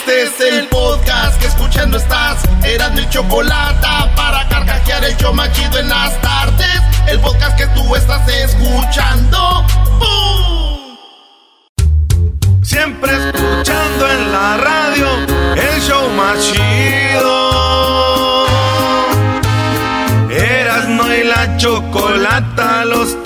Este es el podcast que escuchando estás. Eran mi chocolate para carcajear el yo machido en las tardes. El podcast que tú estás escuchando. ¡Bum! Siempre escuchando en la radio el show machido. Eras no y la chocolata los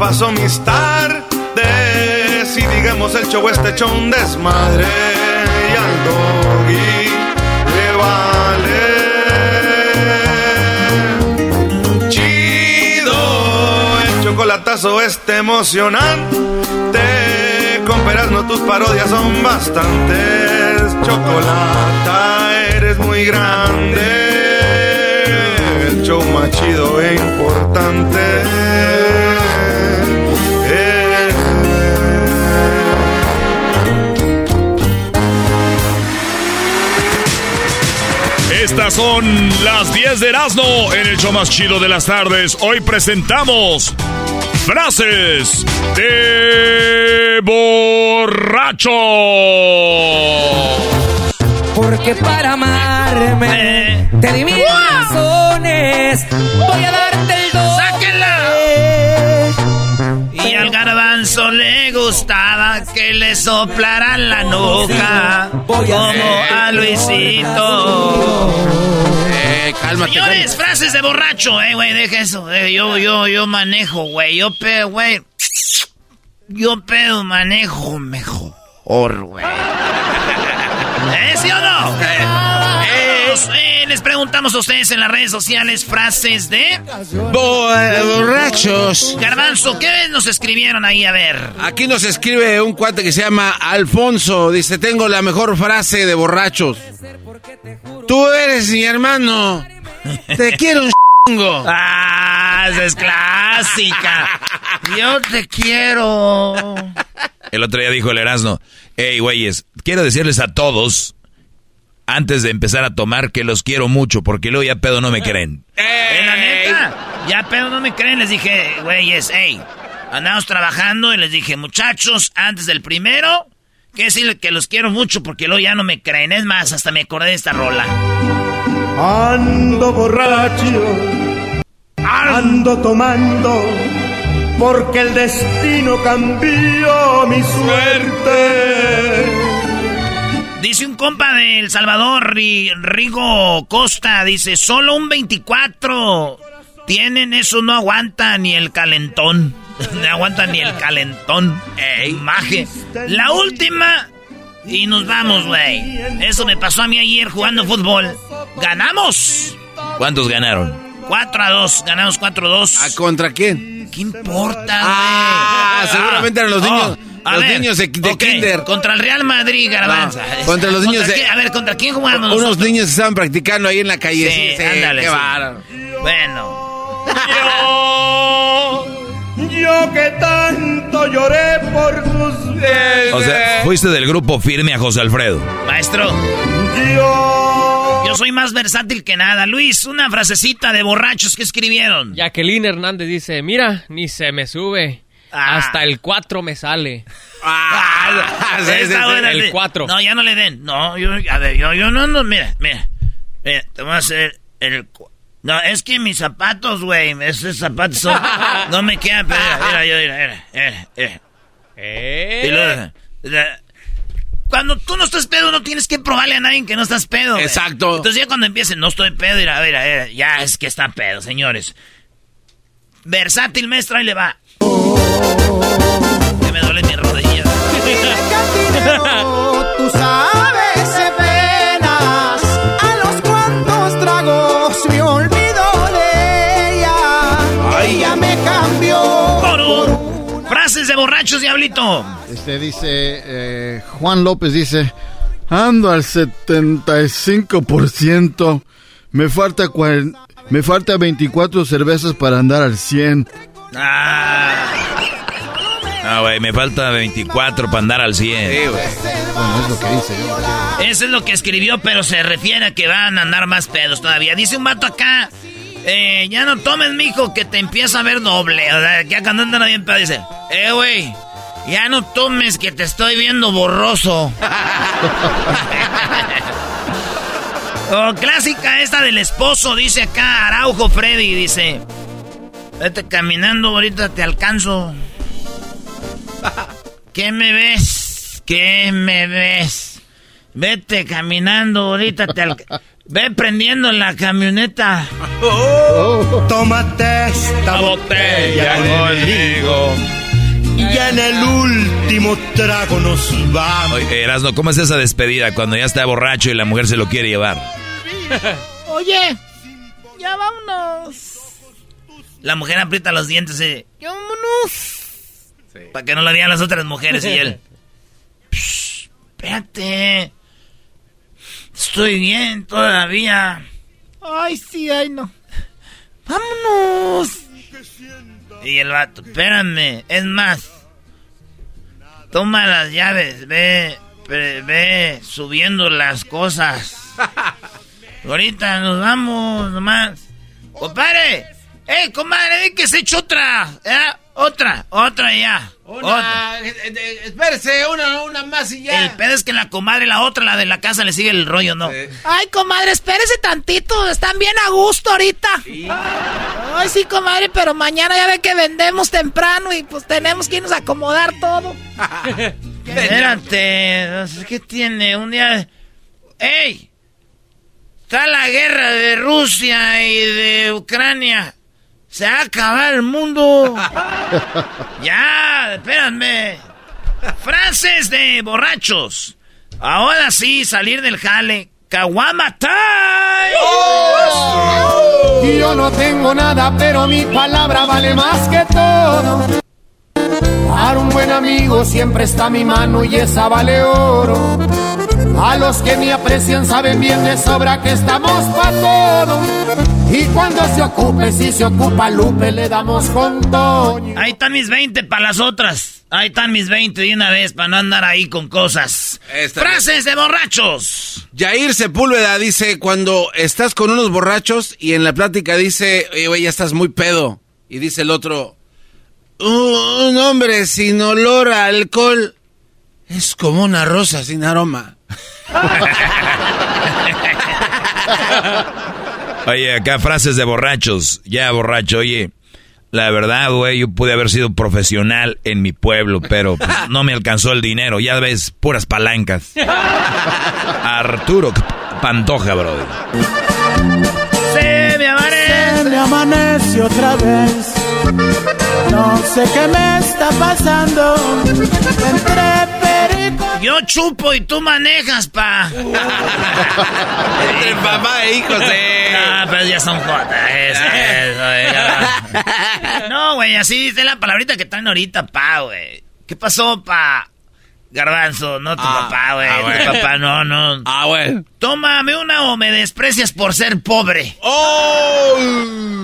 paso mis tardes y digamos el show este hecho desmadre y al doggy le vale. Chido el chocolatazo este emocionante. Con no tus parodias son bastantes. Chocolata eres muy grande. El show más chido e importante. Estas son las 10 de Erasmo en el show más chido de las tardes. Hoy presentamos frases de borracho. Porque para amarme te di mil razones. Voy a darte garbanzo le gustaba que le soplaran la nuca. Como a Luisito. Eh, cálmate. Señores, frases de borracho, eh, güey, deja eso. eh, yo, yo, yo manejo, güey. Yo pedo, güey. Yo pedo, manejo mejor, güey. ¿Eh, sí o no? Pues, eh, les preguntamos a ustedes en las redes sociales frases de... Bo- eh, borrachos. Garbanzo, ¿qué nos escribieron ahí? A ver. Aquí nos escribe un cuate que se llama Alfonso. Dice, tengo la mejor frase de borrachos. Tú eres mi hermano. Te quiero un chingo. Ah, esa es clásica. Yo te quiero. El otro día dijo el Erasmo, hey, güeyes, quiero decirles a todos, antes de empezar a tomar, que los quiero mucho, porque luego ya pedo no me creen. En la neta, ya pero no me creen, les dije, güeyes, hey, andamos trabajando y les dije, muchachos, antes del primero, que decirle que los quiero mucho porque luego ya no me creen. Es más, hasta me acordé de esta rola. Ando borracho, ando tomando, porque el destino cambió mi suerte. Dice un compa de El Salvador, Ri- Rigo Costa, dice, solo un 24 tienen eso, no aguanta ni el calentón. No aguanta ni el calentón. Ey, maje. La última y nos vamos, güey. Eso me pasó a mí ayer jugando fútbol. ¡Ganamos! ¿Cuántos ganaron? 4 a 2, ganamos 4 a 2. ¿A contra quién? ¿Qué importa, güey? Ah, seguramente eran los niños, a los ver, niños de, kinder. Contra el Real Madrid, Garbanza. No, contra los niños de-? A ver, ¿contra quién jugamos Unos nosotros? niños que estaban practicando ahí en la calle. Sí, ándale, qué sí. Bueno. Yo que tanto lloré por tus O sea, fuiste del grupo firme a José Alfredo. Maestro, Yo yo soy más versátil que nada. Luis, una frasecita de borrachos que escribieron. Jacqueline Hernández dice, mira, ni se me sube. Ah. Hasta el 4 me sale. Ah, sí, sí, está sí, buena, el sí. cuatro. No, ya no le den. No, yo, a ver, yo, yo no, no, mira, mira. Mira, te voy a hacer el, No, es que mis zapatos, güey, esos zapatos son, no me quedan, pero mira, mira, mira, mira, mira, ¿Eh? Y luego, la- cuando tú no estás pedo, no tienes que probarle a nadie que no estás pedo. güey. Exacto. Entonces ya cuando empiecen, no estoy pedo, mira, a ver, a ver, ya es que está pedo, señores. Versátil, maestro, ahí le va. Que me duele mi rodilla. Tú sabes de penas a los cuantos tragos me olvido de ella. Ella me cambió. Por un- Frases de borrachos, diablito. Este dice, eh, Juan López dice, ando al 75%, me falta, me falta 24 cervezas para andar al 100. Ah, Ah, güey, me falta 24 para andar al 100. Bueno, es lo que dice. eso es lo que escribió, pero se refiere a que van a andar más pedos todavía. Dice un vato acá, eh, ya no tomes, mijo, que te empieza a ver doble. O sea, ya cuando andan bien pedo, dice, eh, güey, ya no tomes, que te estoy viendo borroso. oh, clásica esta del esposo, dice acá Araujo Freddy, dice, vete caminando, ahorita te alcanzo. ¿Qué me ves? ¿Qué me ves? Vete caminando, ahorita te alca- Ve prendiendo la camioneta. Tómate esta botella conmigo. y ya en el último trago nos vamos. Oye, Erasno, ¿cómo es esa despedida cuando ya está borracho y la mujer se lo quiere llevar? Oye, ya vámonos. La mujer aprieta los dientes y... "Ya vámonos. Para que no la vean las otras mujeres y él... "Psh, espérate. Estoy bien todavía. Ay, sí, ay, no. Vámonos. Y el vato, espérame, es más. Toma las llaves, ve, ve, ve subiendo las cosas. Ahorita nos vamos nomás. Compadre, eh, comadre, ve que se echa otra, ¿eh? Otra, otra ya. Otra. eh, eh, espérese, una, una más y ya. El pedo es que la comadre, la otra, la de la casa, le sigue el rollo, ¿no? Ay, comadre, espérese tantito. Están bien a gusto ahorita. Ay, sí, comadre, pero mañana ya ve que vendemos temprano y pues tenemos que irnos a acomodar todo. Espérate, no sé ¿qué tiene? Un día... ¡Ey! Está la guerra de Rusia y de Ucrania. Se va a acabar el mundo. ya, espérame. Frases de borrachos. Ahora sí, salir del jale. Kawama time. Yo no tengo nada, pero mi palabra vale más que todo. Para un buen amigo siempre está mi mano y esa vale oro. A los que me aprecian saben bien de sobra que estamos pa' todo. Y cuando se ocupe, si se ocupa Lupe, le damos con Toño. Ahí están mis 20 para las otras. Ahí están mis 20 de una vez para no andar ahí con cosas. Frases de borrachos. Yair Sepúlveda dice, cuando estás con unos borrachos y en la plática dice, oye, güey, ya estás muy pedo. Y dice el otro, un hombre sin olor a alcohol es como una rosa sin aroma. Oye, acá frases de borrachos. Ya, borracho, oye. La verdad, güey, yo pude haber sido profesional en mi pueblo, pero pues, no me alcanzó el dinero. Ya ves, puras palancas. Arturo Pantoja, brother. Se me amaré. me amanece otra vez. No sé qué me está pasando. Entre. Yo chupo y tú manejas, pa. Entre papá e hijos, eh. Ah, pero ya son jotas. Eso, eso. No, güey, así dice la palabrita que traen ahorita, pa, güey. ¿Qué pasó, pa? Garbanzo, no tu Ah, papá, güey. ah, tu papá, no, no. Ah, güey. Tómame una o me desprecias por ser pobre. ¡Oh!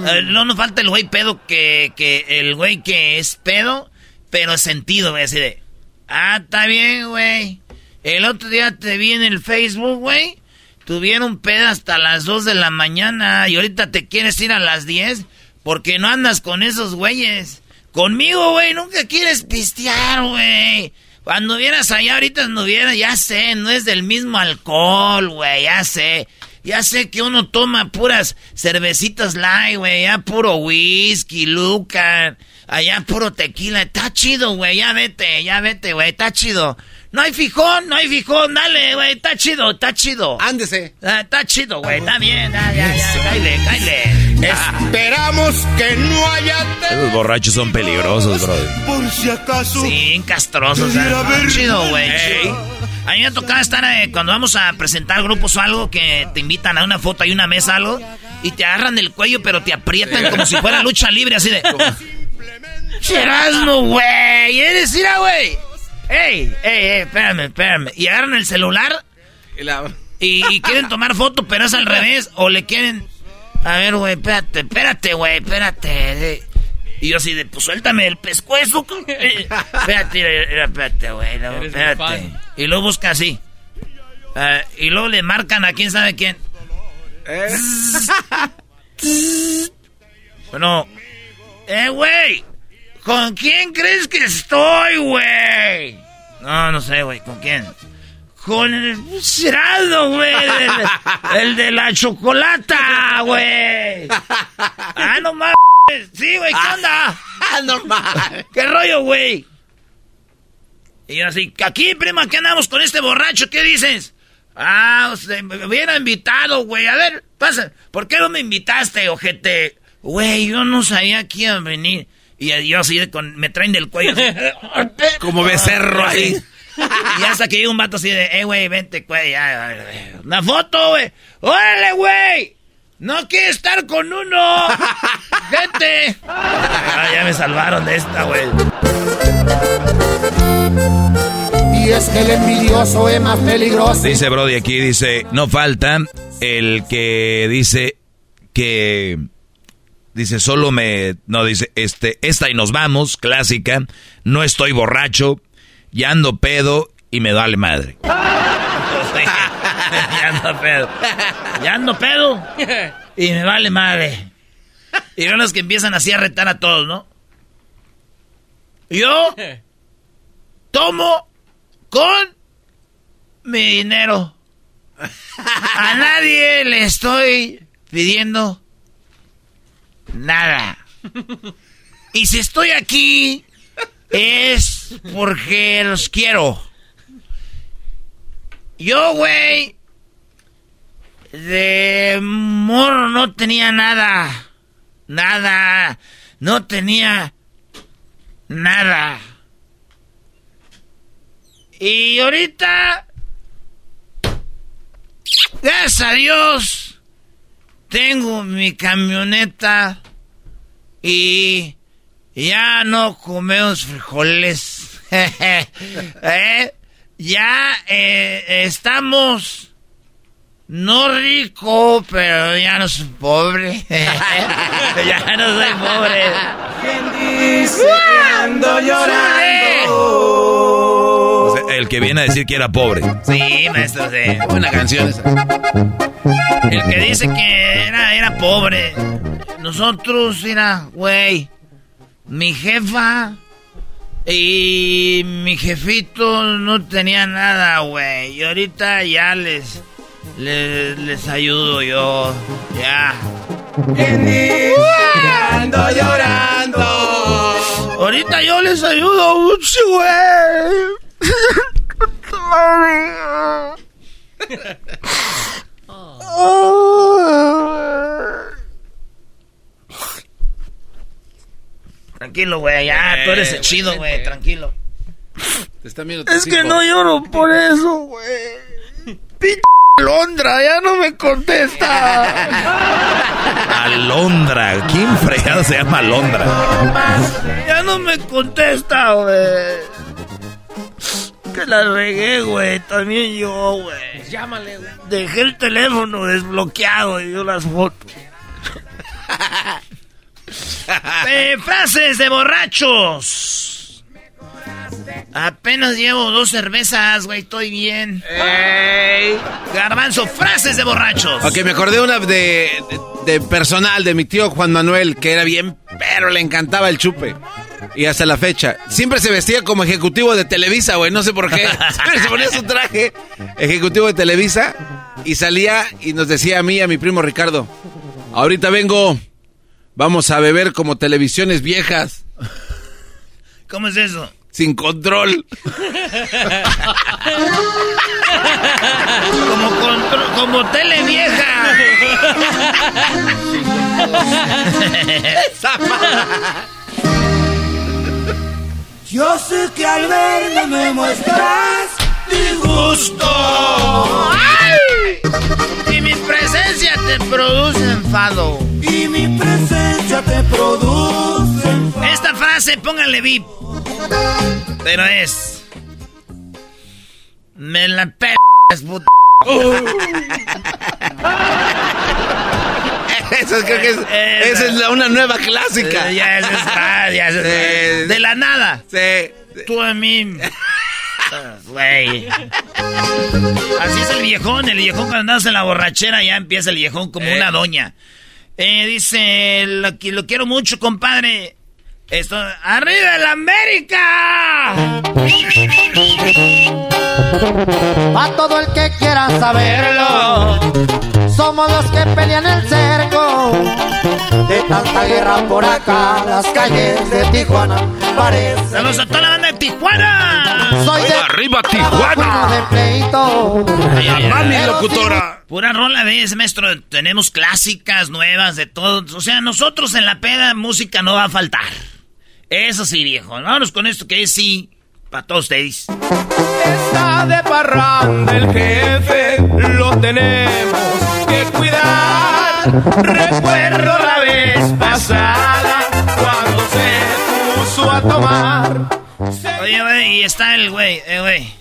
Eh, no nos falta el güey pedo que, que el güey que es pedo, pero es sentido, güey, así de. Ah, está bien, güey. El otro día te vi en el Facebook, güey. Tuvieron pedo hasta las 2 de la mañana y ahorita te quieres ir a las 10 porque no andas con esos güeyes. Conmigo, güey, nunca quieres pistear, güey. Cuando vieras allá, ahorita no vieras, ya sé, no es del mismo alcohol, güey, ya sé. Ya sé que uno toma puras cervecitas light, güey. Ya puro whisky, Lucan. Allá puro tequila. Está chido, güey. Ya vete, ya vete, güey. Está chido. No hay fijón, no hay fijón. Dale, güey. Está chido, está chido. Ándese. Ah, está chido, güey. Está bien. Ya, ya, ya. Cáile, cáile. Esperamos que no haya Esos borrachos son peligrosos, brother. por si acaso. Sí, bien castrosos. Chido, güey. A mí me ha tocado estar eh, cuando vamos a presentar grupos o algo que te invitan a una foto y una mesa algo y te agarran el cuello pero te aprietan como si fuera lucha libre así de... Serasno, güey. Eres ira, güey. Ey, ey, ey, espérame, espérame. Y agarran el celular Y quieren tomar foto, pero es al revés. O le quieren. A ver, güey, espérate, espérate, güey, espérate. Y yo así de, pues suéltame el pescuezo. eh, Espérate, espérate, güey, no, espérate. Y luego busca así. Ah, y luego le marcan a quién sabe quién. Bueno, eh, güey, ¿con quién crees que estoy, güey? No, no sé, güey, ¿con quién? Con el Geraldo, güey, el, el de la chocolata, güey. Ah, no mames. Sí, güey, ¿qué onda? Ah, normal. ¿Qué rollo, güey? Y yo así, aquí, prima, ¿qué andamos con este borracho? ¿Qué dices? Ah, usted me hubiera invitado, güey. A ver, pasa. ¿Por qué no me invitaste, ojete? Güey, yo no sabía que a venir. Y yo así, de con, me traen del cuello. así. Como becerro ahí. Y hasta que llega un vato así de, eh, güey, vente, güey. Una foto, güey. ¡Órale, güey! No quiere estar con uno. Vete. Ah, ya me salvaron de esta, güey. Y es que el envidioso es más peligroso. Dice Brody aquí, dice, no falta el que dice que... Dice, solo me... No, dice, este, esta y nos vamos, clásica. No estoy borracho, ya ando pedo y me vale madre. ya ando pedo. Ya ando pedo. Y me vale madre. Y son los que empiezan así a retar a todos, ¿no? Yo tomo con mi dinero. A nadie le estoy pidiendo nada. Y si estoy aquí es porque los quiero. Yo, güey, de morro no tenía nada. Nada. No tenía nada. Y ahorita, gracias a Dios, tengo mi camioneta y ya no comemos frijoles. ¿Eh? Ya eh, estamos no rico, pero ya no soy pobre. ya no soy pobre. ando O sea, el que viene a decir que era pobre. Sí, maestro, sí. Buena canción esa. El que dice que era, era pobre. Nosotros, era, güey, mi jefa y mi jefito no tenían nada, güey. Y ahorita ya les, les, les ayudo yo. Ya. ando llorando. Ahorita yo les ayudo mucho, güey. Tranquilo, güey, ya, tú eres el chido, güey, tranquilo. Te están viendo Es que no lloro por eso, güey. Pinche Londra, ya no me contesta. Alondra. ¿Quién fregado se llama Alondra? Ya no me contesta, güey. Que la regué, güey. También yo, güey. Llámale, güey. Dejé el teléfono desbloqueado y dio las fotos. Eh, frases de borrachos. Apenas llevo dos cervezas, güey. Estoy bien. Garbanzo, frases de borrachos. Ok, me acordé una de, de, de personal de mi tío Juan Manuel, que era bien, pero le encantaba el chupe. Y hasta la fecha. Siempre se vestía como ejecutivo de Televisa, güey. No sé por qué. Siempre se ponía su traje ejecutivo de Televisa. Y salía y nos decía a mí, a mi primo Ricardo, ahorita vengo, vamos a beber como televisiones viejas. ¿Cómo es eso? Sin control. como, contro- como tele vieja. Yo sé que al verme me muestras disgusto. Y mi presencia te produce enfado. y mi presencia te produce. Esta frase, pónganle VIP. Pero es. Me la p. puta. Creo que es, esa es la- una nueva clásica. Eh, ya eso está, ya está. Sí. De la nada. Sí. Tú a mí. Güey. Así es el viejón. El viejón cuando andas en la borrachera ya empieza el viejón como una doña. Eh, dice, lo quiero mucho, compadre. Esto, ¡Arriba el América! A todo el que quiera saberlo, somos los que pelean el cerco. De tanta guerra por acá, las calles de Tijuana parecen. Saludos a toda la banda de Tijuana. Soy de ¡Arriba Fuimos de pleito. Mami, locutora. Pura rola ves, maestro. Tenemos clásicas nuevas de todo. O sea, nosotros en la peda música no va a faltar. Eso sí, viejo. Vámonos con esto que es sí para todos ustedes. Está de parranda el jefe, lo tenemos que cuidar. Recuerdo la vez pasada cuando se puso a tomar. Oye, güey, y está el güey, eh, güey.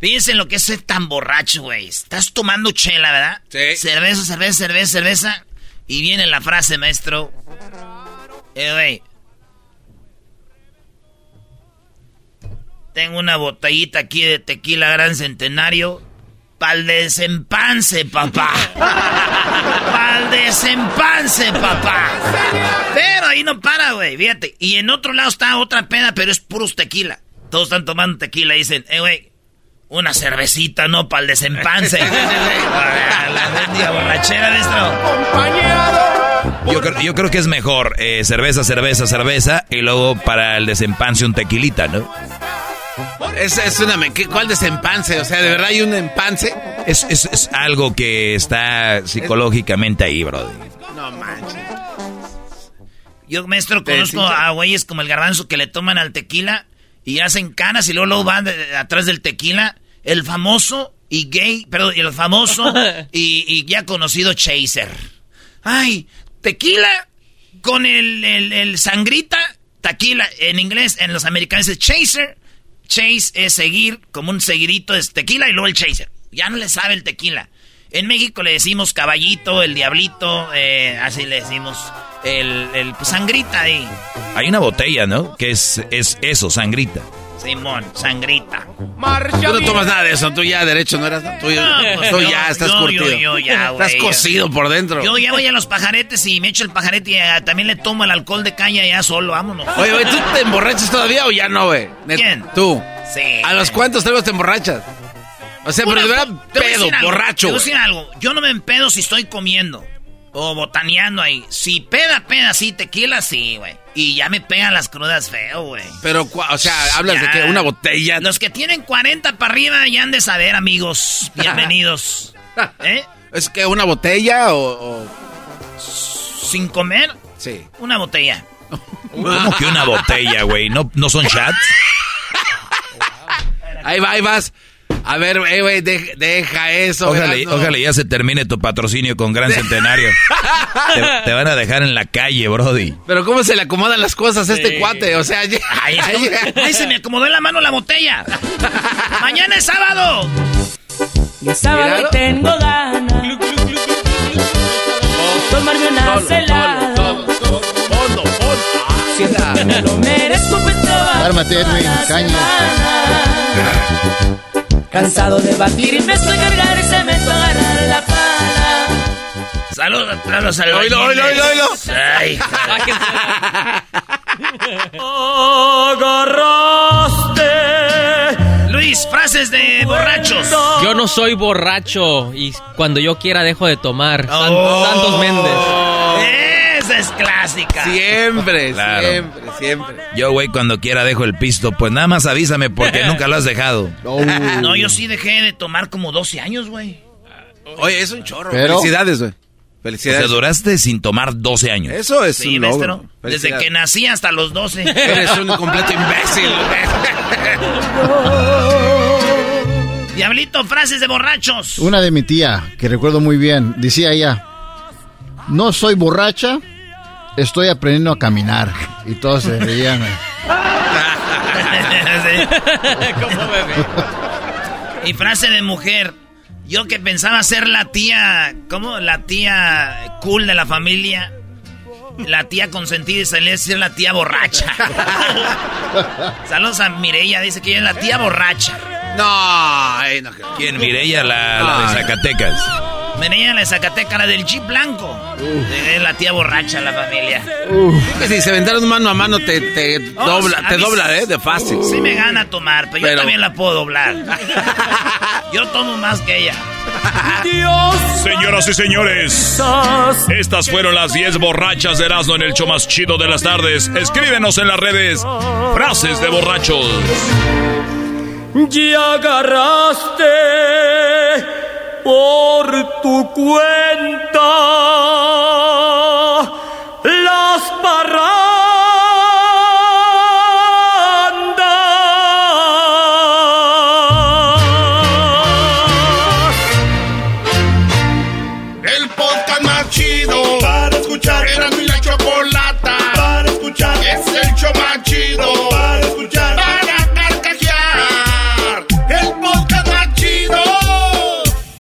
Fíjense en lo que es ser tan borracho, güey. Estás tomando chela, ¿verdad? Sí. Cerveza, cerveza, cerveza, cerveza. Y viene la frase, maestro. Eh, güey. Tengo una botellita aquí de tequila Gran Centenario. Pa'l desempance, papá. Pa'l desempance, papá. Pero ahí no para, güey, fíjate. Y en otro lado está otra peda, pero es puros tequila. Todos están tomando tequila y dicen, eh, güey, una cervecita, no, pa'l desempance. la borrachera, maestro. Yo creo, yo creo que es mejor eh, cerveza, cerveza, cerveza y luego para el desempance un tequilita, ¿no? Es, es una... me- ¿qué- ¿Cuál desempance? O sea, ¿de verdad hay un empance? Es, es, es algo que está psicológicamente ahí, brother. No manches. Yo, maestro, conozco a güeyes como el garbanzo que le toman al tequila y hacen canas y luego, luego van de- atrás del tequila. El famoso y gay, perdón, el famoso y, y ya conocido chaser. Ay, tequila con el, el- el sangrita, tequila, en inglés, en los americanos es chaser. Chase es seguir, como un seguidito es tequila y luego el chaser. Ya no le sabe el tequila. En México le decimos caballito, el diablito, eh, así le decimos el, el pues, sangrita ahí. Hay una botella, ¿no? Que es, es eso, sangrita. Simón, sangrita. Tú no tomas nada de eso, tú ya derecho no eras. Tú, No, pues tú yo- ya estás yo- curtido. yo- yo ya, güey, estás cocido por dentro. Yo ya voy a los pajaretes y me echo el pajarete y eh, también le tomo el alcohol de caña ya solo, vámonos. Oye, güey, ¿tú te emborrachas todavía o ya no, güey? ¿Quién? Tú. Sí. ¿A los cuántos tragos te emborrachas? O sea, pero de verdad, pedo, algo, borracho, Te voy a güey. decir algo. Yo no me empedo si estoy comiendo o botaneando ahí. Si peda, peda, sí, tequila, sí, güey. Y ya me pegan las crudas feo, güey. Pero, o sea, hablas de que una botella. Los que tienen 40 para arriba ya han de saber, amigos. Bienvenidos. ¿Eh? ¿Es que una botella o.? o- Sin comer, Sí. una botella. ¿Cómo que una botella, güey? ¿No, ¿No son shots? Ahí va, ahí vas. A ver, eh, güey, de- deja eso. Ojalá, Erasmo. ojalá ya se termine tu patrocinio con Gran Centenario. te, te van a dejar en la calle, Brody. Pero ¿cómo se le acomodan las cosas a este cuate? O sea, ya- Ay, ay, se me acomodó en la mano la botella. Mañana es sábado. Y el sábado Míralo. tengo ganas. Tomarme una celada. Pues Cálmate, Edwin, caña. Cansado de batir y me estoy cargar y se me estoy agarrar la pala. Saludos a los Oilo, oilo, oilo, oilo. Ay, Agarraste Luis, frases de borrachos. Yo no soy borracho y cuando yo quiera dejo de tomar. Oh. Santos Méndez. Esa es clásica. Siempre, Claro. siempre, siempre. Yo, güey, cuando quiera dejo el pisto, pues nada más avísame porque nunca lo has dejado. No, yo sí dejé de tomar como 12 años, güey. Oye, es un chorro. Pero- Felicidades, güey. O Felicidades. sea, duraste sin tomar 12 años. Eso es Sí, un logro. maestro. Desde que nací hasta los 12. Eres un completo imbécil. Diablito, frases de borrachos. Una de mi tía, que recuerdo muy bien, decía ella, no soy borracha, estoy aprendiendo a caminar. Y todos se reían. ¿Cómo bebé? Y frase de mujer. Yo que pensaba ser la tía, ¿cómo? La tía cool de la familia. La tía consentida y salía a ser la tía borracha. Saludos a Mireya, dice que ella es la tía borracha. No, ay, no. ¿Quién? Mireya, la, la de Zacatecas. Mireya, la de Zacatecas, la del Jeep blanco. Es la tía borracha de la familia. Que si se aventaron mano a mano te, te Oh, dobla, te dobla, ¿eh? De fácil. Sí me gana tomar, pero, yo también la puedo doblar. yo tomo más que ella. Señoras y señores, estas fueron las 10 borrachas de Erasmo en el show más chido de las tardes. Escríbenos en las redes frases de borrachos. Ya agarraste por tu cuenta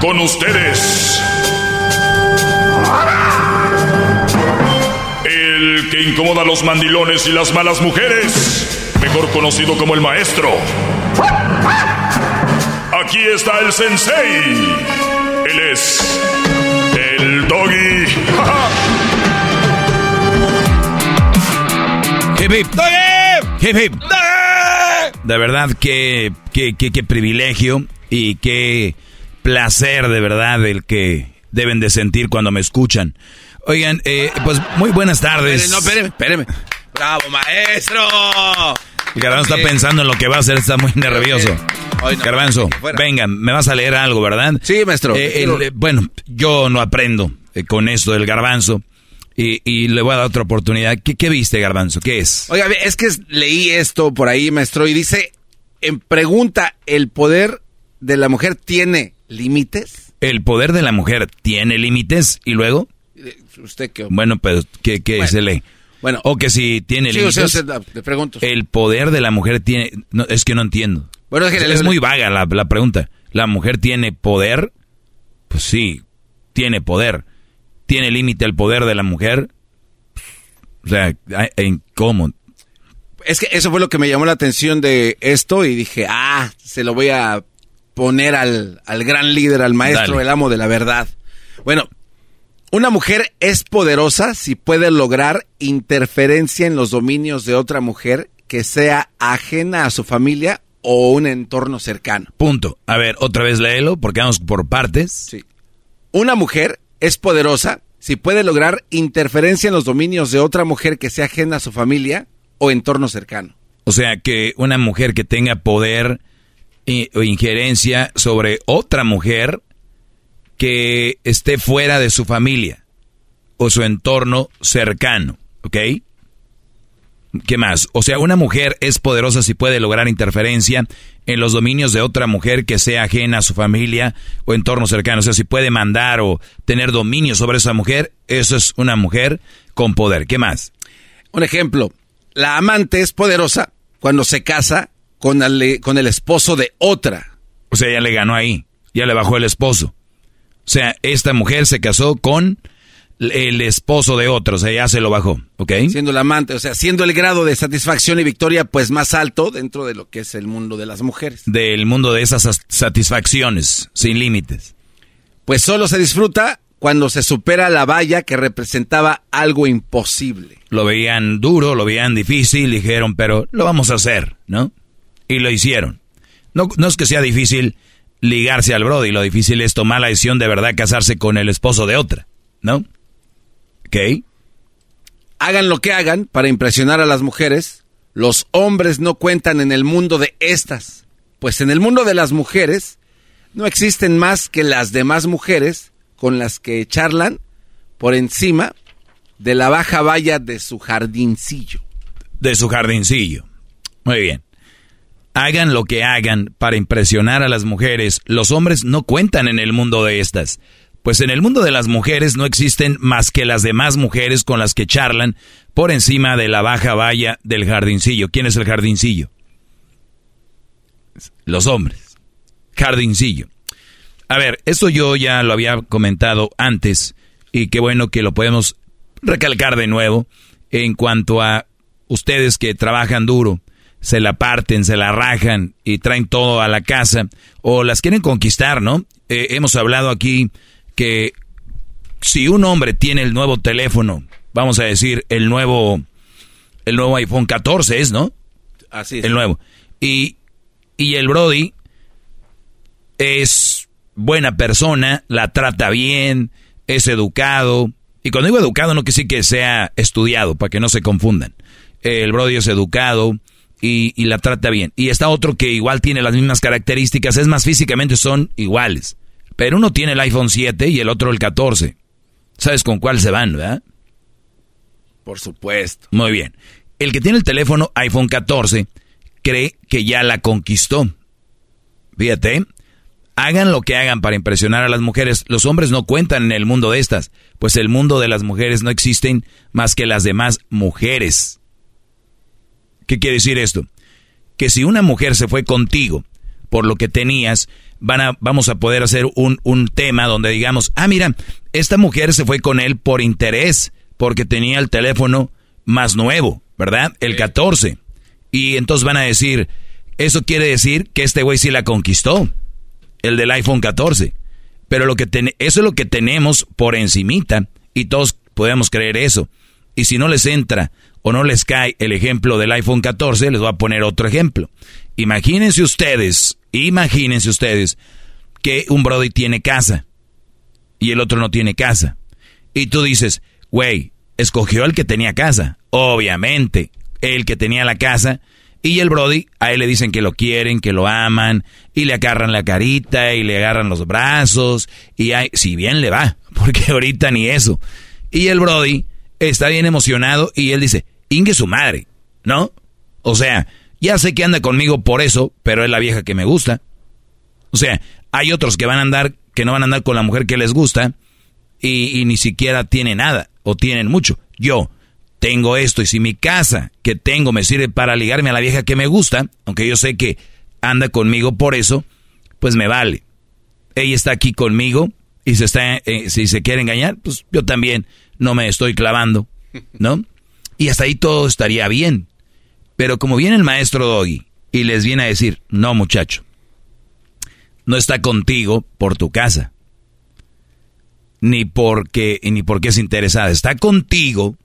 Con ustedes. El que incomoda a los mandilones y las malas mujeres. Mejor conocido como el maestro. Aquí está el sensei. Él es. El doggy. Hip, hip, doggy. Hip, hip, doggy. De verdad, qué, qué, qué, qué privilegio y qué placer de verdad el que deben de sentir cuando me escuchan. Oigan, eh, pues muy buenas tardes. No, espéreme, espéreme. ¡Bravo, maestro! El Garbanzo está pensando en lo que va a hacer, está muy nervioso. No, Garbanzo, venga, me vas a leer algo, ¿verdad? Sí, maestro. Eh, el- eh, bueno, yo no aprendo eh, con esto del garbanzo y, y le voy a dar otra oportunidad. ¿Qué, qué viste, garbanzo? ¿Qué es? Oiga, es que leí esto por ahí, maestro, y dice, en pregunta, el poder de la mujer tiene límites? El poder de la mujer tiene límites y luego... Eh, ¿Usted qué? Bueno, pero ¿qué, qué se lee? Bueno. O que si tiene Sí, límites... o sea, o sea, te pregunto. El poder de la mujer tiene... no, es que no entiendo. Bueno, es que es, le- muy vaga la, la pregunta. ¿La mujer tiene poder? Pues sí, tiene poder. ¿Tiene límite el poder de la mujer? O sea, ¿en cómo? Es que eso fue lo que me llamó la atención de esto y dije, ah, se lo voy a poner al, al gran líder, al maestro, Dale. el amo de la verdad. Bueno, una mujer es poderosa si puede lograr interferencia en los dominios de otra mujer que sea ajena a su familia o un entorno cercano. Punto. A ver, otra vez léelo porque vamos por partes. Sí. Una mujer es poderosa si puede lograr interferencia en los dominios de otra mujer que sea ajena a su familia o entorno cercano. O sea, que una mujer que tenga poder injerencia sobre otra mujer que esté fuera de su familia o su entorno cercano, ¿ok? ¿Qué más? O sea, una mujer es poderosa si puede lograr interferencia en los dominios de otra mujer que sea ajena a su familia o entorno cercano. O sea, si puede mandar o tener dominio sobre esa mujer, eso es una mujer con poder. ¿Qué más? Un ejemplo, la amante es poderosa cuando se casa con el, con el esposo de otra. O sea, ya le ganó ahí, ya le bajó el esposo. O sea, esta mujer se casó con el esposo de otro, o sea, ya se lo bajó, ¿ok? Siendo la amante, o sea, siendo el grado de satisfacción y victoria pues más alto dentro de lo que es el mundo de las mujeres. Del mundo de esas sas- satisfacciones, sin límites. Pues solo se disfruta cuando se supera la valla que representaba algo imposible. Lo veían duro, lo veían difícil, dijeron, pero lo vamos a hacer, ¿no? Y lo hicieron. No, no es que sea difícil ligarse al Brody, lo difícil es tomar la decisión de verdad casarse con el esposo de otra, ¿no? ¿Ok? Hagan lo que hagan para impresionar a las mujeres, los hombres no cuentan en el mundo de estas, pues en el mundo de las mujeres no existen más que las demás mujeres con las que charlan por encima de la baja valla de su jardincillo. de su jardincillo. Muy bien. Hagan lo que hagan para impresionar a las mujeres, los hombres no cuentan en el mundo de estas. Pues en el mundo de las mujeres no existen más que las demás mujeres con las que charlan por encima de la baja valla del jardincillo. ¿Quién es el jardincillo? Los hombres. Jardincillo. A ver, esto yo ya lo había comentado antes y qué bueno que lo podemos recalcar de nuevo en cuanto a ustedes que trabajan duro, se la parten, se la rajan y traen todo a la casa o las quieren conquistar, ¿no? Eh, hemos hablado aquí que si un hombre tiene el nuevo teléfono, vamos a decir el nuevo el nuevo iPhone 14 es, ¿no? Así es. El nuevo. Y y el Brody es buena persona, la trata bien, es educado. Y cuando digo educado no quiere decir que sea estudiado, para que no se confundan. El Brody es educado y, y la trata bien. Y está otro que igual tiene las mismas características, es más físicamente son iguales. Pero uno tiene el iPhone 7 y el otro el 14. ¿Sabes con cuál se van, verdad? Por supuesto. Muy bien. El que tiene el teléfono iPhone 14 cree que ya la conquistó. Fíjate, hagan lo que hagan para impresionar a las mujeres. Los hombres no cuentan en el mundo de estas, pues el mundo de las mujeres no existen más que las demás mujeres. ¿Qué quiere decir esto? Que si una mujer se fue contigo por lo que tenías, van a, vamos a poder hacer un, un tema donde digamos, ah, mira, esta mujer se fue con él por interés, porque tenía el teléfono más nuevo, ¿verdad? El 14. Y entonces van a decir, eso quiere decir que este güey sí la conquistó, el del iPhone 14. Pero lo que ten- eso es lo que tenemos por encimita y todos podemos creer eso. Y si no les entra o no les cae el ejemplo del iPhone 14, les voy a poner otro ejemplo. Imagínense ustedes, imagínense ustedes que un Brody tiene casa y el otro no tiene casa. Y tú dices, güey, escogió el que tenía casa. Obviamente, el que tenía la casa. Y el Brody, a él le dicen que lo quieren, que lo aman, y le agarran la carita, y le agarran los brazos, y hay, si bien le va, porque ahorita ni eso. Y el Brody está bien emocionado, y él dice, ingue su madre, ¿no? O sea, ya sé que anda conmigo por eso, pero es la vieja que me gusta. O sea, hay otros que van a andar, que no van a andar con la mujer que les gusta y, ni siquiera tienen nada o tienen mucho. Yo tengo esto y si mi casa que tengo me sirve para ligarme a la vieja que me gusta, aunque yo sé que anda conmigo por eso, pues me vale. Ella está aquí conmigo y se está, eh, si se quiere engañar, pues yo también no me estoy clavando, ¿no? Y hasta ahí todo estaría bien. Pero como viene el maestro Doggy y les viene a decir, no muchacho, no está contigo por tu casa, ni porque, ni porque es interesada, está contigo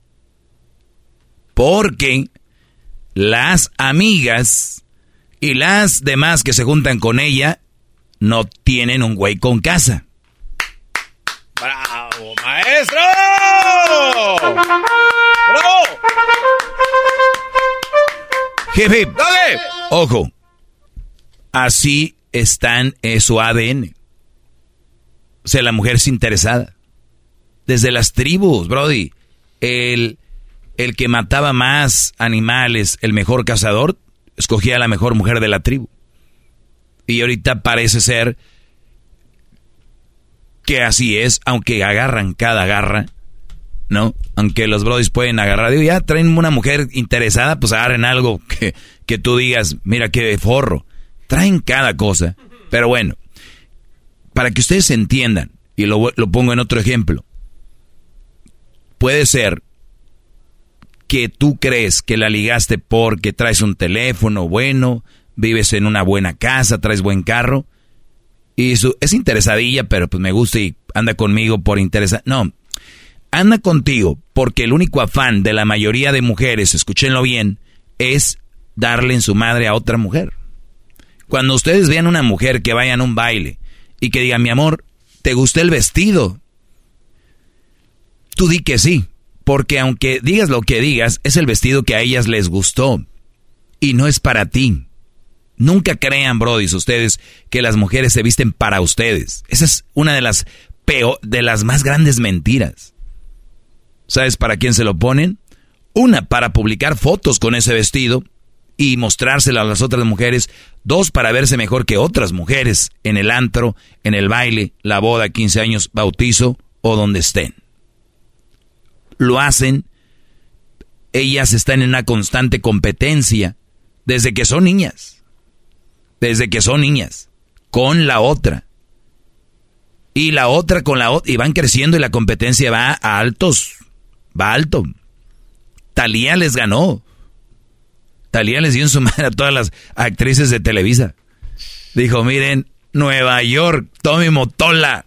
porque las amigas y las demás que se juntan con ella no tienen un güey con casa. ¡Bravo, maestro! ¡Bravo! Jefe, ojo, así están en su ADN. O sea, la mujer es interesada. Desde las tribus, Brody. El, el que mataba más animales, el mejor cazador, escogía a la mejor mujer de la tribu. Y ahorita parece ser que así es, aunque agarran cada garra, ¿no? Aunque los brodis pueden agarrar, digo, ya traen una mujer interesada, pues agarren algo que, que tú digas, mira qué forro. Traen cada cosa. Pero bueno, para que ustedes entiendan, y lo, lo pongo en otro ejemplo, puede ser que tú crees que la ligaste porque traes un teléfono bueno, vives en una buena casa, traes buen carro, y su, es interesadilla, pero pues me gusta y anda conmigo por interesa. No, anda contigo porque el único afán de la mayoría de mujeres, escúchenlo bien, es darle en su madre a otra mujer. Cuando ustedes vean una mujer que vaya a un baile y que diga, mi amor, ¿te gusta el vestido? Tú di que sí, porque aunque digas lo que digas, es el vestido que a ellas les gustó y no es para ti. Nunca crean, brodis, ustedes que las mujeres se visten para ustedes. Esa es una de las peor, de las más grandes mentiras. ¿Sabes para quién se lo ponen? Una, para publicar fotos con ese vestido y mostrárselo a las otras mujeres. Dos, para verse mejor que otras mujeres en el antro, en el baile, la boda, 15 años, bautizo o donde estén. Lo hacen. Ellas están en una constante competencia desde que son niñas. Desde que son niñas. Con la otra. Y la otra con la otra. Y van creciendo y la competencia va a altos. Va alto. Talía les ganó. Talía les dio en su madre a todas las actrices de Televisa. Dijo, miren, Nueva York, Tommy Motola.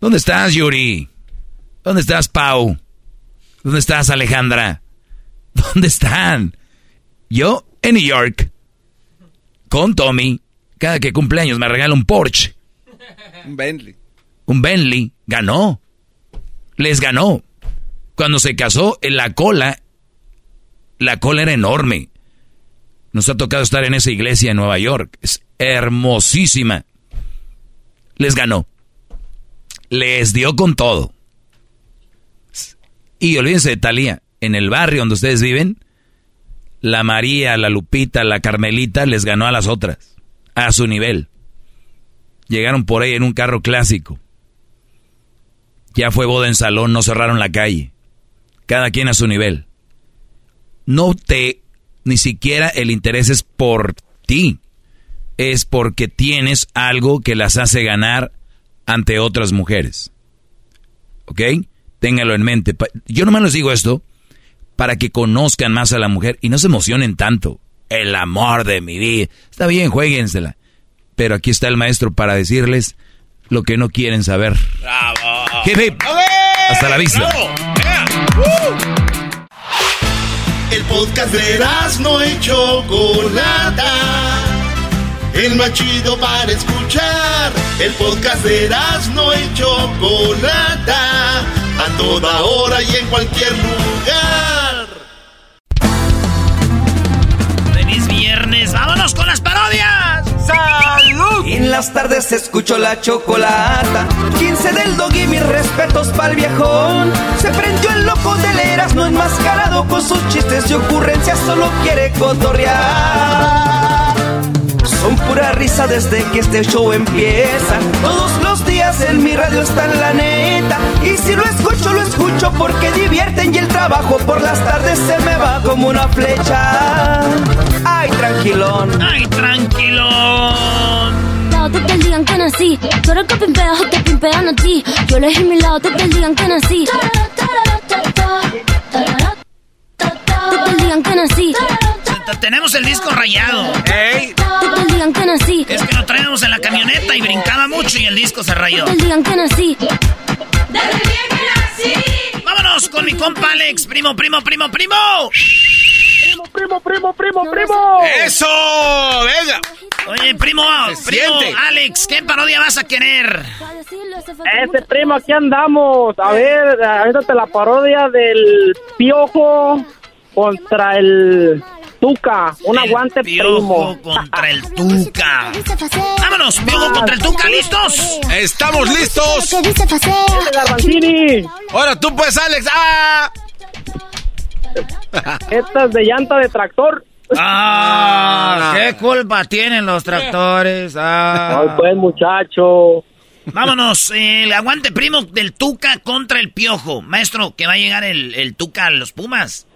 ¿Dónde estás, Yuri? ¿Dónde estás, Pau? ¿Dónde estás, Alejandra? ¿Dónde están? Yo en New York. Con Tommy. Cada que cumpleaños me regala un Porsche. Un Bentley. Un Bentley. Ganó. Les ganó. Cuando se casó, en la cola la cola era enorme. Nos ha tocado estar en esa iglesia en Nueva York. Es hermosísima. Les ganó. Les dio con todo. Y olvídense de Talía. En el barrio donde ustedes viven, la María, la Lupita, la Carmelita les ganó a las otras. A su nivel. Llegaron por ahí en un carro clásico. Ya fue boda en salón, no cerraron la calle. Cada quien a su nivel no te, ni siquiera el interés es por ti, es porque tienes algo que las hace ganar ante otras mujeres. ¿Ok? Téngalo en mente. Yo nomás les digo esto para que conozcan más a la mujer y no se emocionen tanto. El amor de mi vida. Está bien, jueguensela. Pero aquí está el maestro para decirles lo que no quieren saber. ¡Bravo! Hasta la vista. El podcast de no y Chocolata. El más chido para escuchar. El podcast de no y Chocolata. A toda hora y en cualquier lugar. Feliz viernes. ¡Vámonos con las parodias! ¡Salud! En las tardes escucho la chocolata. 15 del dog y mis respetos pa'l viejón. Se prendió el loco del Erasmo enmascarado con sus chistes y ocurrencias, solo quiere cotorrear. Son pura risa desde que este show empieza. Todos los días en mi radio está la neta. Y si lo escucho, lo escucho porque divierten y el trabajo por las tardes se me va como una flecha. Ay, tranquilón. Ay, tranquilón. Te que digan que nací. Tú eres que pimpeas o te pimpean a ti. Yo elegí mi lado, te que digan que nací. Te que digan que nací. Tenemos el disco rayado. ¡Ey! Te que digan que nací. Es que lo traíamos en la camioneta y brincaba mucho y el disco se rayó. Te digan que nací. Vámonos con mi compa Alex. Primo, primo, primo, primo. Primo, primo, primo, primo, primo. ¡Eso! ¡Venga! Oye, primo, primo, Alex, ¿qué parodia vas a querer? Ese primo, aquí andamos. A ver, te la parodia del piojo contra el Tuca. Un aguante piojo contra el Tuca. Vámonos, piojo contra el Tuca, ¿listos? ¡Estamos listos! Ahora tú pues, Alex. ¡Ah! Estas de llanta de tractor. Ah, ¿qué culpa tienen los tractores? Ah. Ay, pues, muchacho. Vámonos, el aguante primo del Tuca contra el Piojo. Maestro, que va a llegar el, el Tuca a los Pumas.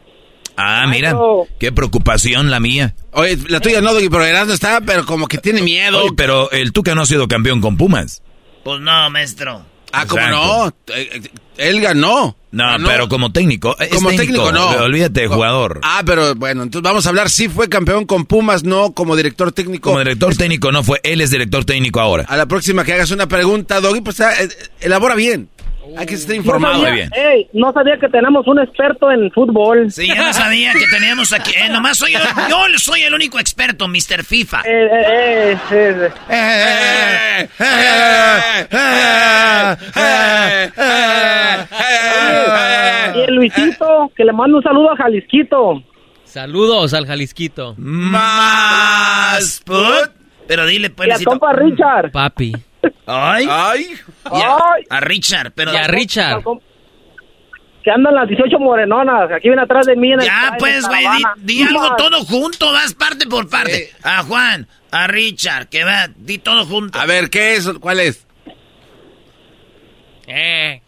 Ah, mira, qué preocupación la mía. Oye, la tuya no, pero no está, pero como que tiene miedo. Oye, pero el Tuca no ha sido campeón con Pumas. Pues no, maestro. Ah, ¿cómo no? Eh, eh, él ganó. No, pero como técnico. como técnico, no. Olvídate de jugador. Ah, pero bueno, entonces vamos a hablar. Sí fue campeón con Pumas, no como director técnico. Como director técnico no fue. Él es director técnico ahora. A la próxima que hagas una pregunta, Doggy, pues eh, elabora bien. Hay que estar informado. No sabía, bien. Ey, no sabía que tenemos un experto en fútbol. Sí, ya no sabía que teníamos aquí. Eh, nomás soy yo, yo soy el único experto, Mr. FIFA. Eh, eh, eh, y el Luisito, que le mando un saludo a Jalisquito. Saludos al Jalisquito. Más put. Pero dile, pues. Y a compa Richard. Papi. Ay. Ay. A, Richard, pero. Y a Richard. Que andan las 18 morenonas. Aquí viene atrás de mí en el Ya, pues, güey, di, algo todo junto, vas parte por parte. A Juan, a Richard, que va, di todo junto. A ver, ¿qué es? ¿Cuál es? Eh.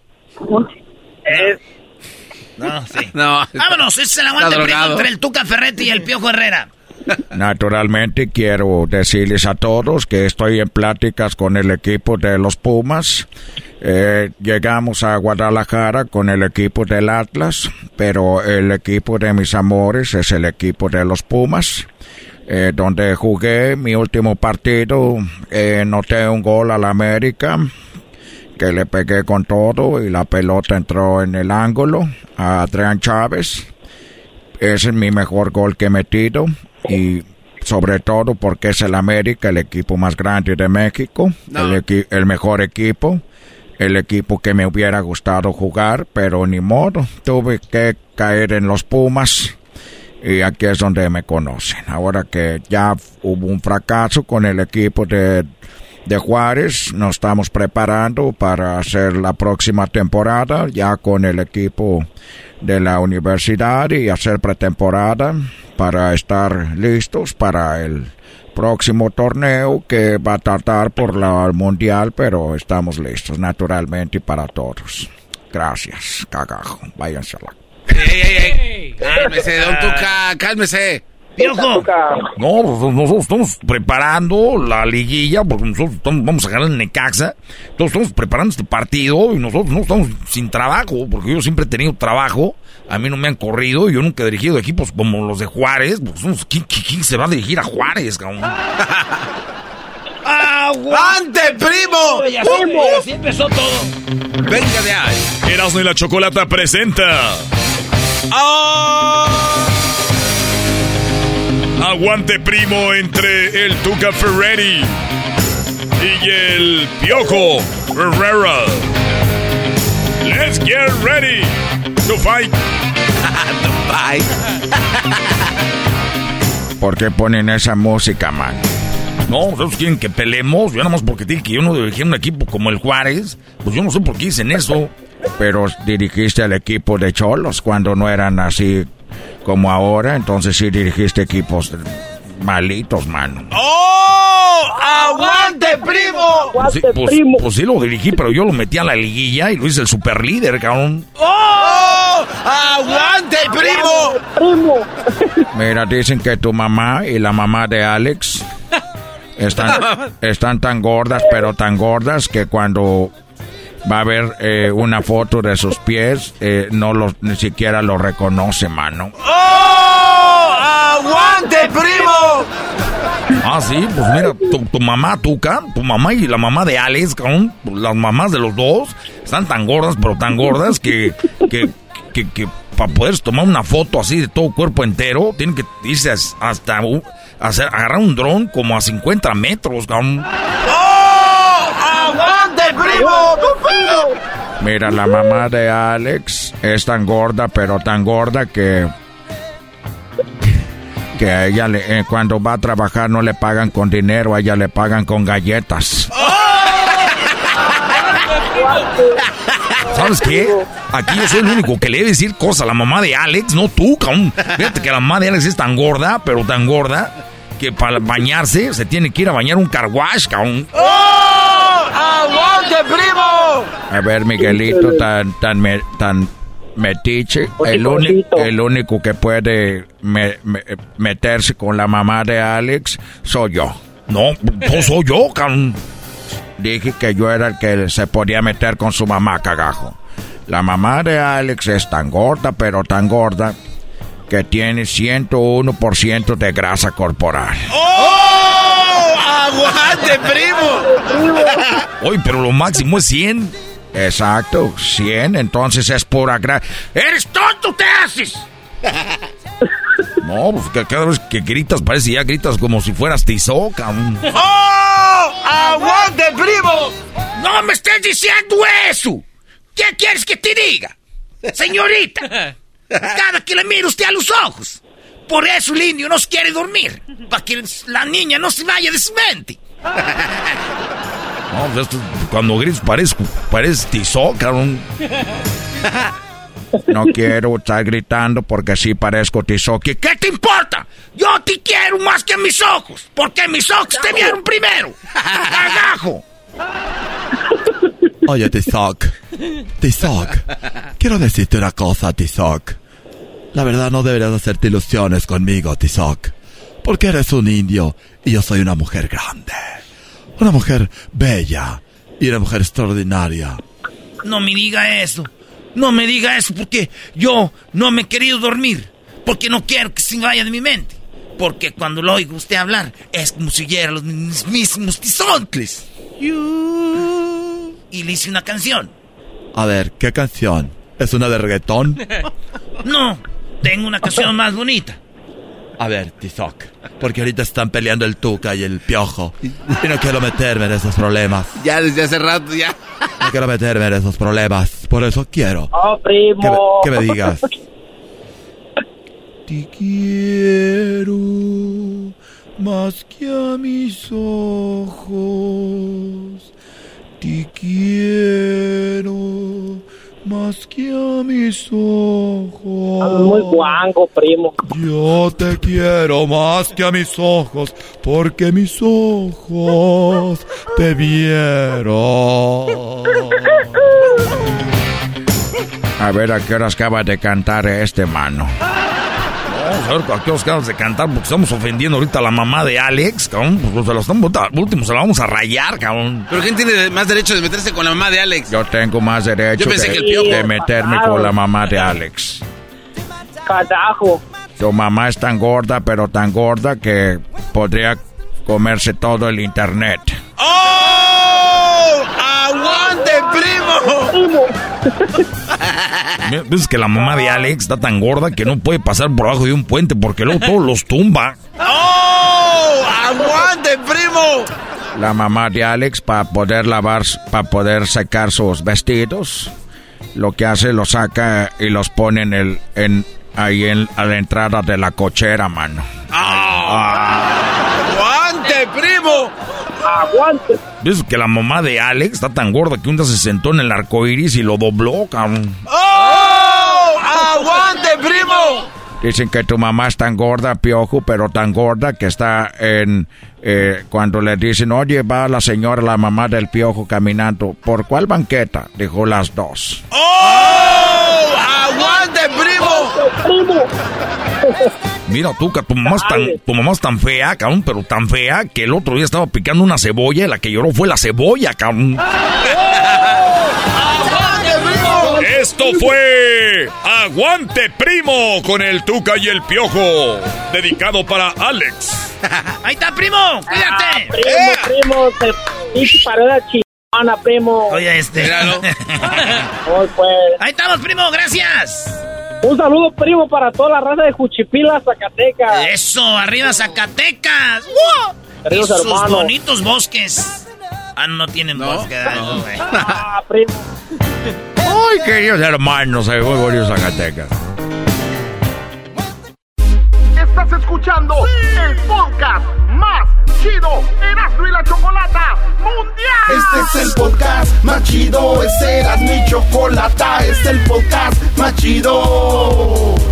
No, sí. No. Vámonos, ese es el aguante entre el Tuca Ferretti y el Piojo Herrera. Naturalmente quiero decirles a todos que estoy en pláticas con el equipo de los Pumas. Eh, llegamos a Guadalajara con el equipo del Atlas, pero el equipo de mis amores es el equipo de los Pumas. Eh, donde jugué mi último partido, eh, noté un gol al América, que le pegué con todo y la pelota entró en el ángulo a Adrián Chávez. Ese es mi mejor gol que he metido y sobre todo porque es el América, el equipo más grande de México, el, el mejor equipo, el equipo que me hubiera gustado jugar, pero ni modo, tuve que caer en los Pumas y aquí es donde me conocen. Ahora que ya hubo un fracaso con el equipo de, de Juárez, nos estamos preparando para hacer la próxima temporada ya con el equipo de la universidad y hacer pretemporada para estar listos para el próximo torneo que va a tratar por la mundial, pero estamos listos naturalmente para todos. Gracias, cagajo. Váyanse a la... ¡Ey, Cálmese, don cálmese. Piojo. No, pues, nosotros estamos preparando la liguilla, porque nosotros vamos a ganar el Necaxa. Entonces estamos preparando este partido y nosotros no estamos sin trabajo, porque yo siempre he tenido trabajo. A mí no me han corrido, yo nunca he dirigido equipos como los de Juárez. Pues, ¿quién, quién, se va a dirigir a Juárez, cabrón? ¡Aguante, primo! Y así, así empezó todo. Venga de ahí. Erasmo y la Chocolata presenta. ¡Ah! Aguante primo entre el Tuca Ferretti y el Piojo Herrera. Let's get ready to fight. to fight. ¿Por qué ponen esa música, man? No, ustedes quieren que peleemos. Yo nada más porque tiene que yo no dirigí un equipo como el Juárez. Pues yo no sé por qué dicen eso. Pero dirigiste al equipo de Cholos cuando no eran así como ahora, entonces sí dirigiste equipos malitos, mano. ¡Oh! ¡Aguante, primo! Pues sí, pues, pues sí lo dirigí, pero yo lo metí a la liguilla y lo hice el super líder, cabrón. ¡Oh! ¡Aguante, primo! Primo. Mira, dicen que tu mamá y la mamá de Alex están, están tan gordas, pero tan gordas que cuando va a ver eh, una foto de sus pies, eh, no los, ni siquiera lo reconoce, mano. ¡Oh! ¡Aguante, primo! Ah, sí, pues mira, tu, tu mamá, Tuca, tu mamá y la mamá de Alex, cabrón, pues las mamás de los dos, están tan gordas, pero tan gordas que, que, que, que para poder tomar una foto así de todo cuerpo entero, tienen que irse as- hasta hacer, agarrar un dron como a 50 metros, cabrón. ¡Oh! ¡Aguante, primo! Mira, la mamá de Alex es tan gorda, pero tan gorda que. Que a ella le- eh, cuando va a trabajar no le pagan con dinero, a ella le pagan con galletas. ¿Sabes qué? Aquí yo soy el único que le debe decir cosas a la mamá de Alex, no tú, cabrón. Fíjate que la mamá de Alex es tan gorda, pero tan gorda, que para bañarse se tiene que ir a bañar un carwash, cabrón. ¡Oh! ¡Aguante, primo! A ver, Miguelito, tan, tan, me- tan metiche, el, uni- el único que puede me- me- meterse con la mamá de Alex soy yo. No, no soy yo, cabrón. Dije que yo era el que se podía meter con su mamá, cagajo. La mamá de Alex es tan gorda, pero tan gorda, que tiene 101% de grasa corporal. ¡Oh! ¡Aguante, primo! Oye, pero lo máximo es 100. Exacto, 100, entonces es pura grasa. ¡Eres tonto, te haces! No, pues cada vez que gritas parece ya gritas como si fueras tizoc, cabrón. ¡Oh! ¡Aguante, primo! ¡No me estés diciendo eso! ¿Qué quieres que te diga? Señorita, cada que le mire usted a los ojos. Por eso el indio no quiere dormir. Para que la niña no se vaya de su mente. No, pues esto, cuando gritas parece, parece tizoc, cabrón. No quiero estar gritando porque sí parezco tizoc. ¿Qué? ¿Qué te importa? Yo te quiero más que a mis ojos. Porque mis ojos te vieron primero. ¡Cagajo! Oye, Tizoc. Tizoc. Quiero decirte una cosa, Tizoc. La verdad no deberías hacerte ilusiones conmigo, Tizoc. Porque eres un indio y yo soy una mujer grande. Una mujer bella y una mujer extraordinaria. No me diga eso. No me diga eso porque yo no me he querido dormir. Porque no quiero que se vaya de mi mente. Porque cuando lo oigo usted hablar es como si oyera los mismos tizoncles. Y le hice una canción. A ver, ¿qué canción? ¿Es una de reggaetón? No, tengo una canción más bonita. A ver, Tizoc. Porque ahorita están peleando el Tuca y el Piojo. Y no quiero meterme en esos problemas. Ya desde hace rato, ya. No quiero meterme en esos problemas. Por eso quiero Oh, que me, primo. que me digas. Te quiero más que a mis ojos. Te quiero más que a mis ojos. Muy guango, primo. Yo te quiero más que a mis ojos, porque mis ojos te vieron. A ver a qué horas acaba de cantar este mano. Vamos a ver a qué horas acabas de cantar porque estamos ofendiendo ahorita a la mamá de Alex, cabrón. Pues se lo estamos, último se la vamos a rayar, cabrón. Pero ¿quién tiene más derecho de meterse con la mamá de Alex? Yo tengo más derecho Yo pensé de, que el Piojo. de meterme con la mamá de Alex. Carajo. Tu mamá es tan gorda, pero tan gorda que podría comerse todo el internet. ¡Oh! ¡Aguante, primo! ¿Ves que la mamá de Alex está tan gorda que no puede pasar por abajo de un puente porque luego todos los tumba? ¡Oh! ¡Aguante, primo! La mamá de Alex para poder lavar, para poder secar sus vestidos, lo que hace lo saca y los pone en el, en ahí en a la entrada de la cochera, mano. ¡Aguante, primo! ¡Aguante! ¿Ves que la mamá de Alex está tan gorda que un día se sentó en el arco iris y lo dobló, cabrón? ¡Oh! ¡Aguante, primo! Dicen que tu mamá es tan gorda, piojo, pero tan gorda que está en... eh, cuando le dicen, oye, va la señora, la mamá del piojo caminando. ¿Por cuál banqueta? Dijo las dos. ¡Oh! ¡Aguante, primo! Mira tú, que tu mamá, es tan, tu mamá es tan fea, cabrón, pero tan fea que el otro día estaba picando una cebolla y la que lloró fue la cebolla, cabrón. Esto fue Aguante Primo con el Tuca y el Piojo, dedicado para Alex. Ahí está, primo. Cuídate. Primo, primo, te pinche parodia chingona, primo. Oye, este. Hoy, pues. Ahí estamos, primo. Gracias. Un saludo, primo, para toda la raza de Juchipila, Zacatecas. Eso, arriba Zacatecas. ¡Wow! Y sus hermanos. bonitos bosques. Ah, no tienen bosques. ay, no, güey. Ah, primo. Ay, queridos hermanos, muy bonito Zacatecas. Estás escuchando el podcast más chido Erasmo y la Chocolata Mundial. Este es el podcast más chido, es Erasmo y Chocolata, este es el podcast más chido.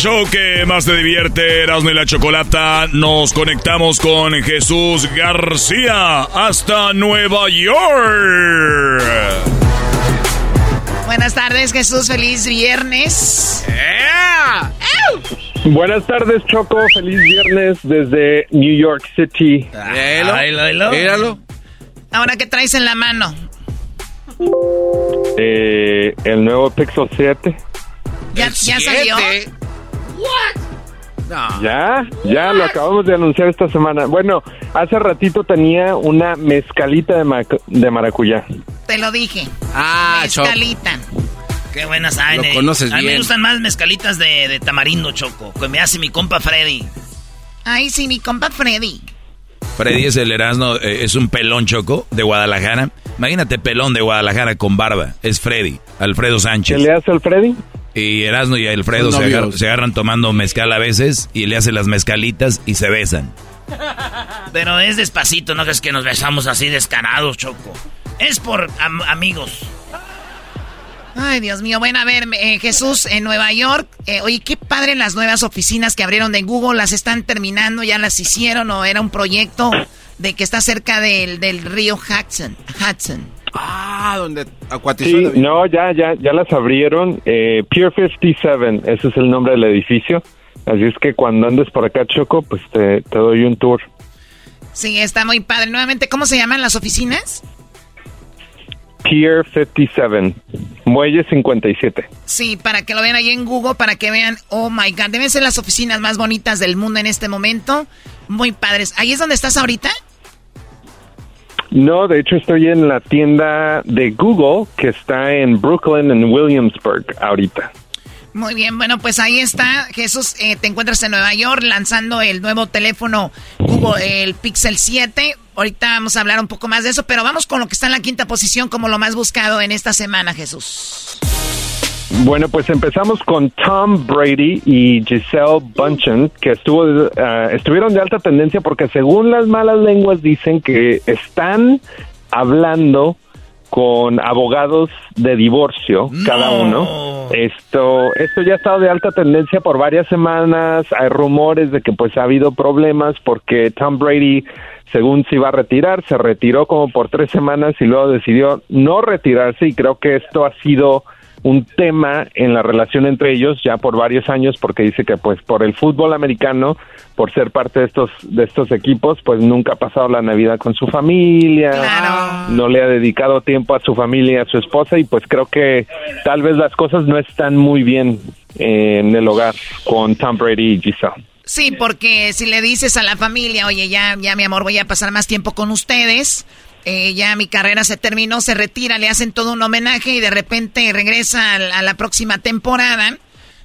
Show que más te divierte, Erasmo y la Chocolata. Nos conectamos con Jesús García hasta Nueva York. Buenas tardes, Jesús. Feliz viernes. Buenas tardes, Choco. Feliz viernes desde New York City. Míralo, míralo. Ahora, ¿qué traes en la mano? Eh, el nuevo Pixel 7. ¿Ya, ya salió? No. Ya, ya lo acabamos de anunciar esta semana. Bueno, hace ratito tenía una mezcalita de, ma- de maracuyá. Te lo dije. Ah, Choco. Mezcalita. Qué buenas saben. Lo eh. conoces A mí me bien. gustan más mezcalitas de, de tamarindo, Choco. Que me hace mi compa Freddy. Ay, sí, mi compa Freddy. Freddy es el Erasmo, eh, es un pelón choco de Guadalajara. Imagínate pelón de Guadalajara con barba. Es Freddy, Alfredo ¿Qué Sánchez. le hace al Freddy? Y Erasmo y Alfredo se, agarran tomando mezcal a veces y le hace las mezcalitas y se besan. Pero es despacito, no es que nos besamos así descarados, Choco. Es por amigos. Ay, Dios mío. Bueno, a ver, eh, Jesús, en Nueva York. Eh, oye, qué padre las nuevas oficinas que abrieron de Google. ¿Las están terminando? ¿Ya las hicieron? ¿O era un proyecto de que está cerca del, del río Hudson? Hudson. Ah, donde Sí, no, ya, ya, ya las abrieron. Eh, Pier 57, ese es el nombre del edificio. Así es que cuando andes por acá, Choco, pues te, te doy un tour. Sí, está muy padre. Nuevamente, ¿cómo se llaman las oficinas? Pier 57, Muelle 57. Sí, para que lo vean ahí en Google, para que vean, oh my God, deben ser las oficinas más bonitas del mundo en este momento. Muy padres. ¿Ahí es donde estás ahorita? No, de hecho estoy en la tienda de Google que está en Brooklyn, en Williamsburg, ahorita. Muy bien, bueno, pues ahí está, Jesús, eh, te encuentras en Nueva York lanzando el nuevo teléfono Google, el Pixel 7. Ahorita vamos a hablar un poco más de eso, pero vamos con lo que está en la quinta posición como lo más buscado en esta semana, Jesús. Bueno, pues empezamos con Tom Brady y Giselle Bunchen, que estuvo, eh, estuvieron de alta tendencia porque según las malas lenguas dicen que están hablando con abogados de divorcio cada uno. Esto, esto ya ha estado de alta tendencia por varias semanas. Hay rumores de que pues ha habido problemas porque Tom Brady, según se iba a retirar, se retiró como por tres semanas y luego decidió no retirarse y creo que esto ha sido un tema en la relación entre ellos ya por varios años porque dice que pues por el fútbol americano por ser parte de estos de estos equipos pues nunca ha pasado la navidad con su familia no le ha dedicado tiempo a su familia y a su esposa y pues creo que tal vez las cosas no están muy bien eh, en el hogar con Tom Brady y Giselle Sí, porque si le dices a la familia, oye, ya, ya mi amor, voy a pasar más tiempo con ustedes, eh, ya mi carrera se terminó, se retira, le hacen todo un homenaje y de repente regresa a la, próxima temporada,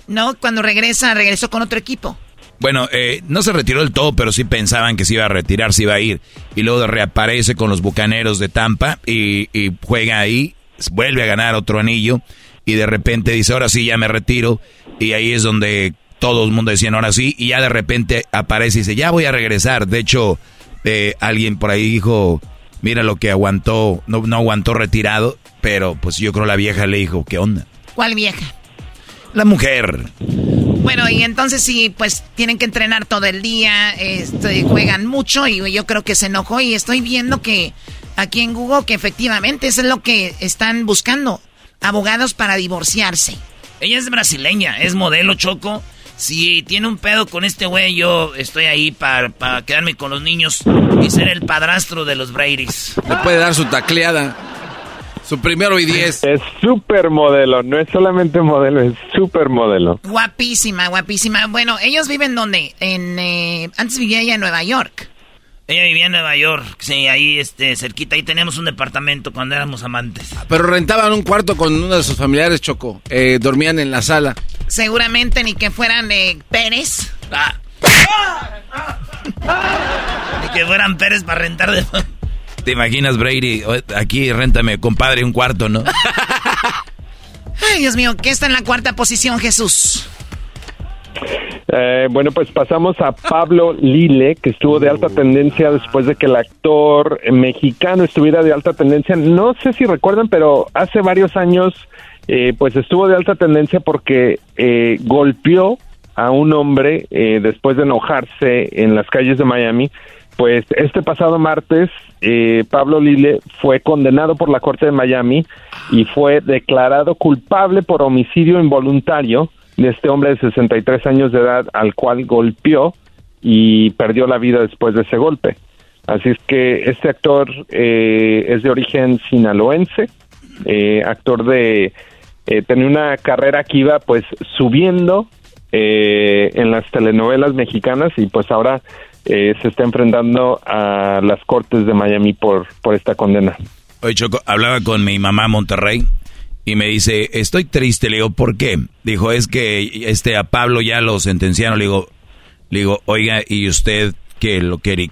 ¿no? Cuando regresa, regresó con otro equipo. Bueno, eh, no se retiró del todo, pero sí pensaban que se iba a retirar, se iba a ir. Y luego reaparece con los Bucaneros de Tampa y, juega ahí, vuelve a ganar otro anillo y de repente dice, ahora sí, ya me retiro. Y ahí es donde todo el mundo decía, ahora sí, y ya de repente aparece y dice, ya voy a regresar. De hecho, eh, alguien por ahí dijo, Mira lo que aguantó, no, no aguantó retirado, pero pues yo creo la vieja le dijo, ¿qué onda? ¿Cuál vieja? La mujer. Bueno, y entonces sí, pues tienen que entrenar todo el día, este, juegan mucho y yo creo que se enojó y estoy viendo que aquí en Google que efectivamente eso es lo que están buscando, abogados para divorciarse. Ella es brasileña, es modelo choco si tiene un pedo con este güey, yo estoy ahí para quedarme con los niños y ser el padrastro de los Brady's. Le puede dar su tacleada. Su primero y diez. Es súper modelo, no es solamente modelo, es súper modelo. Guapísima, guapísima. Bueno, ¿ellos viven dónde? En, eh, antes vivía ella en Nueva York. Ella vivía en Nueva York, sí, ahí este, cerquita, ahí teníamos un departamento cuando éramos amantes. Pero rentaban un cuarto con uno de sus familiares, Choco. Eh, dormían en la sala. Seguramente ni que fueran eh, Pérez. Ah. ni que fueran Pérez para rentar de... ¿Te imaginas, Brady? Aquí, réntame, compadre, un cuarto, ¿no? Ay, Dios mío, ¿qué está en la cuarta posición, Jesús? Eh, bueno, pues pasamos a Pablo Lile, que estuvo de alta tendencia después de que el actor mexicano estuviera de alta tendencia. No sé si recuerdan, pero hace varios años, eh, pues estuvo de alta tendencia porque eh, golpeó a un hombre después de enojarse en las calles de Miami. Pues este pasado martes, Pablo Lile fue condenado por la Corte de Miami y fue declarado culpable por homicidio involuntario de este hombre de 63 años de edad al cual golpeó y perdió la vida después de ese golpe. Así es que este actor eh, es de origen sinaloense, eh, actor de... Eh, tenía una carrera que iba pues subiendo en las telenovelas mexicanas y pues ahora se está enfrentando a las cortes de Miami por, por esta condena. Oye, Choco, hablaba con mi mamá Monterrey y me dice, estoy triste. Le digo, ¿por qué? Dijo, es que este a Pablo ya lo sentenciaron. Le digo, le digo oiga, ¿y usted qué lo quiere?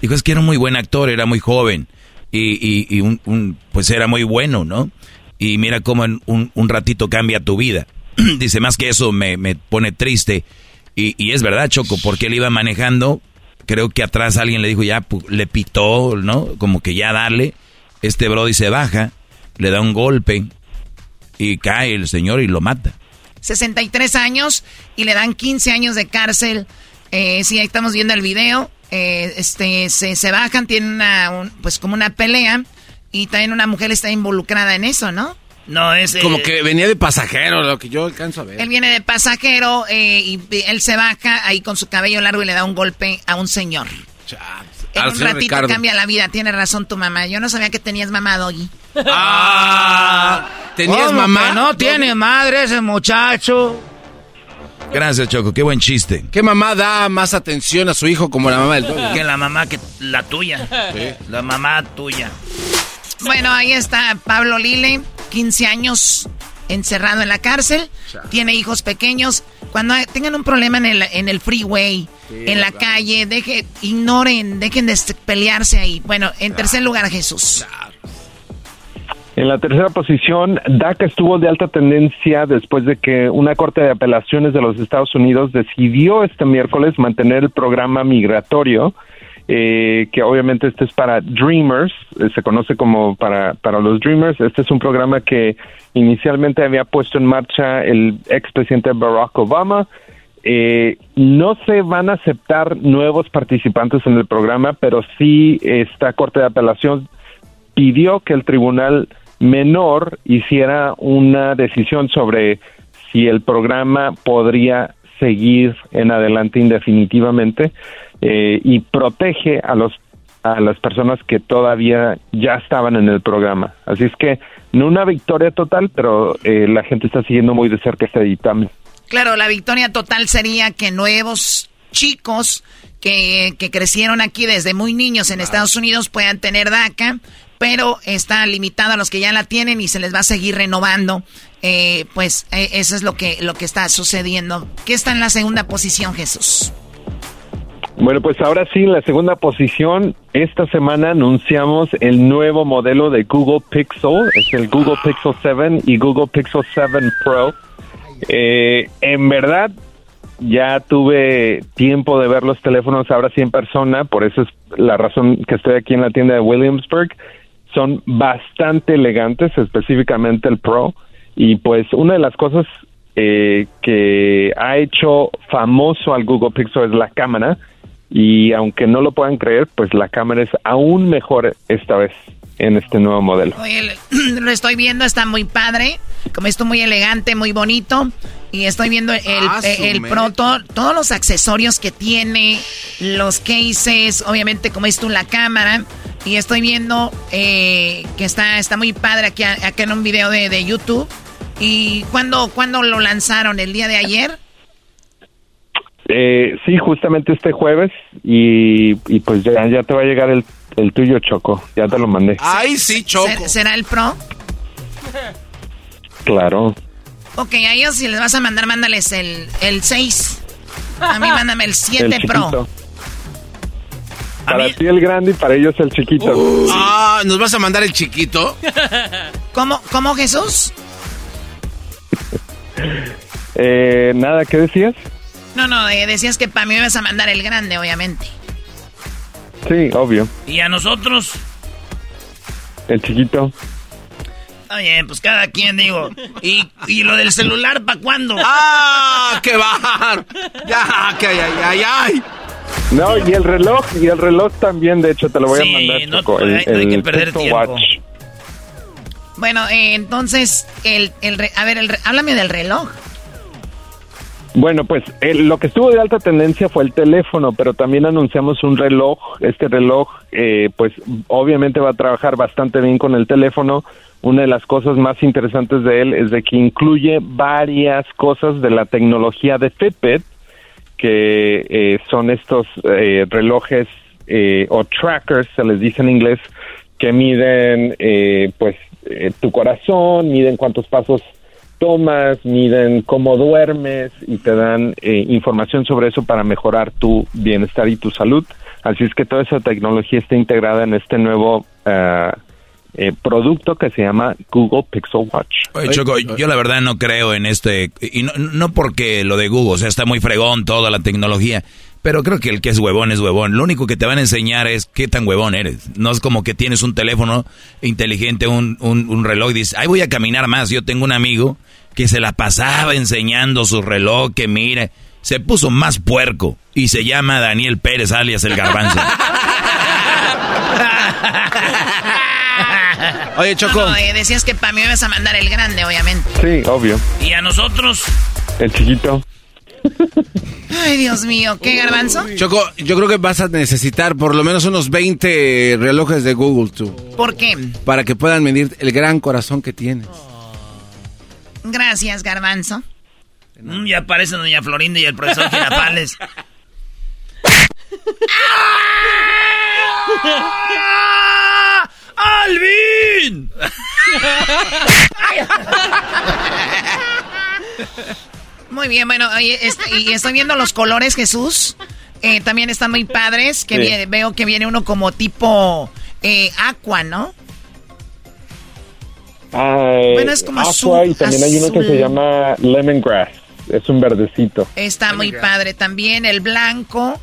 Dijo, es que era un muy buen actor, era muy joven. Y, y, un, pues era muy bueno, ¿no? Y mira cómo en un, un ratito cambia tu vida. dice, más que eso me, me pone triste. Y, y, es verdad, Choco, porque él iba manejando. Creo que atrás alguien le dijo, ya, le pitó, ¿no? Como que ya dale Este Brody se baja, le da un golpe y cae el señor y lo mata. 63 años y le dan 15 años de cárcel. Eh, sí, ahí estamos viendo el video. Eh, este, se, se, bajan, tienen una, pues como una pelea y también una mujer está involucrada en eso, ¿no? No, es... Como que venía de pasajero, lo que yo alcanzo a ver. Él viene de pasajero eh, y él se baja ahí con su cabello largo y le da un golpe a un señor. En un ratito cambia la vida, tiene razón tu mamá. Yo no sabía que tenías mamá, Doggy. Ah, ¿tenías mamá? no tiene madre ese muchacho. Gracias, Choco. Qué buen chiste. ¿Qué mamá da más atención a su hijo como la mamá del Doggy? Que la mamá que la tuya. La mamá tuya. Bueno, ahí está Pablo Lile, 15 años encerrado en la cárcel, tiene hijos pequeños. Cuando tengan un problema en el, en el freeway, en la calle, deje, ignoren, dejen de pelearse ahí. Bueno, en tercer lugar, Jesús. En la tercera posición, DACA estuvo de alta tendencia después de que una corte de apelaciones de los Estados Unidos decidió este miércoles mantener el programa migratorio eh, que obviamente este es para Dreamers, eh, se conoce como para, para los Dreamers. Este es un programa que inicialmente había puesto en marcha el expresidente Barack Obama. Eh, no se van a aceptar nuevos participantes en el programa, pero sí esta Corte de Apelación pidió que el Tribunal Menor hiciera una decisión sobre si el programa podría seguir en adelante indefinitivamente. Eh, y protege a los a las personas que todavía ya estaban en el programa. Así es que no una victoria total, pero eh, la gente está siguiendo muy de cerca este dictamen. Claro, la victoria total sería que nuevos chicos que, que crecieron aquí desde muy niños en Estados Unidos puedan tener DACA, pero está limitado a los que ya la tienen y se les va a seguir renovando. Eh, pues eso es lo que, lo que está sucediendo. ¿Qué está en la segunda posición, Jesús? Bueno, pues ahora sí, en la segunda posición, esta semana anunciamos el nuevo modelo de Google Pixel, es el Google Pixel 7 y Google Pixel 7 Pro. Eh, en verdad, ya tuve tiempo de ver los teléfonos ahora sí en persona, por eso es la razón que estoy aquí en la tienda de Williamsburg. Son bastante elegantes, específicamente el Pro. Y pues una de las cosas eh, que ha hecho famoso al Google Pixel es la cámara y aunque no lo puedan creer, pues la cámara es aún mejor esta vez en este nuevo modelo. Oye, lo estoy viendo, está muy padre, como esto muy elegante, muy bonito. Y estoy viendo el, ah, el, Pro, todos los accesorios que tiene, los cases, obviamente como es tú la cámara. Y estoy viendo eh, que está, está muy padre aquí, acá en un video de, de YouTube. ¿Y cuándo, cuándo lo lanzaron? ¿El día de ayer? Eh, sí, justamente este jueves y, pues ya, ya te va a llegar el, el tuyo, Choco. Ya te lo mandé. Ay, sí, Choco. ¿Será el Pro? Claro. Ok, a ellos si les vas a mandar, mándales el, el 6. A mí mándame el 7 Pro. Para ti el grande y para ellos el chiquito. ah, ¿nos vas a mandar el chiquito? ¿Cómo, cómo Jesús? eh, nada, ¿qué decías? No, no, eh, decías que para mí me vas a mandar el grande, obviamente. Sí, obvio. ¿Y a nosotros? El chiquito. Oye, pues cada quien, digo. ¿Y, y lo del celular para cuándo? ¡Ah! ¡Qué bajar! ¡Ya! ¡Que ay, ay, ay! No, y el reloj, y el reloj también, de hecho, te lo voy a mandar. No, el, hay, que perder tiempo. Bueno, eh, entonces, el, el, a ver, el, háblame del reloj. Bueno, pues lo que estuvo de alta tendencia fue el teléfono, pero también anunciamos un reloj. Este reloj, eh, pues obviamente va a trabajar bastante bien con el teléfono. Una de las cosas más interesantes de él es de que incluye varias cosas de la tecnología de Fitbit, que eh, son estos eh, relojes o trackers, se les dice en inglés, que miden pues tu corazón, miden cuántos pasos tomas, miden cómo duermes y te dan eh, información sobre eso para mejorar tu bienestar y tu salud. Así es que toda esa tecnología está integrada en este nuevo eh, eh, producto que se llama Google Pixel Watch. Oye, Choco, yo la verdad no creo en este, y no, no porque lo de Google, o sea, está muy fregón toda la tecnología, Pero creo que el que es huevón es huevón. Lo único que te van a enseñar es qué tan huevón eres. No es como que tienes un teléfono inteligente, un, un, reloj y dices, ay, voy a caminar más. Yo tengo un amigo que se la pasaba enseñando su reloj, que mire, se puso más puerco y se llama Daniel Pérez, alias el garbanzo. Oye, Choco. decías que para mí me vas a mandar el grande, obviamente. Sí, obvio. ¿Y a nosotros? El chiquito. Ay, Dios mío, ¿qué garbanzo? Choco, yo creo que vas a necesitar por lo menos unos 20 relojes de Google, tú. ¿Por qué? Para que puedan medir el gran corazón que tienes. Gracias, garbanzo. Mm, ya aparecen doña Florinda y el profesor Girafales. Muy bien, bueno, y estoy viendo los colores, Jesús. Eh, también están muy padres. Que veo que viene uno como tipo eh, aqua, ¿no? bueno, es como aqua y también hay uno que se llama lemongrass. Es un verdecito. Está muy padre también el blanco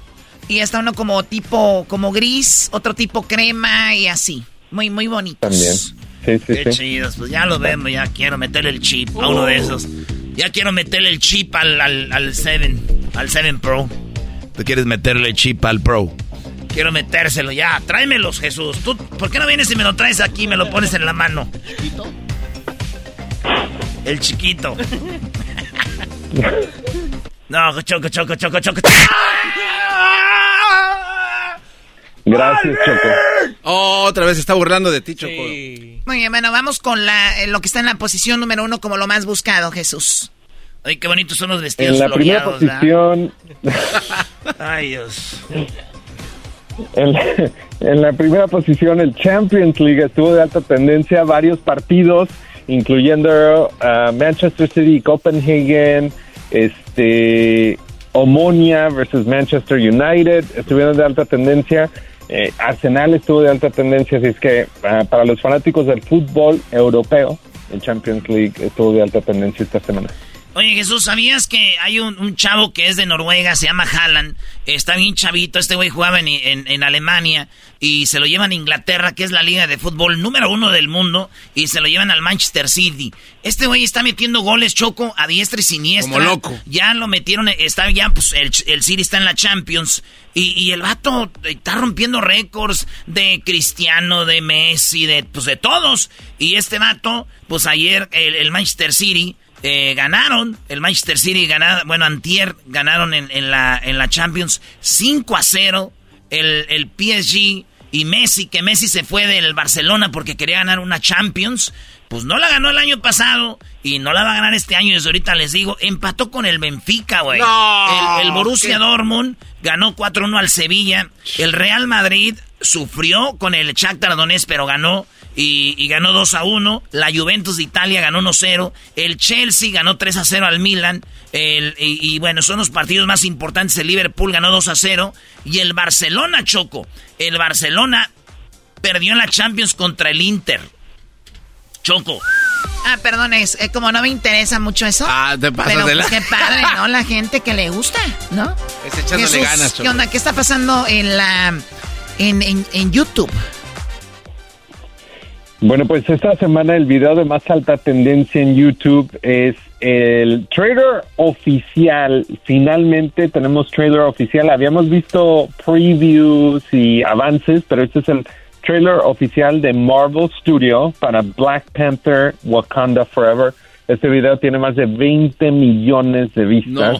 y está uno como tipo como gris, otro tipo crema y así. Muy muy bonitos. También. Sí, sí, Qué chidos, pues ya lo vemos, ya quiero meterle el chip a uno de esos. Ya quiero meterle el chip al, al, al 7, al 7 Pro. ¿Tú quieres meterle el chip al Pro? Quiero metérselo ya. Tráemelos, Jesús. ¿Tú, ¿Por qué no vienes y me lo traes aquí y me lo pones en la mano? ¿Chiquito? El chiquito. no, choco, choco, choco, choco. Gracias, Choco. Oh, otra vez está burlando de ti, Choco. Muy bien, bueno, vamos con la, eh, lo que está en la posición número uno como lo más buscado, Jesús. Ay, qué bonitos son los vestidos En la primera posición... Ay, Dios. En la, primera posición, el Champions League estuvo de alta tendencia varios partidos, incluyendo uh, Manchester City, Copenhagen, este, Omonia versus Manchester United, estuvieron de alta tendencia. Eh, Arsenal estuvo de alta tendencia, así es que ah, para los fanáticos del fútbol europeo, el Champions League estuvo de alta tendencia esta semana. Oye Jesús, ¿sabías que hay un, chavo que es de Noruega, se llama Haaland? Está bien chavito, este güey jugaba en, en, Alemania y se lo llevan a Inglaterra, que es la liga de fútbol número uno del mundo, y se lo llevan al Manchester City. Este güey está metiendo goles choco a diestra y siniestra. Como loco. Ya lo metieron, está ya, pues el, el City está en la Champions. Y, y, el vato está rompiendo récords de Cristiano, de Messi, de, pues de todos. Y este vato, pues ayer el Manchester City eh, ganaron, el Manchester City ganaron, bueno, Antier ganaron en, la, en la Champions 5 a 0. El, el PSG y Messi, que Messi se fue del Barcelona porque quería ganar una Champions, pues no la ganó el año pasado y no la va a ganar este año. Desde ahorita les digo, empató con el Benfica, güey. el, Borussia Dortmund ganó 4-1 al Sevilla. El Real Madrid sufrió con el Shakhtar Donetsk, pero ganó y, ganó 2 a 1. La Juventus de Italia ganó 1 0. El Chelsea ganó 3 a 0 al Milan. El, y, bueno, son los partidos más importantes. El Liverpool ganó 2 a 0. Y el Barcelona, Choco. El Barcelona perdió en la Champions contra el Inter. Choco. Ah, perdón, es eh, como no me interesa mucho eso. Ah, te pasas pero, de la... Qué padre, ¿no? La gente que le gusta, ¿no? Es echándole ganas, Choco. ¿Qué onda? ¿Qué está pasando en la... en, en, en YouTube? Bueno, pues esta semana el video de más alta tendencia en YouTube es el trailer oficial. Finalmente tenemos trailer oficial. Habíamos visto previews y avances, pero este es el trailer oficial de Marvel Studio para Black Panther Wakanda Forever. Este video tiene más de 20 millones de vistas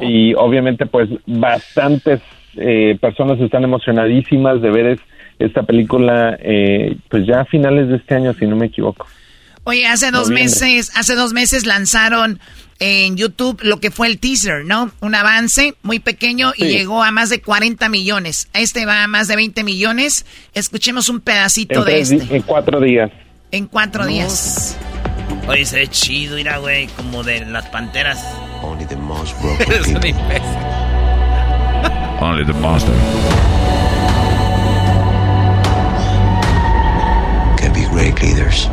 y obviamente pues bastantes eh, personas están emocionadísimas de ver este esta película, eh, pues ya a finales de este año, si no me equivoco. Oye, hace dos meses, hace dos meses lanzaron en YouTube lo que fue el teaser, ¿no? Un avance muy pequeño y llegó a más de 40 millones. Este va a más de 20 millones. Escuchemos un pedacito de este. En cuatro días. En cuatro días. Oye, se ve chido, mira, güey, como de las panteras. Only the most broken Only the monster. leaders.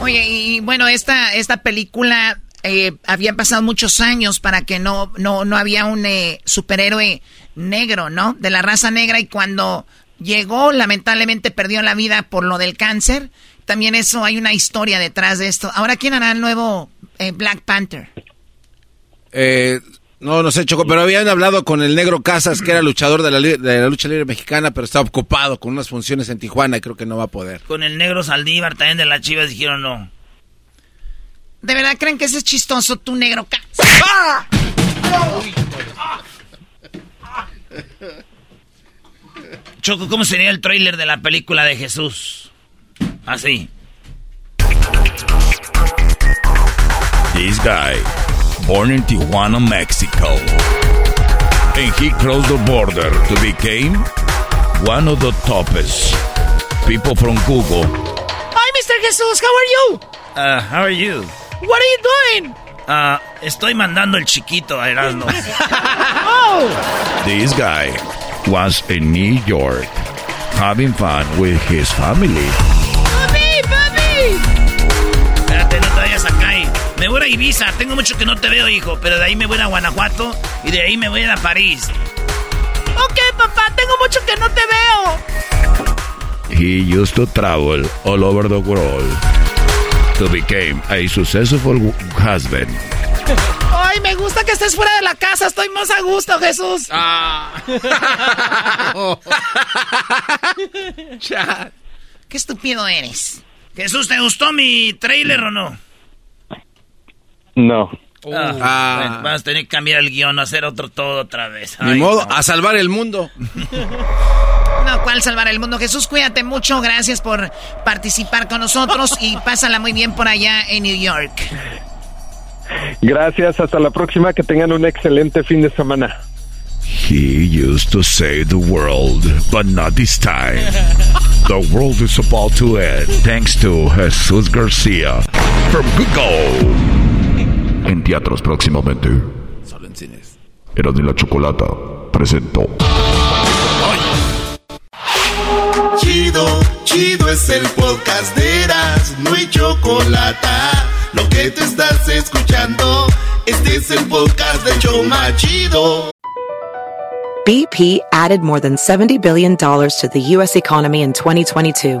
Oye, y bueno, esta, esta película eh, habían pasado muchos años para que no, no, no había un eh, superhéroe negro, ¿no? De la raza negra y cuando llegó, lamentablemente perdió la vida por lo del cáncer también eso, hay una historia detrás de esto. Ahora, ¿quién hará el nuevo eh, Black Panther? Eh, no, no sé, Choco, pero habían hablado con el negro Casas, que era luchador de la, de la lucha libre mexicana, pero estaba ocupado con unas funciones en Tijuana y creo que no va a poder. Con el negro Saldívar también de las chivas dijeron no. ¿De verdad creen que ese es chistoso, tu negro Casas? ¡Ah! Choco, ¿cómo sería el tráiler de la película de Jesús? Así. This guy, born in Tijuana, Mexico, and he crossed the border to become one of the toppest people from Google. Hi, Mr. Jesus, how are you? Uh, how are you? What are you doing? Uh, estoy mandando el chiquito a Erasmo. oh! This guy was in New York having fun with his family. Me voy a Ibiza. Tengo mucho que no te veo, hijo. Pero de ahí me voy a Guanajuato y de ahí me voy a París. Ok, papá, tengo mucho que no te veo. He used to travel all over the world to become a successful husband. Ay, me gusta que estés fuera de la casa. Estoy más a gusto, Jesús. Ah. Qué estúpido eres. Jesús, ¿te gustó mi trailer o no? No. Ah, Ah. vas a tener que cambiar el guion, hacer otro todo otra vez. Ni Ay, modo, no. a salvar el mundo. No, ¿cuál salvar el mundo? Jesús, cuídate mucho. Gracias por participar con nosotros y pásala muy bien por allá en New York. Gracias, hasta la próxima, que tengan un excelente fin de semana. He used to save the world, but not this time. The world is about to end thanks to Jesus Garcia from Google. En teatros próximamente. Solo en cines. Era de la Chocolata presentó. Chido, chido es el podcast de Eras, no hay chocolate. Lo que te estás escuchando, este es el podcast de Choma Chido. BP added more than $70 billion to the U.S. economy in 2022.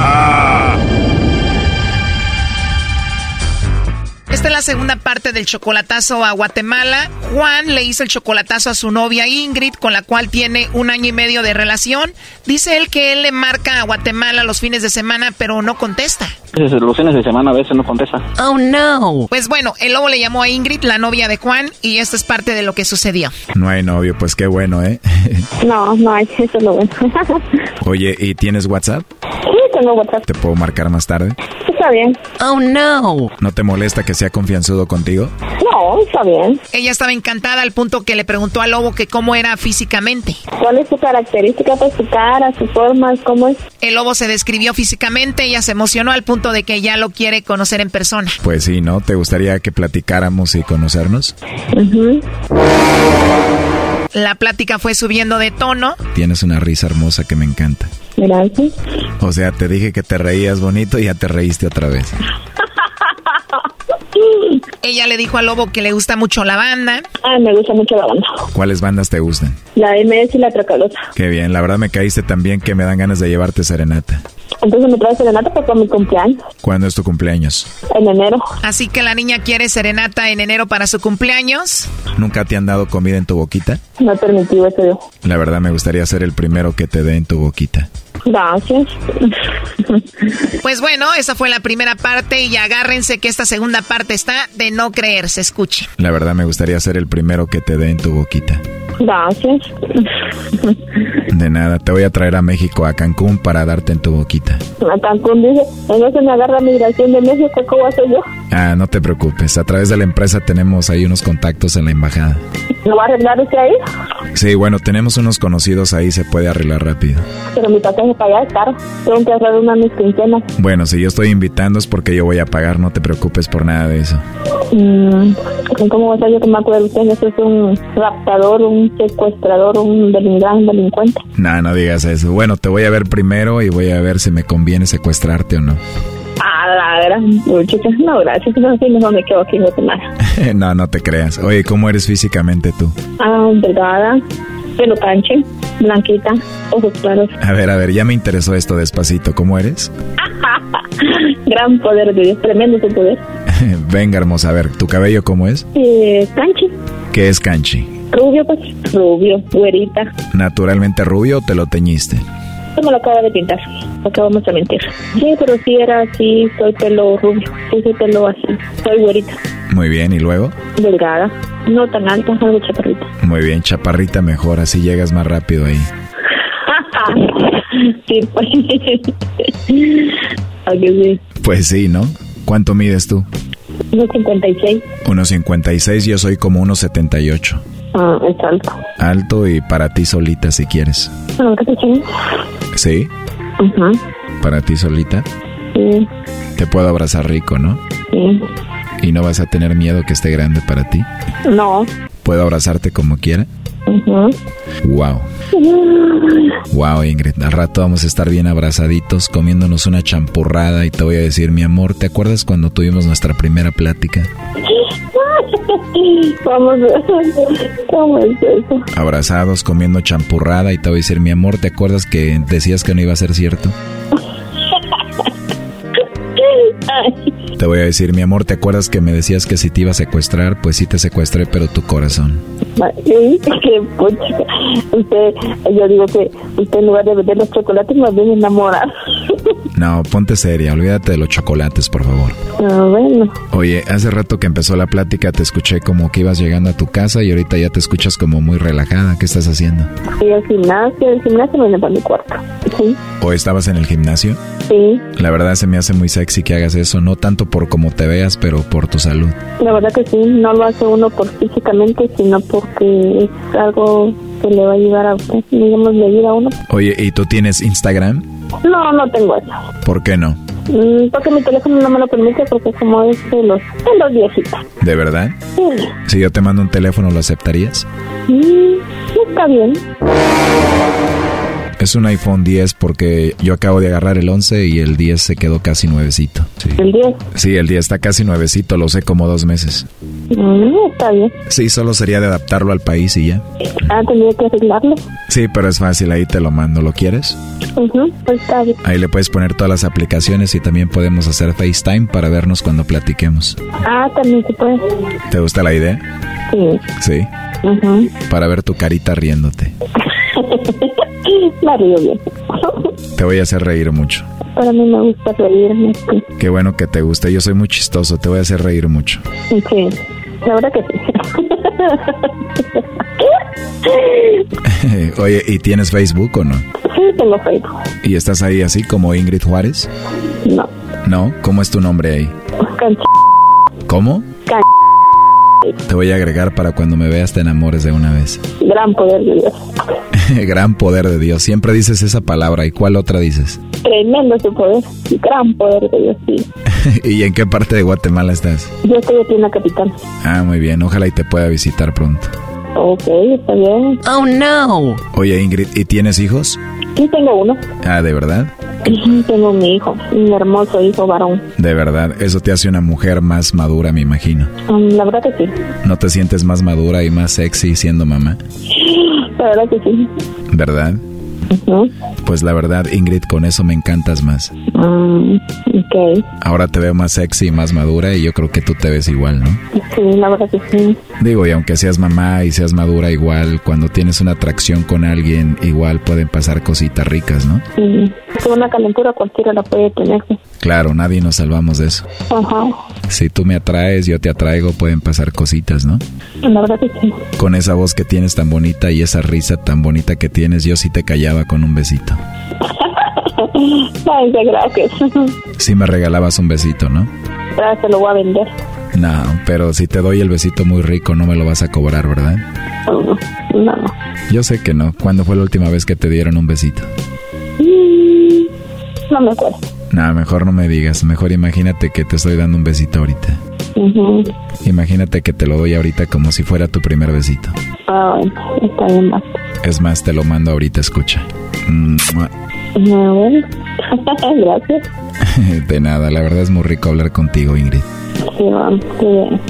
Esta es la segunda parte del chocolatazo a Guatemala. Juan le hizo el chocolatazo a su novia Ingrid, con la cual tiene un año y medio de relación. Dice él que él le marca a Guatemala los fines de semana, pero no contesta. Los fines de semana a veces no contesta. Oh no. Pues bueno, el lobo le llamó a Ingrid, la novia de Juan, y esto es parte de lo que sucedió. No hay novio, pues qué bueno, ¿eh? No, no hay, eso es lo bueno. Oye, ¿y tienes WhatsApp? Sí, tengo WhatsApp. ¿Te puedo marcar más tarde? Está bien. Oh no. ¿No te molesta que sea confianzudo contigo? No, está bien. Ella estaba encantada al punto que le preguntó al lobo que cómo era físicamente. ¿Cuál es su característica? Pues su cara, su forma, ¿cómo es? El lobo se describió físicamente, ella se emocionó al punto de que ya lo quiere conocer en persona. Pues sí, ¿no? ¿Te gustaría que platicáramos y conocernos? La plática fue subiendo de tono. Tienes una risa hermosa que me encanta. Gracias. O sea, te dije que te reías bonito y ya te reíste otra vez. Ella le dijo al lobo que le gusta mucho la banda. Ah, me gusta mucho la banda. ¿Cuáles bandas te gustan? La MS y la Tracalosa. Qué bien, la verdad me caíste tan bien que me dan ganas de llevarte serenata. Entonces me trae serenata para mi cumpleaños. ¿Cuándo es tu cumpleaños? En enero. Así que la niña quiere serenata en enero para su cumpleaños. ¿Nunca te han dado comida en tu boquita? No he permitido eso yo. La verdad me gustaría ser el primero que te dé en tu boquita. Gracias. Pues bueno, esa fue la primera parte y agárrense que esta segunda parte está de no creer, se escuche. La verdad me gustaría ser el primero que te dé en tu boquita. Gracias. De nada, te voy a traer a México, a Cancún, para darte en tu boquita. A Cancún dice, se me agarra migración de México, ¿cómo hacer yo? Ah, no te preocupes, a través de la empresa tenemos ahí unos contactos en la embajada. ¿No va a arreglar usted ahí? Sí, bueno, tenemos unos conocidos ahí, se puede arreglar rápido. Pero mi pasaje para allá es caro. Tengo que ahorrar una de mis quincenas. Bueno, si yo estoy invitando es porque yo voy a pagar, no te preocupes por nada de eso. Mm, ¿Cómo va a yo que me acuerdo usted? Eso es un raptador, un secuestrador, un delincuente, delincuente. No, no digas eso. Bueno, te voy a ver primero y voy a ver si me conviene secuestrarte o no. A la gran puchica. No, gracias. No, sí, mejor me quedo aquí en Guatemala. no, no te creas. Oye, ¿cómo eres físicamente tú? Ah, delgada, pelo canche, blanquita, ojos claros. A ver, a ver, ya me interesó esto despacito. ¿Cómo eres? Gran poder de Dios, tremendo su poder. Venga, hermosa, a ver, ¿tu cabello cómo es? Eh, canche, ¿Qué es canchi? Rubio, pues, rubio, güerita. ¿Naturalmente rubio o te lo teñiste? Me lo acaba de pintar, acabamos de mentir. Sí, pero sí era así, soy pelo rubio, sí, soy pelo así, soy güerita, Muy bien, ¿y luego? delgada, no tan alta, algo chaparrita. Muy bien, chaparrita mejor, así llegas más rápido ahí. sí, pues. ¿A sí? Pues sí, ¿no? ¿Cuánto mides tú? 1.56. 1.56, yo soy como 1.78. Ah, es alto. Alto y para ti solita si quieres. Bueno, ¿qué te chingo? ¿Sí? Ajá, Para ti solita. sí, Te puedo abrazar rico, ¿no? sí. Y no vas a tener miedo que esté grande para ti. No. ¿Puedo abrazarte como quiera? Wow. Wow, Ingrid. Al rato vamos a estar bien abrazaditos, comiéndonos una champurrada y te voy a decir, mi amor, ¿te acuerdas cuando tuvimos nuestra primera plática? Vamos a ver. ¿Cómo es eso? Abrazados, comiendo champurrada y te voy a decir, mi amor, ¿te acuerdas que decías que no iba a ser cierto? Te voy a decir, mi amor, ¿te acuerdas que me decías que si te iba a secuestrar? Pues sí te secuestré, pero tu corazón. Sí, qué pucha. Usted, yo digo que usted en lugar de vender los chocolates más bien enamorar. No, ponte seria, olvídate de los chocolates, por favor. Ah, bueno. Oye, hace rato que empezó la plática te escuché como que ibas llegando a tu casa y ahorita ya te escuchas como muy relajada. ¿Qué estás haciendo? Y al gimnasio, el gimnasio viene para mi cuarto. Sí, ¿O estabas en el gimnasio? sí. La verdad se me hace muy sexy que hagas eso, no tanto por cómo te veas, pero por tu salud. La verdad que sí, no lo hace uno por físicamente, sino porque es algo que le va a ayudar a digamos, le ayuda a uno. Oye, ¿y tú tienes Instagram? No, no tengo eso. ¿Por qué no? Mm, Porque mi teléfono no me lo permite porque como es de los, de los viejitos. ¿De verdad? Sí, Si yo te mando un teléfono, ¿lo aceptarías? Mm, está bien. Es un iPhone 10 porque yo acabo de agarrar el 11 y el 10 se quedó casi nuevecito. Sí. El 10. Sí, el 10 está casi nuevecito, lo sé como dos meses. Mm, está bien. Sí, solo sería de adaptarlo al país y ya. Ah, tendría que arreglarlo. Sí, pero es fácil, ahí te lo mando, ¿lo quieres? Pues está bien. Ahí le puedes poner todas las aplicaciones y también podemos hacer FaceTime para vernos cuando platiquemos. Ah, también se puede. ¿Te gusta la idea? Sí. Sí. Ujú. Para ver tu carita riéndote. Me río bien. Te voy a hacer reír mucho. Para mí me gusta reírme. sí. Qué bueno que te guste. Yo soy muy chistoso, te voy a hacer reír mucho. Sí, la verdad que sí. Oye, ¿y tienes Facebook o no? Sí, tengo Facebook. ¿Y estás ahí así como Ingrid Juárez? No. ¿No? ¿Cómo es tu nombre ahí? Canch- ¿Cómo? Te voy a agregar para cuando me veas te enamores de una vez. Gran poder de Dios. Gran poder de Dios. Siempre dices esa palabra. ¿Y cuál otra dices? Tremendo su poder. Gran poder de Dios, sí. ¿Y en qué parte de Guatemala estás? Yo estoy aquí en la capital. Ah, muy bien. Ojalá y te pueda visitar pronto. Ok, está bien. Oh, no. Oye, Ingrid, ¿y tienes hijos? Sí, tengo uno. Ah, ¿de verdad? Tengo mi hijo, un hermoso hijo varón. De verdad. Eso te hace una mujer más madura, me imagino. Mm, La verdad que sí. ¿No te sientes más madura y más sexy siendo mamá? La verdad que sí. ¿Verdad? Pues la verdad, Ingrid, con eso me encantas más. Mm, ok. Ahora te veo más sexy y más madura y yo creo que tú te ves igual, ¿no? Sí, la verdad que sí. Digo, y aunque seas mamá y seas madura igual, cuando tienes una atracción con alguien, igual pueden pasar cositas ricas, ¿no? Sí. Una calentura cualquiera la puede tener. Claro, nadie nos salvamos de eso. Ajá. Si tú me atraes, yo te atraigo, pueden pasar cositas, ¿no? La verdad que sí. Con esa voz que tienes tan bonita y esa risa tan bonita que tienes, yo sí te callaba con un besito. Ay, gracias. Sí me regalabas un besito, ¿no? Gracias, lo voy a vender. No, pero si te doy el besito muy rico, no me lo vas a cobrar, ¿verdad? No. Yo sé que no. ¿Cuándo fue la última vez que te dieron un besito? Mm, No me acuerdo. No, mejor no me digas. Mejor imagínate que te estoy dando un besito ahorita. Imagínate que te lo doy ahorita como si fuera tu primer besito. Ah, bueno, está bien más. Es más, te lo mando ahorita, escucha. Mua. Ah, bueno. gracias. De nada, la verdad es muy rico hablar contigo, Ingrid. Sí, va, qué bien.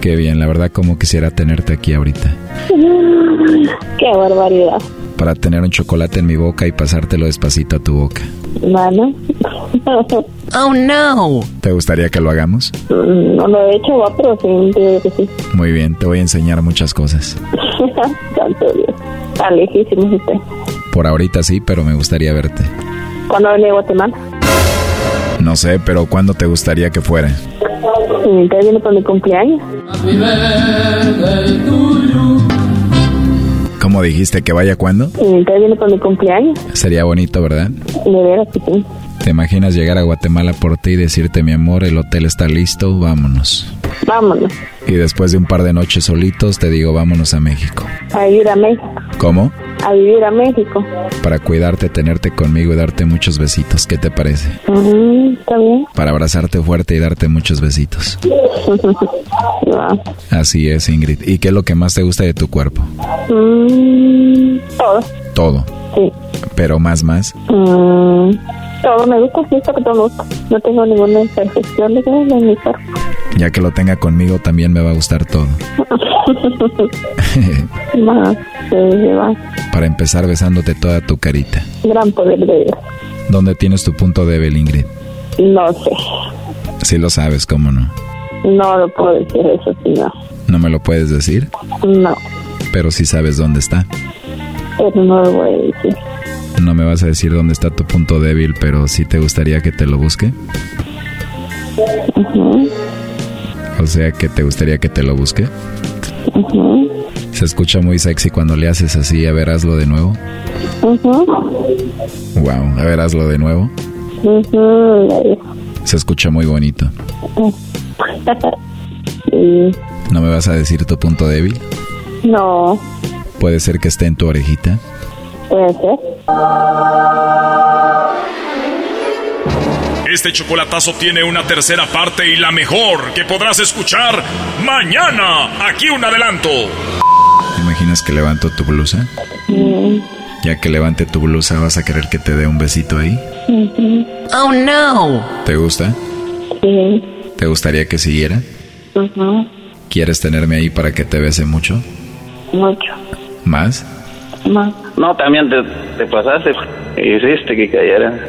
Qué bien, la verdad como quisiera tenerte aquí ahorita. Qué barbaridad. Para tener un chocolate en mi boca y pasártelo despacito a tu boca. Bueno. oh, no. ¿Te gustaría que lo hagamos? No lo he hecho, va, pero sí, digo que sí. Muy bien, te voy a enseñar muchas cosas. Santo Dios. Está lejísimo usted. Por ahorita sí, pero me gustaría verte. ¿Cuándo viene a Guatemala? No sé, pero ¿cuándo te gustaría que fuera? Sí, ¿Te viene por mi cumpleaños? ¿Cómo dijiste que vaya cuándo? ¿Te viene por mi cumpleaños? Sería bonito, ¿verdad? De veras que sí. ¿Te imaginas llegar a Guatemala por ti y decirte, mi amor, el hotel está listo, vámonos? Vámonos. Y después de un par de noches solitos te digo, vámonos a México. A vivir a México. ¿Cómo? A vivir a México. Para cuidarte, tenerte conmigo y darte muchos besitos. ¿Qué te parece? Ujú, Está bien. Para abrazarte fuerte y darte muchos besitos. Así es, Ingrid. ¿Y qué es lo que más te gusta de tu cuerpo? Mm, todo. Todo. Sí. Pero más, más. Mm, todo me gusta, sí, que todo me gusta. No tengo ninguna imperfección de en mi cuerpo. Ya que lo tenga conmigo, también me va a gustar todo. Más, sí. Para empezar besándote toda tu carita. Gran poder de Dios. ¿Dónde tienes tu punto débil, Ingrid? No sé. Si lo sabes, ¿cómo no? No lo puedo decir eso, sí, no. No me lo puedes decir, No, pero sí sabes dónde está. pero no lo voy a decir. No me vas a decir dónde está tu punto débil, pero sí te gustaría que te lo busque. Ujú, O sea, que te gustaría que te lo busque. ujú, Se escucha muy sexy cuando le haces así. A ver, hazlo de nuevo. ujú, Wow, a ver, hazlo de nuevo. ya dijo. Se escucha muy bonito. Sí, ¿No me vas a decir tu punto débil? No, Puede ser que esté en tu orejita. puede ser. Este chocolatazo tiene una tercera parte y la mejor que podrás escuchar mañana. Aquí un adelanto. ¿Te imaginas que levanto tu blusa? Mm, Ya que levante tu blusa, ¿vas a querer que te dé un besito ahí? ujú, Oh no. ¿Te gusta? Sí, ¿Te gustaría que siguiera? ujú, ¿Quieres tenerme ahí para que te bese mucho? mucho ¿Más? más. No, también te, te pasaste. Hiciste que cayera.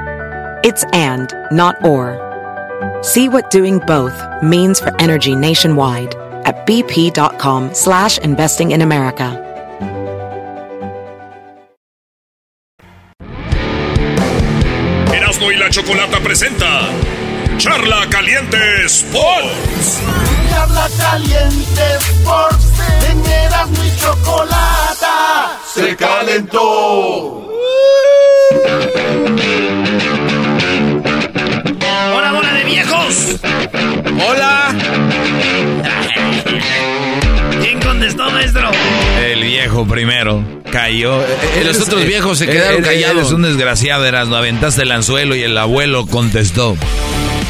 It's and, not or. See what doing both means for energy nationwide at bp.com slash investing in America. Erasno y la chocolata presenta Charla Caliente Sports. Charla Caliente Sports. En Erasmo y Chocolata. Se calentó. ¡Hola, bola de viejos! ¡Hola! ¿Quién contestó, maestro? El viejo primero cayó. Los otros viejos se quedaron callados. Eres un desgraciado, eras, no aventaste el anzuelo y el abuelo contestó.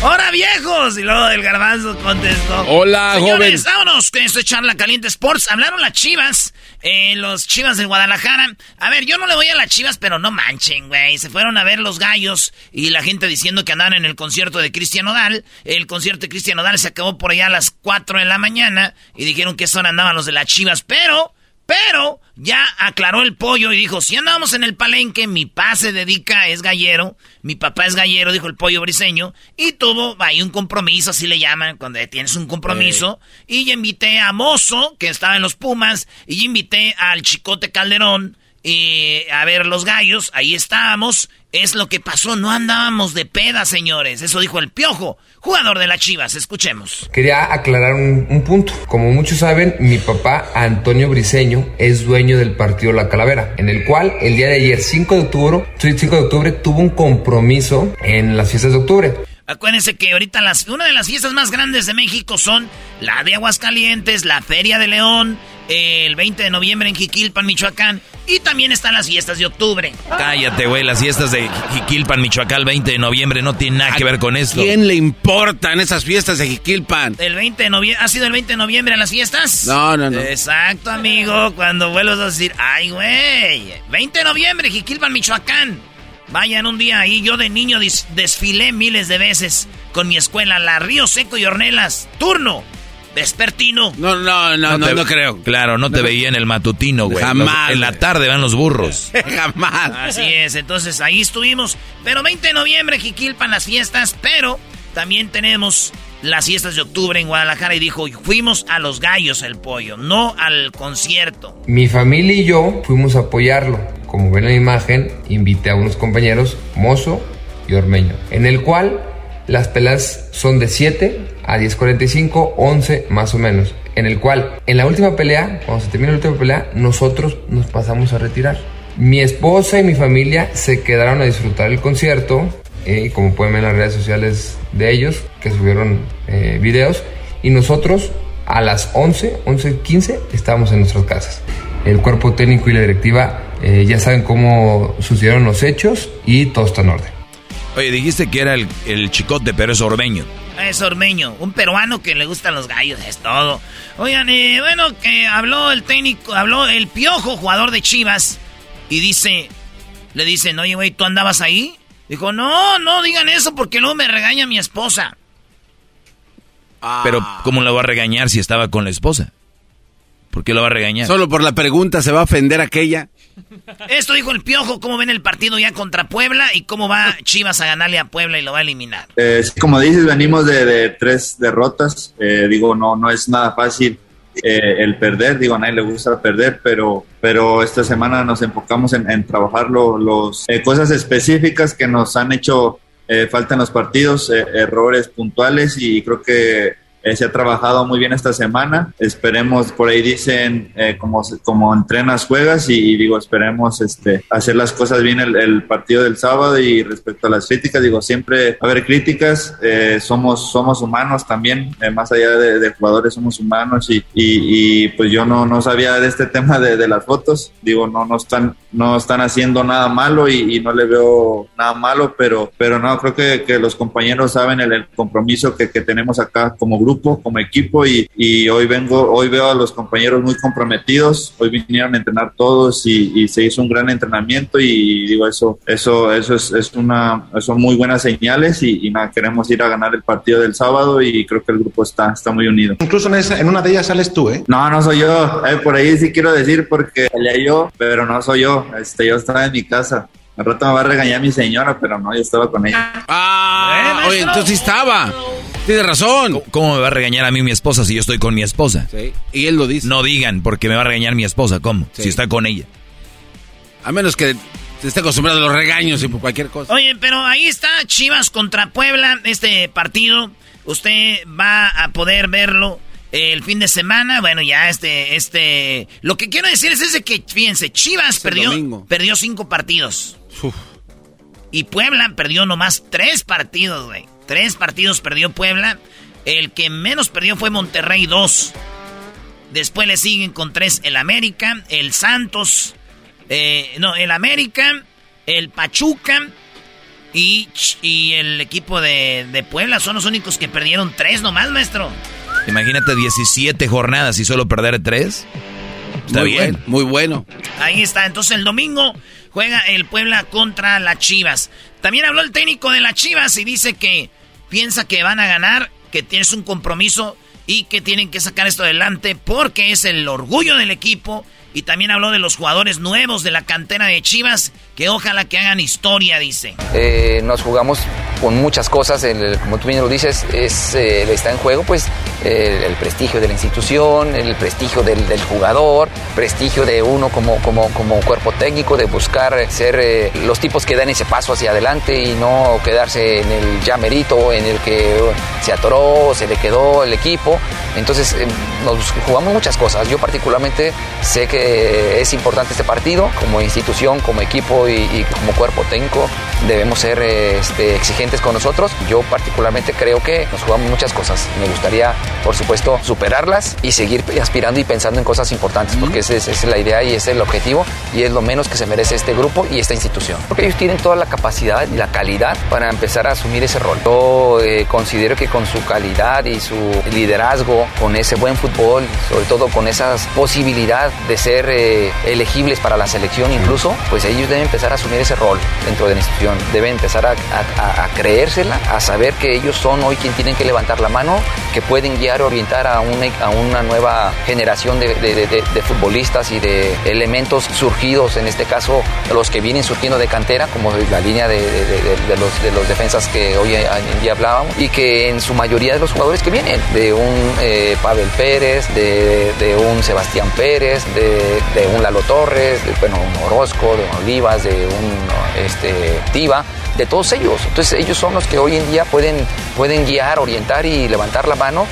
¡Hola, viejos! Y luego el garbanzo contestó. Hola, Señores, joven. vámonos con esto de charla caliente sports. Hablaron las chivas, eh, los chivas de Guadalajara. A ver, yo no le voy a las chivas, pero no manchen, güey. Se fueron a ver los gallos y la gente diciendo que andaban en el concierto de Cristian Odal. El concierto de Cristian Odal se acabó por allá a las 4 de la mañana y dijeron que eso andaban los de las chivas, pero... Pero ya aclaró el pollo y dijo, si andábamos en el palenque, mi papá se dedica, es gallero, mi papá es gallero, dijo el pollo briseño, y tuvo ahí un compromiso, así le llaman, cuando tienes un compromiso, y yo invité a Mozo, que estaba en los Pumas, y yo invité al Chicote Calderón, y a ver los gallos, ahí estábamos, es lo que pasó, no andábamos de peda, señores, eso dijo el Piojo, jugador de las Chivas, escuchemos. Quería aclarar un, un punto. Como muchos saben, mi papá, Antonio Briseño, es dueño del partido La Calavera, en el cual el día de ayer, 5 de octubre, 5 de octubre tuvo un compromiso en las fiestas de octubre. Acuérdense que ahorita las, una de las fiestas más grandes de México son la de Aguascalientes, la Feria de León, el 20 de noviembre en Jiquilpan, Michoacán, y también están las fiestas de octubre. Cállate, güey, las fiestas de Jiquilpan, Michoacán, el 20 de noviembre no tienen nada que ver con esto. ¿Quién le importan esas fiestas de Jiquilpan? El 20 de noviembre, ¿ha sido el 20 de noviembre en las fiestas? No, no, no. Exacto, amigo, cuando vuelvas a decir, ay, güey, 20 de noviembre, Jiquilpan, Michoacán. Vayan un día ahí, yo de niño desfilé miles de veces con mi escuela, la Río Seco y Hornelas, turno, vespertino. No, no, no, no, te- no creo. Claro, no te veía en el matutino, güey. Jamás, Los- En la tarde van los burros. Jamás. Así es, entonces ahí estuvimos. Pero 20 de noviembre, Jiquilpan, las fiestas, pero también tenemos las fiestas de octubre en Guadalajara y dijo, fuimos a los gallos el pollo, no al concierto. Mi familia y yo fuimos a apoyarlo. Como ven en la imagen, invité a unos compañeros, Mozo y Ormeño, en el cual las peleas son de 7 a 10.45, 11 más o menos. En el cual, en la última pelea, cuando se termina la última pelea, nosotros nos pasamos a retirar. Mi esposa y mi familia se quedaron a disfrutar el concierto, eh, como pueden ver en las redes sociales de ellos, que subieron eh, videos, y nosotros a las 11, 11, 15 estábamos en nuestras casas. El cuerpo técnico y la directiva eh, ya saben cómo sucedieron los hechos y todo está en orden. Oye, dijiste que era el, el chicote, pero es ormeño. Es Ormeño, un peruano que le gustan los gallos, es todo. Oigan, eh, bueno, que habló el técnico, habló el piojo, jugador de Chivas, y dice, le dicen, oye, güey, ¿tú andabas ahí? Dijo, no, no digan eso porque luego me regaña mi esposa. Pero, ¿cómo lo va a regañar si estaba con la esposa? ¿Por qué lo va a regañar? Solo por la pregunta se va a ofender aquella. Esto dijo el piojo, cómo ven el partido ya contra Puebla y cómo va Chivas a ganarle a Puebla y lo va a eliminar. Eh, sí, como dices, venimos de, de tres derrotas. Eh, digo, no, no es nada fácil eh, el perder. Digo, a nadie le gusta perder, pero, pero esta semana nos enfocamos en, en trabajar lo- los eh, cosas específicas que nos han hecho eh, falta en los partidos, eh, errores puntuales y creo que eh, se ha trabajado muy bien esta semana. Esperemos, por ahí dicen, eh, como, como entrenas, juegas y, digo, esperemos este, hacer las cosas bien el, el partido del sábado y respecto a las críticas, digo, siempre a haber críticas, eh, somos, somos humanos también, eh, más allá de, de jugadores somos humanos y, y, y, pues yo no, no sabía de este tema de, de las fotos, digo, no, no, están, no están haciendo nada malo y, y no le veo nada malo, pero, pero no, creo que, que los compañeros saben el, el compromiso que, que tenemos acá como grupo, como equipo y, y hoy vengo, hoy veo a los compañeros muy comprometidos, hoy vinieron a entrenar todos y, y se hizo un gran entrenamiento y digo eso, eso, eso es, es una, son muy buenas señales y, y nada, queremos ir a ganar el partido del sábado y creo que el grupo está, está muy unido. Incluso en, esa- en una de ellas sales tú, ¿eh? No, no soy yo. Eh, por ahí sí quiero decir porque peleé yo, pero no soy yo. Este, yo estaba en mi casa. Al rato me va a regañar mi señora, pero no, yo estaba con ella. Ah, oye, entonces sí estaba. Tienes razón. ¿Cómo, cómo me va a regañar a mí mi esposa si yo estoy con mi esposa? Sí, y él lo dice. No digan, porque me va a regañar mi esposa. ¿Cómo? Sí. Si está con ella. A menos que Se está acostumbrado a los regaños y por cualquier cosa. Oye, pero ahí está Chivas contra Puebla, este partido. Usted va a poder verlo el fin de semana. Bueno, ya este, este. Lo que quiero decir es ese que, fíjense, Chivas perdió, perdió cinco partidos. Y Puebla perdió nomás tres partidos, güey. Tres partidos perdió Puebla. El que menos perdió fue Monterrey, dos. Después le siguen con tres el América, el Santos, eh, no, el América, el Pachuca y, y el equipo de, de, Puebla. Son los únicos que perdieron tres nomás, maestro. Imagínate 17 jornadas y solo perder tres. Está bien. muy bueno. Ahí está. Entonces el domingo juega el Puebla contra las Chivas. También habló el técnico de las Chivas y dice que piensa que van a ganar, que tienes un compromiso y que tienen que sacar esto adelante porque es el orgullo del equipo. Y también habló de los jugadores nuevos de la cantera de Chivas, que ojalá que hagan historia, dice. Eh, nos jugamos con muchas cosas, como tú bien lo dices, es, eh, está en juego pues el, prestigio de la institución, el prestigio del, jugador, prestigio de uno como, como, como cuerpo técnico, de buscar ser eh, los tipos que dan ese paso hacia adelante y no quedarse en el ya merito, en el que se atoró, se le quedó el equipo. Entonces eh, nos jugamos muchas cosas. Yo particularmente sé que es importante este partido, como institución, como equipo y, como cuerpo técnico debemos ser este, exigentes con nosotros. Yo particularmente creo que nos jugamos muchas cosas. Me gustaría por supuesto, superarlas y seguir aspirando y pensando en cosas importantes, porque esa es, la idea y ese es el objetivo y es lo menos que se merece este grupo y esta institución. Porque ellos tienen toda la capacidad y la calidad para empezar a asumir ese rol. Yo eh, considero que con su calidad y su liderazgo, con ese buen fútbol, sobre todo con esa posibilidad de ser eh, elegibles para la selección incluso, pues ellos deben empezar a asumir ese rol dentro de la institución. Deben empezar a, creérsela, a saber que ellos son hoy quien tienen que levantar la mano, que pueden guiar orientar a una, a una nueva generación de, futbolistas y de elementos surgidos, en este caso los que vienen surgiendo de cantera, como la línea de, los, de los defensas que hoy en día hablábamos, y que en su mayoría de los jugadores que vienen, de un eh, Pavel Pérez, de, un Sebastián Pérez, de, un Lalo Torres, de bueno, un Orozco, de un Olivas, de un este, Tiva, de todos ellos. Entonces ellos son los que hoy en día pueden, pueden guiar, orientar y levantar la mano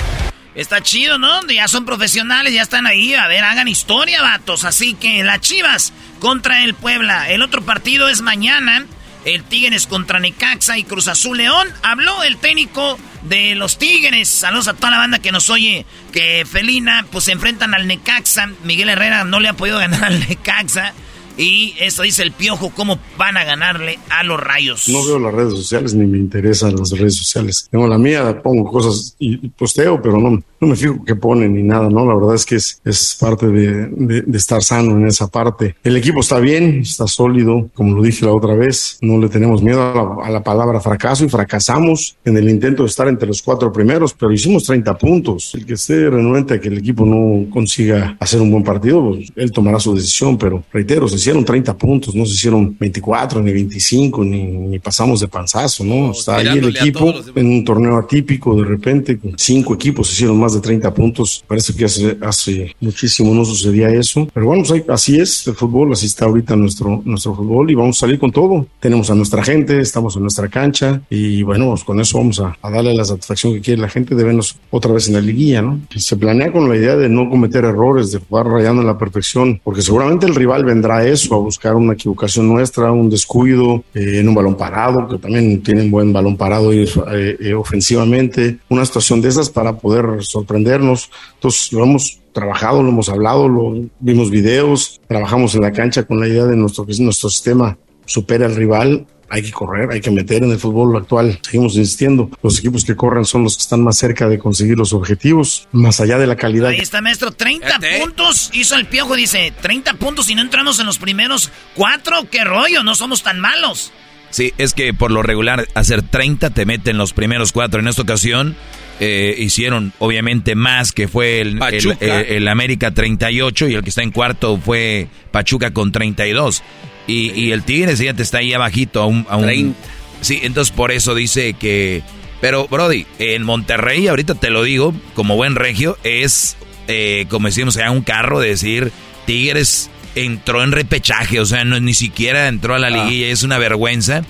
Está chido, ¿no? Ya son profesionales, ya están ahí. A ver, hagan historia, vatos. Así que las Chivas contra el Puebla. El otro partido es mañana. El Tigres contra Necaxa y Cruz Azul León. Habló el técnico de los Tigres. Saludos a toda la banda que nos oye. Que Felina, pues se enfrentan al Necaxa. Miguel Herrera no le ha podido ganar al Necaxa. Y eso dice el piojo, cómo van a ganarle a los rayos. No veo las redes sociales ni me interesan las redes sociales. Tengo la mía, pongo cosas y posteo, pero no, no me fijo qué ponen ni nada, ¿no? La verdad es que es, es parte de, de, estar sano en esa parte. El equipo está bien, está sólido, como lo dije la otra vez. No le tenemos miedo a la, a la palabra fracaso y fracasamos en el intento de estar entre los cuatro primeros, pero hicimos 30 puntos. El que esté renuente a que el equipo no consiga hacer un buen partido, pues, él tomará su decisión, pero reitero, se hicieron 30 puntos, no se hicieron 24 ni 25, ni, ni pasamos de panzazo, ¿no? Está ahí el equipo en un torneo atípico, de repente, con cinco equipos hicieron más de 30 puntos. Parece que hace, hace muchísimo no sucedía eso. Pero bueno, pues así es el fútbol, así está ahorita nuestro, nuestro fútbol y vamos a salir con todo. Tenemos a nuestra gente, estamos en nuestra cancha y bueno, pues con eso vamos a, darle la satisfacción que quiere la gente de vernos otra vez en la liguilla, ¿no? Se planea con la idea de no cometer errores, de jugar rayando en la perfección, porque seguramente el rival vendrá a eso, a buscar una equivocación nuestra, un descuido eh, en un balón parado, que también tienen buen balón parado y, eh, eh, ofensivamente, una situación de esas para poder sorprendernos. Entonces lo hemos trabajado, lo hemos hablado, lo vimos videos, trabajamos en la cancha con la idea de nuestro, nuestro sistema supera al rival hay que correr, hay que meter en el fútbol actual. Seguimos insistiendo. Los equipos que corren son los que están más cerca de conseguir los objetivos, más allá de la calidad. Ahí está, maestro. 30 puntos hizo el piojo. Dice, 30 puntos y no entramos en los primeros cuatro. ¿Qué rollo? No somos tan malos. Sí, es que por lo regular hacer 30 te meten los primeros cuatro. En esta ocasión eh, hicieron obviamente más, que fue el, el, América 38 y el que está en cuarto fue Pachuca con 32. Y, y el Tigres ya te está ahí abajito a un... A un sí, entonces por eso dice que... Pero Brody, en Monterrey, ahorita te lo digo, como buen regio, es, eh, como decimos, sea un carro de decir, Tigres entró en repechaje, o sea, no, ni siquiera entró a la ah. liguilla, es una vergüenza.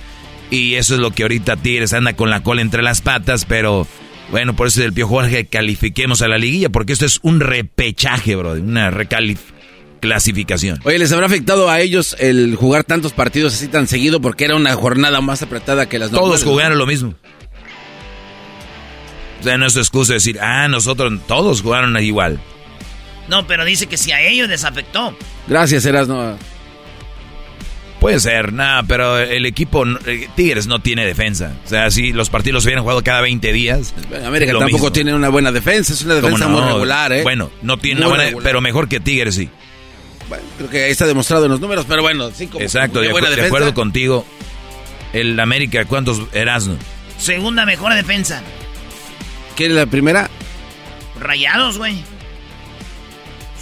Y eso es lo que ahorita Tigres anda con la cola entre las patas, pero bueno, por eso es el Pio Jorge califiquemos a la liguilla, porque esto es un repechaje, bro, una recalificación. Oye, ¿les habrá afectado a ellos el jugar tantos partidos así tan seguido porque era una jornada más apretada que las Todos jugaron lo mismo. O sea, no es excusa decir, ah, nosotros todos jugaron igual. No, pero dice que si a ellos les afectó. Gracias, Erasno. Puede ser, nada, pero el equipo eh, Tigres no tiene defensa. O sea, si los partidos se hubieran jugado cada 20 días. América tampoco tiene una buena defensa, es una defensa muy regular, ¿eh? Bueno, no tiene una buena, pero mejor que Tigres sí. Bueno, creo que ahí está demostrado en los números, pero bueno, sí, como Exacto, de, de acuerdo contigo. El América, ¿cuántos eras? Segunda mejor defensa. ¿Qué es la primera? Rayados, güey.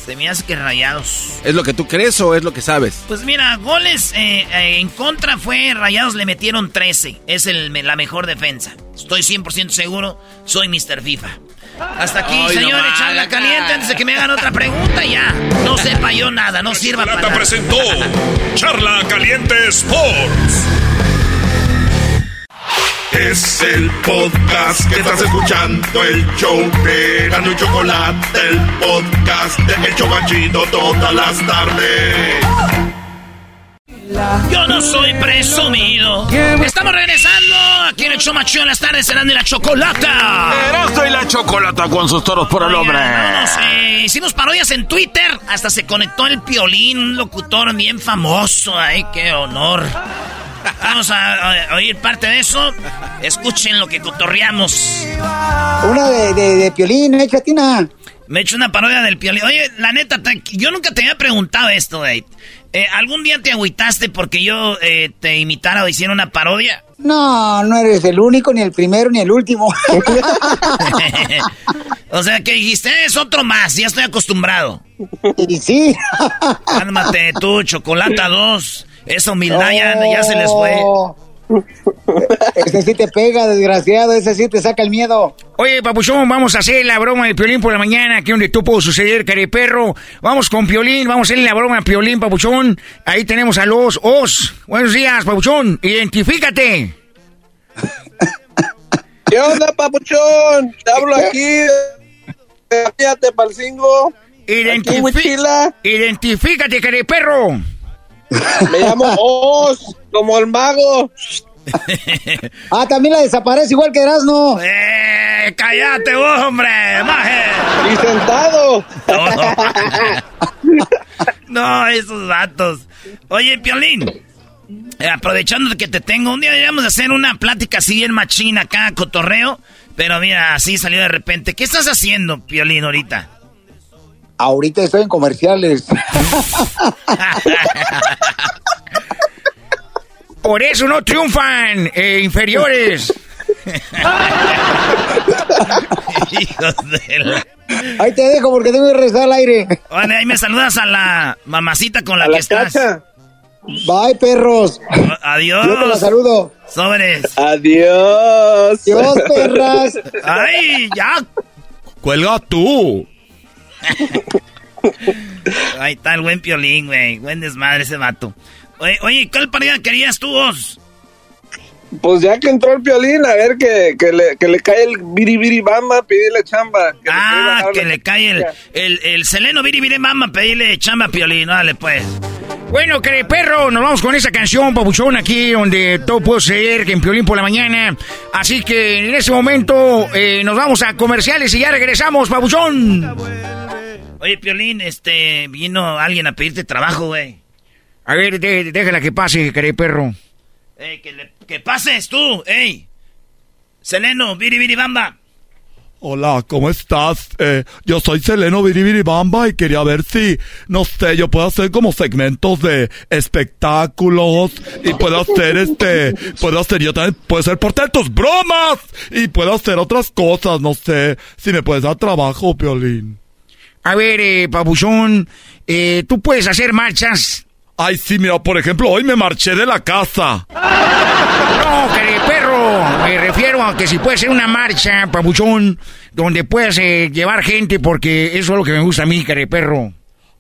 Se me hace que rayados. ¿Es lo que tú crees o es lo que sabes? Pues mira, goles eh, eh, en contra fue rayados, le metieron 13. Es el, la mejor defensa. Estoy 100% seguro, soy Mr. FIFA. Hasta aquí, señor, echarla caliente antes de que me hagan otra pregunta ya. No sepa yo nada, no sirva para nada. presentó Charla Caliente Sports. Es el podcast que estás escuchando, el show de Gano y Chocolate, el podcast de Hecho Banchito todas las tardes. Yo no soy presumido. Estamos regresando aquí en el show macho en las tardes serán de la chocolata. Esto y la chocolata con sus toros por el hombre. Eh, hicimos parodias en Twitter. Hasta se conectó el piolín, un locutor bien famoso. Ay, qué honor. Vamos a, oír parte de eso. Escuchen lo que cotorreamos. Una de, de, de piolín, ¿eh, chatina? Me he hecho una parodia del piolín. Oye, la neta, yo nunca te había preguntado esto, eh, ¿Algún día te agüitaste porque yo eh, te imitara o hiciera una parodia? No, no eres el único, ni el primero, ni el último. o sea, que dijiste, es otro más, ya estoy acostumbrado. Y sí. Cálmate tú, Chocolata 2. Esa humildad ya, se les fue. Ese sí te pega, desgraciado, ese sí te saca el miedo. Oye, papuchón, vamos a hacer la broma de Piolín por la mañana, aquí donde tú puedo suceder, perro. Vamos con Piolín, vamos a hacer la broma de Piolín, papuchón. Ahí tenemos a los Os. Buenos días, papuchón, identifícate. ¿Qué onda, papuchón? Te hablo aquí. Fíjate, palcingo. Identifícate, perro. Me llamo Oz, como el mago. ah, también la desaparece igual que Erasmo. ¡Eh! ¡Cállate vos, hombre! ¡Maje! ¡Y sentado! no, esos datos. Oye, Piolín. Eh, aprovechando que te tengo, un día deberíamos hacer una plática así en machina acá, cotorreo. Pero mira, así salió de repente. ¿Qué estás haciendo, Piolín, ahorita? Ahorita estoy en comerciales. Por eso no triunfan eh, inferiores. Ahí te dejo porque tengo que rezar al aire. ahí me saludas a la mamacita con la que estás. Bye, perros. Adiós. Yo te la saludo. Sobres. Adiós. Adiós, perras. Ay, ya. Cuelga tú. Ahí está el buen piolín, güey. Buen desmadre ese vato. Oye, oye ¿cuál pareja querías tú vos? Pues ya que entró el piolín, a ver que, que, le, que le cae el biribiri bamba, pedirle chamba. ah, que le cae el, el, el seleno biribiri bamba, pedirle chamba a piolín, dale pues. Bueno, que perro, nos vamos con esa canción, papuchón, aquí donde todo puede ser, que en Piolín por la mañana. Así que en ese momento eh, nos vamos a comerciales y ya regresamos, papuchón. Oye, Piolín, este, vino alguien a pedirte trabajo, güey. A ver, déjala que pase, querido perro. Eh, que, que pases tú, ey. Seleno, bamba. Hola, ¿cómo estás? Eh, yo soy Seleno Bamba y quería ver si, no sé, yo puedo hacer como segmentos de espectáculos y puedo hacer este, puedo hacer yo también, puedo ser por tus bromas y puedo hacer otras cosas, no sé, si me puedes dar trabajo, Piolín. A ver, eh, Pabuchón, eh, tú puedes hacer marchas. Ay, sí, mira, por ejemplo, hoy me marché de la casa. No, querido perro, me refiero a que si puede ser una marcha, Pabuchón, donde puedas eh, llevar gente, porque eso es lo que me gusta a mí, querido perro.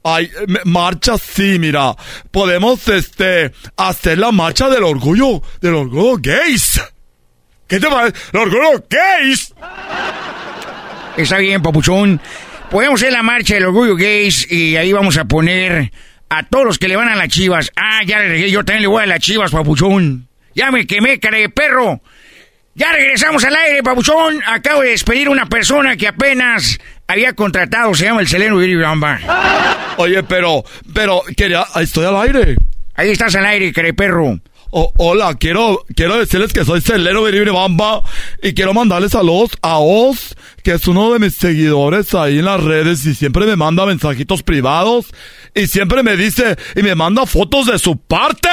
Ay, marcha sí, mira. Podemos, este, hacer la marcha del orgullo, del orgullo gays. ¿Qué te parece? ¡El orgullo gays! Está bien, papuchón. Podemos hacer la marcha del orgullo gays y ahí vamos a poner a todos los que le van a las chivas. Ah, ya regué, yo también le voy a las chivas, papuchón. Ya me quemé, cara de perro. Ya regresamos al aire, papuchón. Acabo de despedir a una persona que apenas había contratado, se llama el Seleno Bamba. Oye, pero, pero, quería, estoy al aire. Ahí estás al aire, cara de perro. Oh, hola, quiero, quiero decirles que soy Celero Bamba y quiero mandarles saludos a Oz, que es uno de mis seguidores ahí en las redes y siempre me manda mensajitos privados y siempre me dice y me manda fotos de su parte.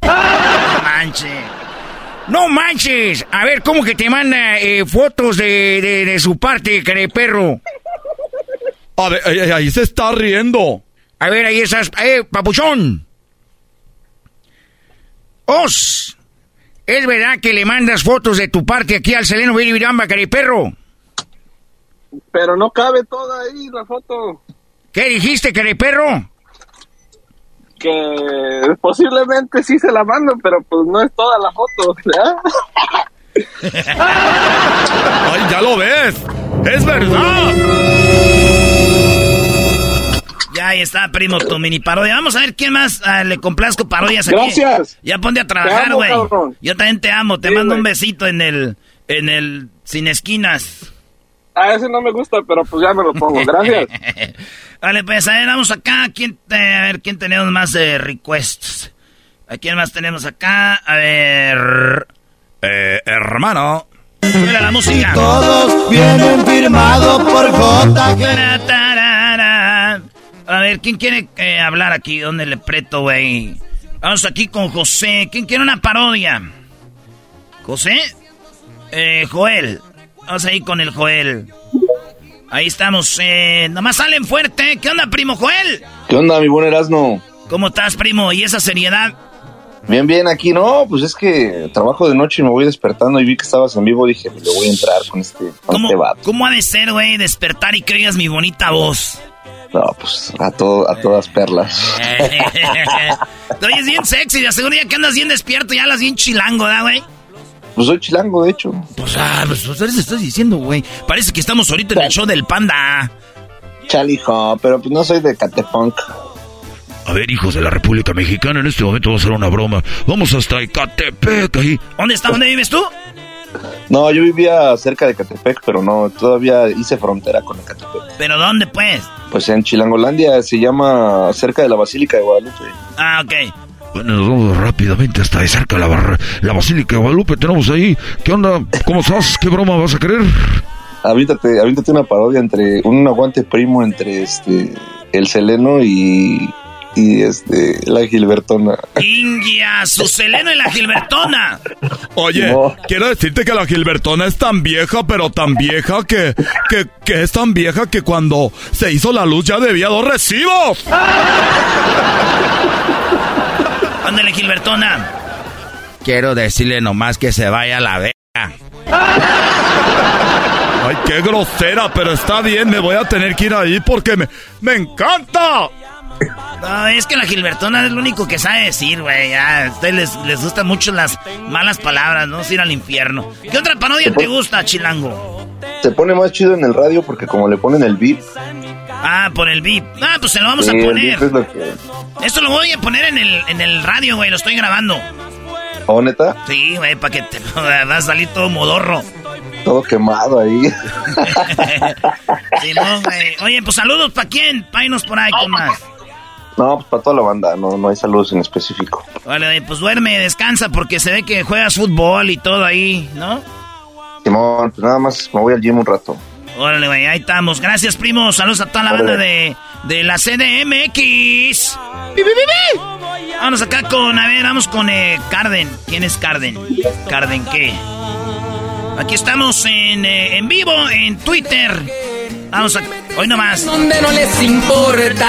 No manches. No manches. A ver, ¿cómo que te manda eh, fotos de, de, su parte, perro? A ver, ahí, se está riendo. A ver, ahí estás. Eh, papuchón. Os, ¿es verdad que le mandas fotos de tu parte aquí al Seleno Billy Viramba, perro? Pero no cabe toda ahí la foto. ¿Qué dijiste, perro? Que posiblemente sí se la mando, pero pues no es toda la foto, ¡Ay, ya lo ves! ¡Es verdad! Ya ahí está, primo, tu mini parodia. Vamos a ver quién más ah, le complazco parodias aquí. Gracias. Ya ponte a trabajar, güey. Yo también te amo. Te mando un besito en el, en el sin esquinas. A ese no me gusta, pero pues ya me lo pongo. Gracias. vale, pues a ver, vamos acá. ¿Quién a ver, ¿quién tenemos más de requests? ¿A quién más tenemos acá? A ver... Eh, hermano. Mira la música. Todos vienen firmados por JG. A ver, ¿quién quiere eh, hablar aquí? ¿Dónde le preto, güey? Vamos aquí con José. ¿Quién quiere una parodia? ¿José? Eh, Joel. Vamos ahí con el Joel. Ahí estamos. Eh, nomás salen fuerte. ¿Qué onda, primo Joel? ¿Qué onda, mi buen Erasmo? ¿Cómo estás, primo? ¿Y esa seriedad? Bien, bien, aquí no, pues es que trabajo de noche y me voy despertando y vi que estabas en vivo, dije, le voy a entrar con este, ¿Cómo, este ¿Cómo ha de ser, güey, despertar y que oigas mi bonita voz? No, pues a, todo, a todas perlas. Te oyes bien sexy, de aseguro ya que andas bien despierto, ya las bien chilango, ¿da, güey? Pues soy chilango, de hecho. Pues, ah, pues, pues estás diciendo, güey. Parece que estamos ahorita en el show del panda. Chalijo, pero pues no soy de Catepunk. A ver, hijos de la República Mexicana, en este momento vamos a hacer una broma. Vamos hasta Ecatepec ahí. ¿Dónde está? ¿Dónde vives tú? No, yo vivía cerca de Catepec, pero no, todavía hice frontera con Catepec. ¿Pero dónde, pues? Pues en Chilangolandia, se llama cerca de la Basílica de Guadalupe. Ah, ok. Bueno, nos vamos rápidamente hasta de cerca de la, la Basílica de Guadalupe. Tenemos ahí. ¿Qué onda? ¿Cómo estás? ¿Qué broma vas a querer? Avíntate, avíntate una parodia entre un aguante primo entre este el Seleno y y este la Gilbertona. Ingia, su Seleno y la Gilbertona. Oye, quiero decirte que la Gilbertona es tan vieja, pero tan vieja que, que, que es tan vieja que cuando se hizo la luz ya debía dos recibos. Ándale, Gilbertona. Quiero decirle nomás que se vaya a la vea. Ay, qué grosera, pero está bien, me voy a tener que ir ahí porque me, me encanta. No, es que la Gilbertona es lo único que sabe decir, güey. A ustedes les, les gustan mucho las malas palabras, ¿no? Ir al infierno. ¿Qué otra parodia te gusta, Chilango? Se pone más chido en el radio porque como le ponen el beat. Ah, por el beat. Ah, pues se lo vamos a poner. Esto lo voy a poner en el, en el radio, güey. Lo estoy grabando. ¿Oh, neta? Sí, güey, para que te va a salir todo modorro. Todo quemado ahí. sí, no, güey. Oye, pues saludos para quién. Painos por ahí con más. No, pues para toda la banda, no, no hay saludos en específico. Vale, pues duerme, descansa, porque se ve que juegas fútbol y todo ahí, ¿no? Simón, pues nada más me voy al gym un rato. Órale, güey, ahí estamos. Gracias, primo. Saludos a toda la banda de, de la CDMX. Vamos acá con, a ver, vamos con eh, Carden. ¿Quién es Carden? ¿Carden qué? Aquí estamos en, eh, en vivo en Twitter. Vamos a. Hoy nomás. Donde no les importa.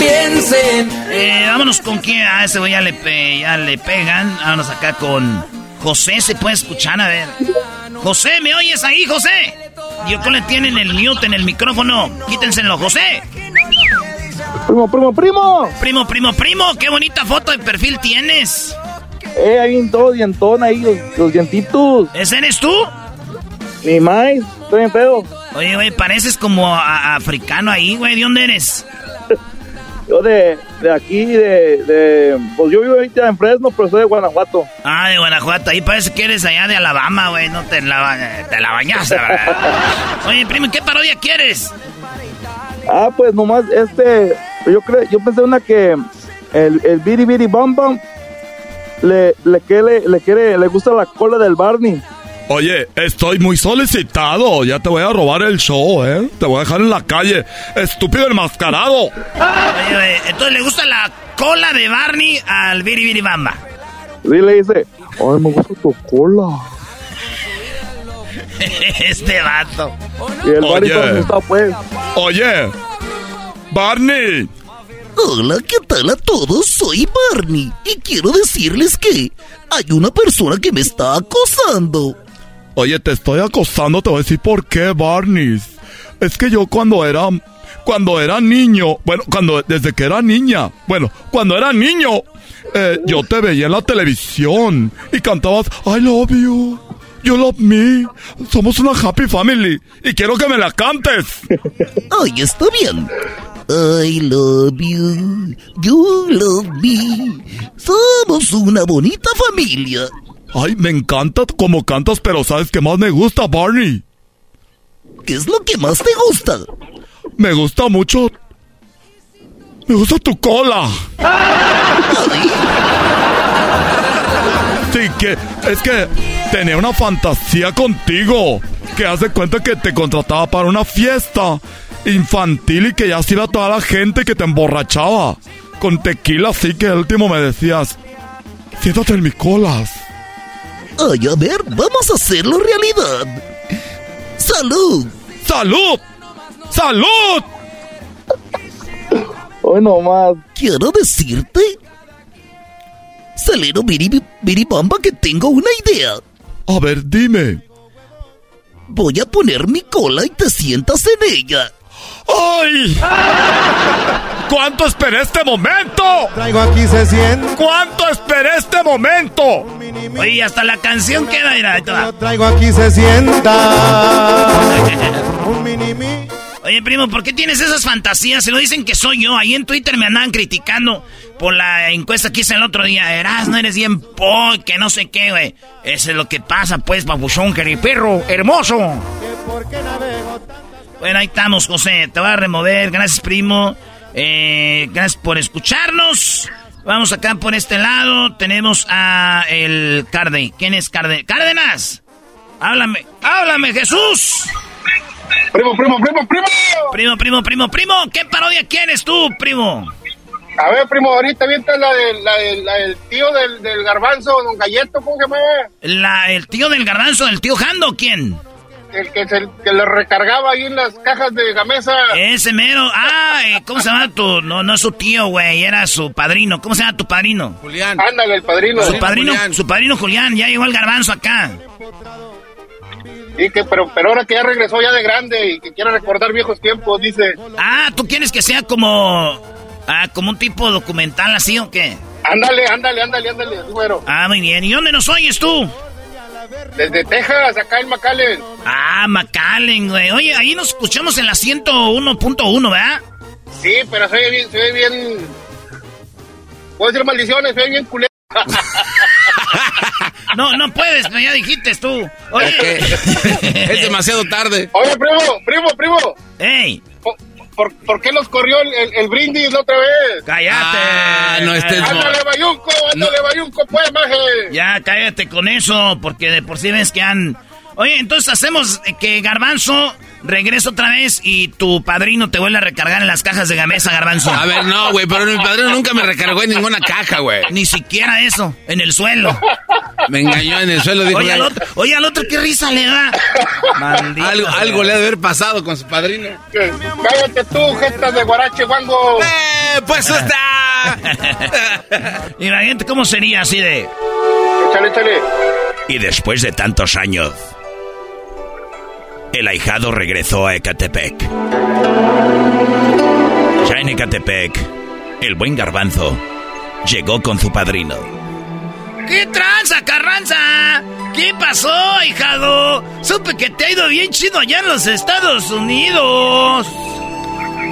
Piensen. Eh, vámonos con quién. A ese güey ya le, ya le pegan. Vámonos acá con José. ¿Se puede escuchar? A ver. José, ¿me oyes ahí, José? Yoko le tienen el mute en el micrófono. Quítenselo, José. Primo, primo, primo. Primo, primo, primo. Qué bonita foto de perfil tienes. Eh, ahí en todo dientón, ahí los, los dientitos. ¿Ese eres tú? Ni más, estoy en pedo. Oye, güey, pareces como a- africano ahí, güey. ¿De dónde eres? Yo de, de aquí, de, de... Pues yo vivo ahorita en Fresno, pero soy de Guanajuato. Ah, de Guanajuato. Ahí parece que eres allá de Alabama, güey. No te la, te la bañaste, ¿verdad? Oye, primo, ¿y ¿qué parodia quieres? Ah, pues nomás, este... Yo creo, yo pensé una que el, el Biri Biri Bam Bam le, le, quiere, le quiere, le gusta la cola del Barney. Oye, estoy muy solicitado. Ya te voy a robar el show, ¿eh? Te voy a dejar en la calle. Estúpido enmascarado. Oye, güey, entonces le gusta la cola de Barney al Biri Biri Bamba. Sí, le dice, ay, me gusta tu cola. este vato. Y el Barney Oye. está pues. Oye, Barney. Hola, ¿qué tal a todos? Soy Barney y quiero decirles que hay una persona que me está acosando. Oye, te estoy acosando, te voy a decir por qué, Barney. Es que yo cuando era. Cuando era niño. Bueno, cuando. Desde que era niña. Bueno, cuando era niño. eh, yo te veía en la televisión. Y cantabas I love you. You love me. Somos una happy family. Y quiero que me la cantes. Ay, está bien. I love you, you love me. Somos una bonita familia. Ay, me encanta como cantas, pero ¿sabes qué más me gusta, Barney? ¿Qué es lo que más te gusta? Me gusta mucho. Me gusta tu cola. Sí, que es que tenía una fantasía contigo. Que hace cuenta que te contrataba para una fiesta infantil y que ya se iba toda la gente que te emborrachaba. Con tequila, así que al último me decías: Siéntate en mi colas. Ay, a ver, vamos a hacerlo realidad. ¡Salud! ¡Salud! ¡Salud! Hoy nomás. Quiero decirte, Salero Biri- Biribamba, que tengo una idea. A ver, dime. Voy a poner mi cola y te sientas en ella. ¡Ay! ¿Cuánto esperé este momento? Traigo aquí se siente. ¿Cuánto esperé este momento? Oye, hasta la canción queda, mira. Traigo aquí se sienta. Un mini mi. Oye, primo, ¿por qué tienes esas fantasías? Se lo dicen que soy yo. Ahí en Twitter me andaban criticando por la encuesta que hice el otro día. Eras, no eres bien po, que no sé qué, güey. Eso es lo que pasa, pues, babuchón, perro, hermoso. Bueno, ahí estamos, José. Te voy a remover. Gracias, primo. Eh, gracias por escucharnos. Vamos acá por este lado. Tenemos a el Carde. ¿Quién es Carde? ¡Cárdenas! Háblame, háblame, Jesús. Primo, primo, primo, primo. Primo, primo, primo, primo. ¿Qué parodia quieres tú, primo? A ver, primo, ahorita viente la, de, la, de- la del tío del, del garbanzo, don Galleto, ¿cómo se llama? La, el tío del garbanzo, el tío Jando, ¿quién? El que, se, que lo recargaba ahí en las cajas de gamesa. Ese mero. Ah, ¿cómo se llama tu.? No, no es su tío, güey, era su padrino. ¿Cómo se llama tu padrino? Julián. Ándale, el padrino. Su padrino, su padrino Julián, ya llegó el garbanzo acá. Y que, pero, pero ahora que ya regresó ya de grande y que quiere recordar viejos tiempos, dice. Ah, ¿tú quieres que sea como. Ah, como un tipo documental así o qué? Ándale, ándale, ándale, ándale, número. Ah, muy bien. ¿Y dónde nos oyes tú? Desde Texas, acá en McAllen. Ah, McAllen, güey. Oye, ahí nos escuchamos en la 101.1, ¿verdad? Sí, pero se ve bien, ve bien. Puedo decir maldiciones, se ve bien culero. No, no puedes, pero ya dijiste tú. Oye. es demasiado tarde. Oye, primo, primo, primo. ¡Ey! ¿Por, por, qué nos corrió el, el, el brindis la otra vez? ¡Cállate! Ah, no estés- Ándale, Bayunco, ándale, Bayunco, pues, maje. Ya, cállate con eso, porque de por sí ves que han... Oye, entonces hacemos que Garbanzo regrese otra vez y tu padrino te vuelve a recargar en las cajas de gamesa, Garbanzo. A ver, no, güey, pero mi padrino nunca me recargó en ninguna caja, güey. Ni siquiera eso, en el suelo. Me engañó en el suelo, dijo. Oye, al otro, oye, al otro, ¿qué risa le da? Maldito algo, le ha de haber passado con su padrino. Cállate tú, jetas de guarache, guango. ¡Eh, pues está! Imagínate cómo sería así de... Échale, échale. Y después de tantos años, el ahijado regresó a Ecatepec. Ya en Ecatepec, el buen garbanzo llegó con su padrino. ¿Qué tranza, Carranza? ¿Qué pasó, hijado? Supe que te ha ido bien chido allá en los Estados Unidos.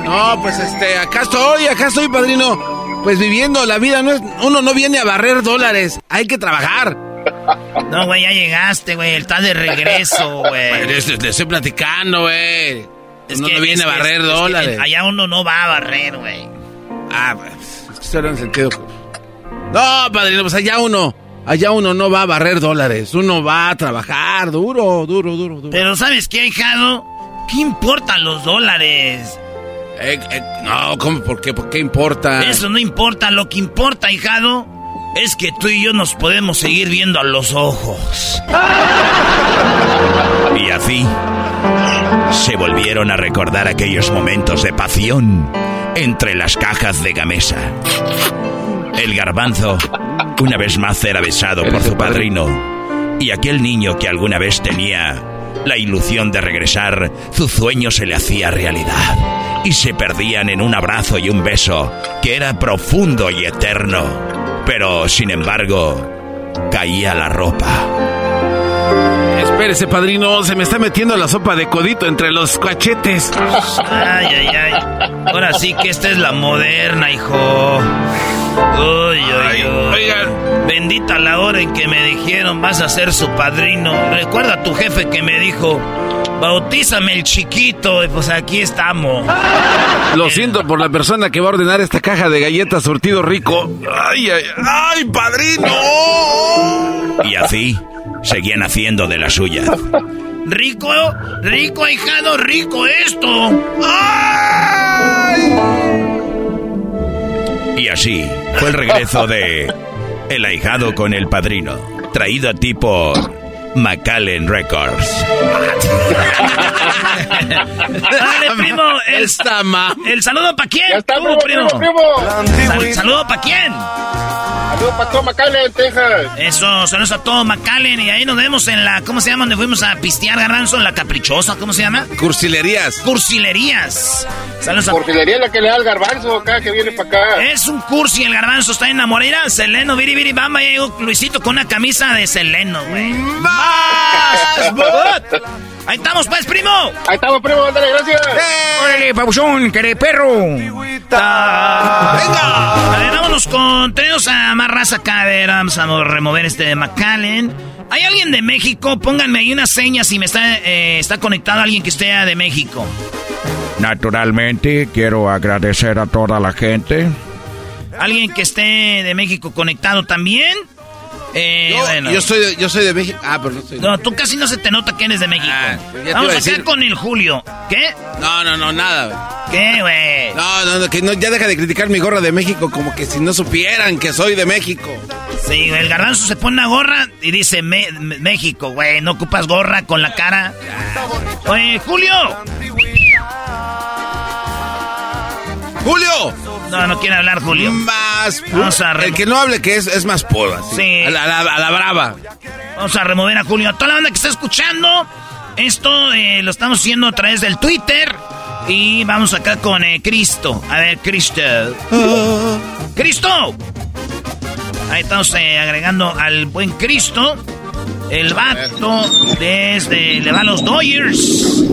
No, pues este, acá estoy, acá estoy, padrino. Pues viviendo la vida, no es, uno no viene a barrer dólares, hay que trabajar. No, güey, ya llegaste, güey, estás de regreso, güey. Le, estoy platicando, güey. Uno que- no viene a barrer es que dólares. allá uno no va a barrer, güey. Ah, pues, hablando en sentido. No, padrino, pues allá uno, allá uno no va a barrer dólares, uno va a trabajar duro, duro, duro, duro. Pero ¿sabes qué, hijado? ¿Qué importan los dólares? Eh, eh, no, ¿cómo? ¿Por qué? ¿Por qué importa? Eso no importa, lo que importa, hijado, es que tú y yo nos podemos seguir viendo a los ojos. Y así se volvieron a recordar aquellos momentos de pasión entre las cajas de Gamesa. El garbanzo una vez más era besado por su padrino y aquel niño que alguna vez tenía la ilusión de regresar, su sueño se le hacía realidad y se perdían en un abrazo y un beso que era profundo y eterno. Pero, sin embargo, caía la ropa. Espérese, padrino, se me está metiendo la sopa de codito entre los cachetes. Ay, ay, ay. Ahora sí que esta es la moderna, hijo. Uy, uy, uy. Bendita la hora en que me dijeron vas a ser su padrino. Recuerda a tu jefe que me dijo, bautízame el chiquito. Y pues aquí estamos. Lo siento por la persona que va a ordenar esta caja de galletas surtido rico. ¡Ay, ay, ay, padrino! Y así seguían haciendo de las suyas. Rico, rico, ahijado, rico esto. Y así fue el regreso de El ahijado con el padrino, traído a ti por Macallen Records. Dale, primo. El, el saludo para quién? Ya está, primo, primo, primo. Sal- ¿Saludo para quién? Saludos para todo McAllen, Texas. Eso, saludos a todo McAllen. Y ahí nos vemos en la. ¿Cómo se llama? Donde fuimos a pistear garbanzo, en la caprichosa. ¿Cómo se llama? Cursilerías. Cursilerías. Saludos a. Porfilería es la que le da el garbanzo acá, que viene para acá. Es un cursi, el garbanzo está en Morera, Seleno, Viri Viri Bamba. Y llegó Luisito con una camisa de Seleno, güey. Ahí estamos, pues, primo. Ahí estamos, primo, ándale, gracias. Órale, pabuchón, que perro. Venga. A ver, vámonos con. Tenemos a más raza acá. A ver, vamos a remover este de McAllen. ¿Hay alguien de México? Pónganme ahí una seña si me está, eh, está conectado alguien que esté de México. Naturalmente, quiero agradecer a toda la gente. ¿Alguien que esté de México conectado también? Eh, Yo, bueno. yo soy de, yo soy de México. Ah, pero no soy de No, tú casi no se te nota que eres de México. Ah, Vamos a acá con el Julio. ¿Qué? No, no, no, nada. ¿Qué, güey? No, no, no, que no, ya deja de criticar mi gorra de México como que si no supieran que soy de México. Sí, güey, el garbanzo se pone una gorra y dice Me- Me- México, güey. No ocupas gorra con la cara. Oye, Julio. ¡Julio! No, no quiere hablar, Julio. Más. Vamos a El que no hable que es, es más puro. así. Sí. A la, a la- a la brava. Vamos a remover a Julio. A toda la banda que está escuchando, esto eh, lo estamos haciendo a través del Twitter. Y vamos acá con eh, Cristo. A ver, Cristo. ¡Cristo! Ahí estamos eh, agregando al buen Cristo. El vato desde... Le va a los Dodgers.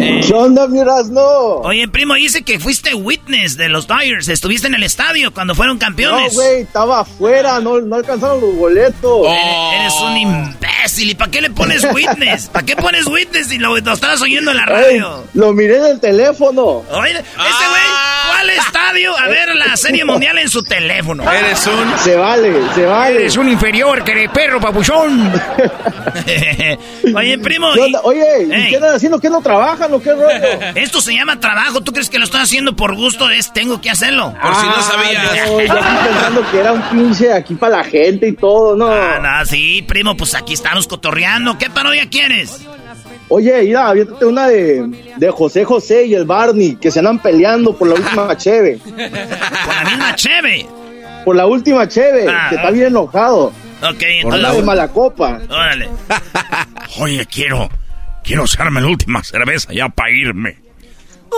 Eh, ¿Qué onda, miras? No. Oye, primo, dice que fuiste witness de los Dodgers. Estuviste en el estadio cuando fueron No, campeones. güey, estaba afuera, no, no alcanzaron los boletos. Eres, eres un imbécil. ¿Y para qué le pones witness? ¿Para qué pones witness si lo, lo estabas oyendo en la Ey, radio? lo miré en el teléfono. Oye, ese güey fue al estadio a ver la serie mundial en su teléfono. Eres un. Se vale, se vale. Eres un inferior, que perro, papuchón. Oye, primo. ¿Qué onda? Oye, ¿y Ey. qué andan haciendo? ¿Qué no trabajan o qué rollo? Esto se llama trabajo. ¿Tú crees que lo estoy haciendo por gusto? Es tengo que hacerlo. Por si no Ah, sabías. No, yo aquí pensando que era un pinche aquí para la gente y todo, no. Ah, no, sí, primo, pues aquí estamos cotorreando. ¿Qué parodia quieres? Oye, mira, aviéntate una de, de José José y el Barney, que se andan peleando por la última cheve. Con la misma cheve. Por la última cheve, Ah, que está bien enojado. Ok, Por la de entonces. mala copa. Órale. Oye, quiero, quiero echarme la última cerveza ya para irme.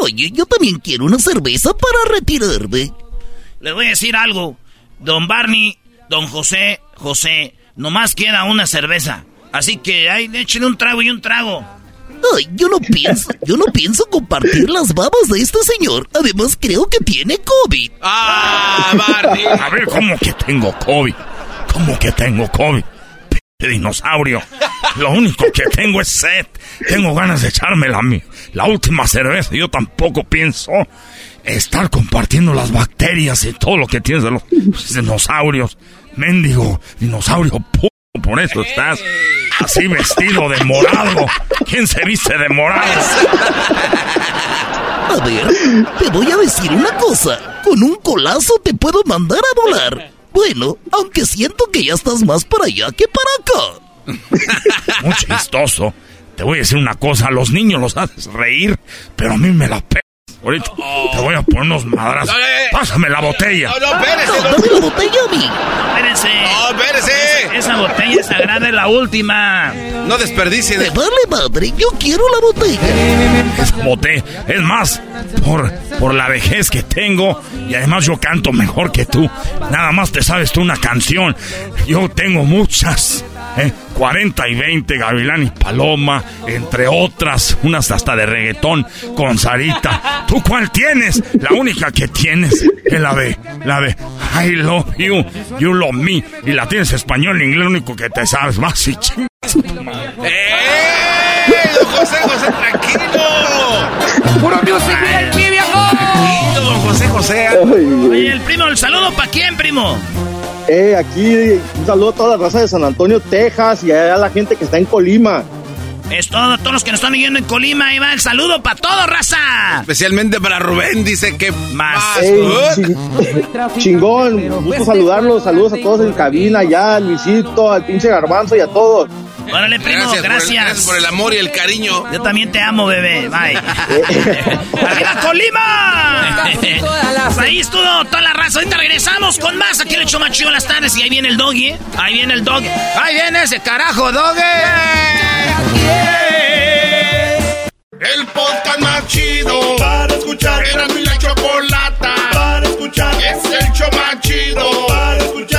Oye, yo también quiero una cerveza para retirarme. Les voy a decir algo. Don Barney, don José, José, nomás queda una cerveza. Así que ahí échenle un trago y un trago. Ay, yo no pienso, yo no pienso compartir las babas de este señor. Además, creo que tiene COVID. ¡Ah, Barney! A ver, ¿cómo que tengo COVID? ¿Cómo que tengo COVID? P dinosaurio. Lo único que tengo es sed. Tengo ganas de echarme la, mi- la última cerveza. Yo tampoco pienso estar compartiendo las bacterias y todo lo que tienes de los dinosaurios. Mendigo, dinosaurio por eso estás así vestido de morado. ¿Quién se viste de morado? A ver, te voy a decir una cosa. Con un colazo te puedo mandar a volar. Bueno, aunque siento que ya estás más para allá que para acá. Muy chistoso. Te voy a decir una cosa, a los niños los haces reír, pero a mí me la pe... Ahorita te voy a poner unos madrazos. Pásame la botella. No, no, espérese. No, dame la botella a mí. Espérense. No, espérese. Esa, esa botella sagrada es la última. No desperdicie. Me vale madre, yo quiero la botella. Esa botella. Es más, por, por la vejez que tengo, y además yo canto mejor que tú. Nada más te sabes tú una canción. Yo tengo muchas. ¿Eh? 40 y 20, Gavilán y Paloma, entre otras, unas hasta de reggaetón con Sarita. ¿Tú cuál tienes? La única que tienes es la de, la de I love you, you love me. Y la tienes español e inglés, lo único que te sabes. Más y chingas. ¡Eh! Don José, José, tranquilo. ¡Puro music mi viejo! Tranquilo, Don José, José. Oye, el primo, el saludo para quién, primo. Eh, aquí un saludo a toda la raza de San Antonio, Texas y a la gente que está en Colima. Es todo, todos los que nos están viendo en Colima, ahí va el saludo para todo, raza. Especialmente para Rubén, dice que Más. Ey, chi- chingón, gusto saludarlos, saludos a todos en cabina, ya, Luisito, al pinche Garbanzo y a todos. Órale, primo, Gracias, gracias. Por el, gracias por el amor y el cariño. Yo también te amo, bebé. Bye. ¡Arriba, Colima! Ahí estuvo toda la raza. Ahorita regresamos con más. Aquí el hecho más chido en las tardes. Y ahí viene el doggy. ¿eh? Ahí viene el doggy. Ahí viene ese carajo, doggy. El podcast más chido para escuchar. Era mi la chocolata para escuchar. Es el show más chido para escuchar.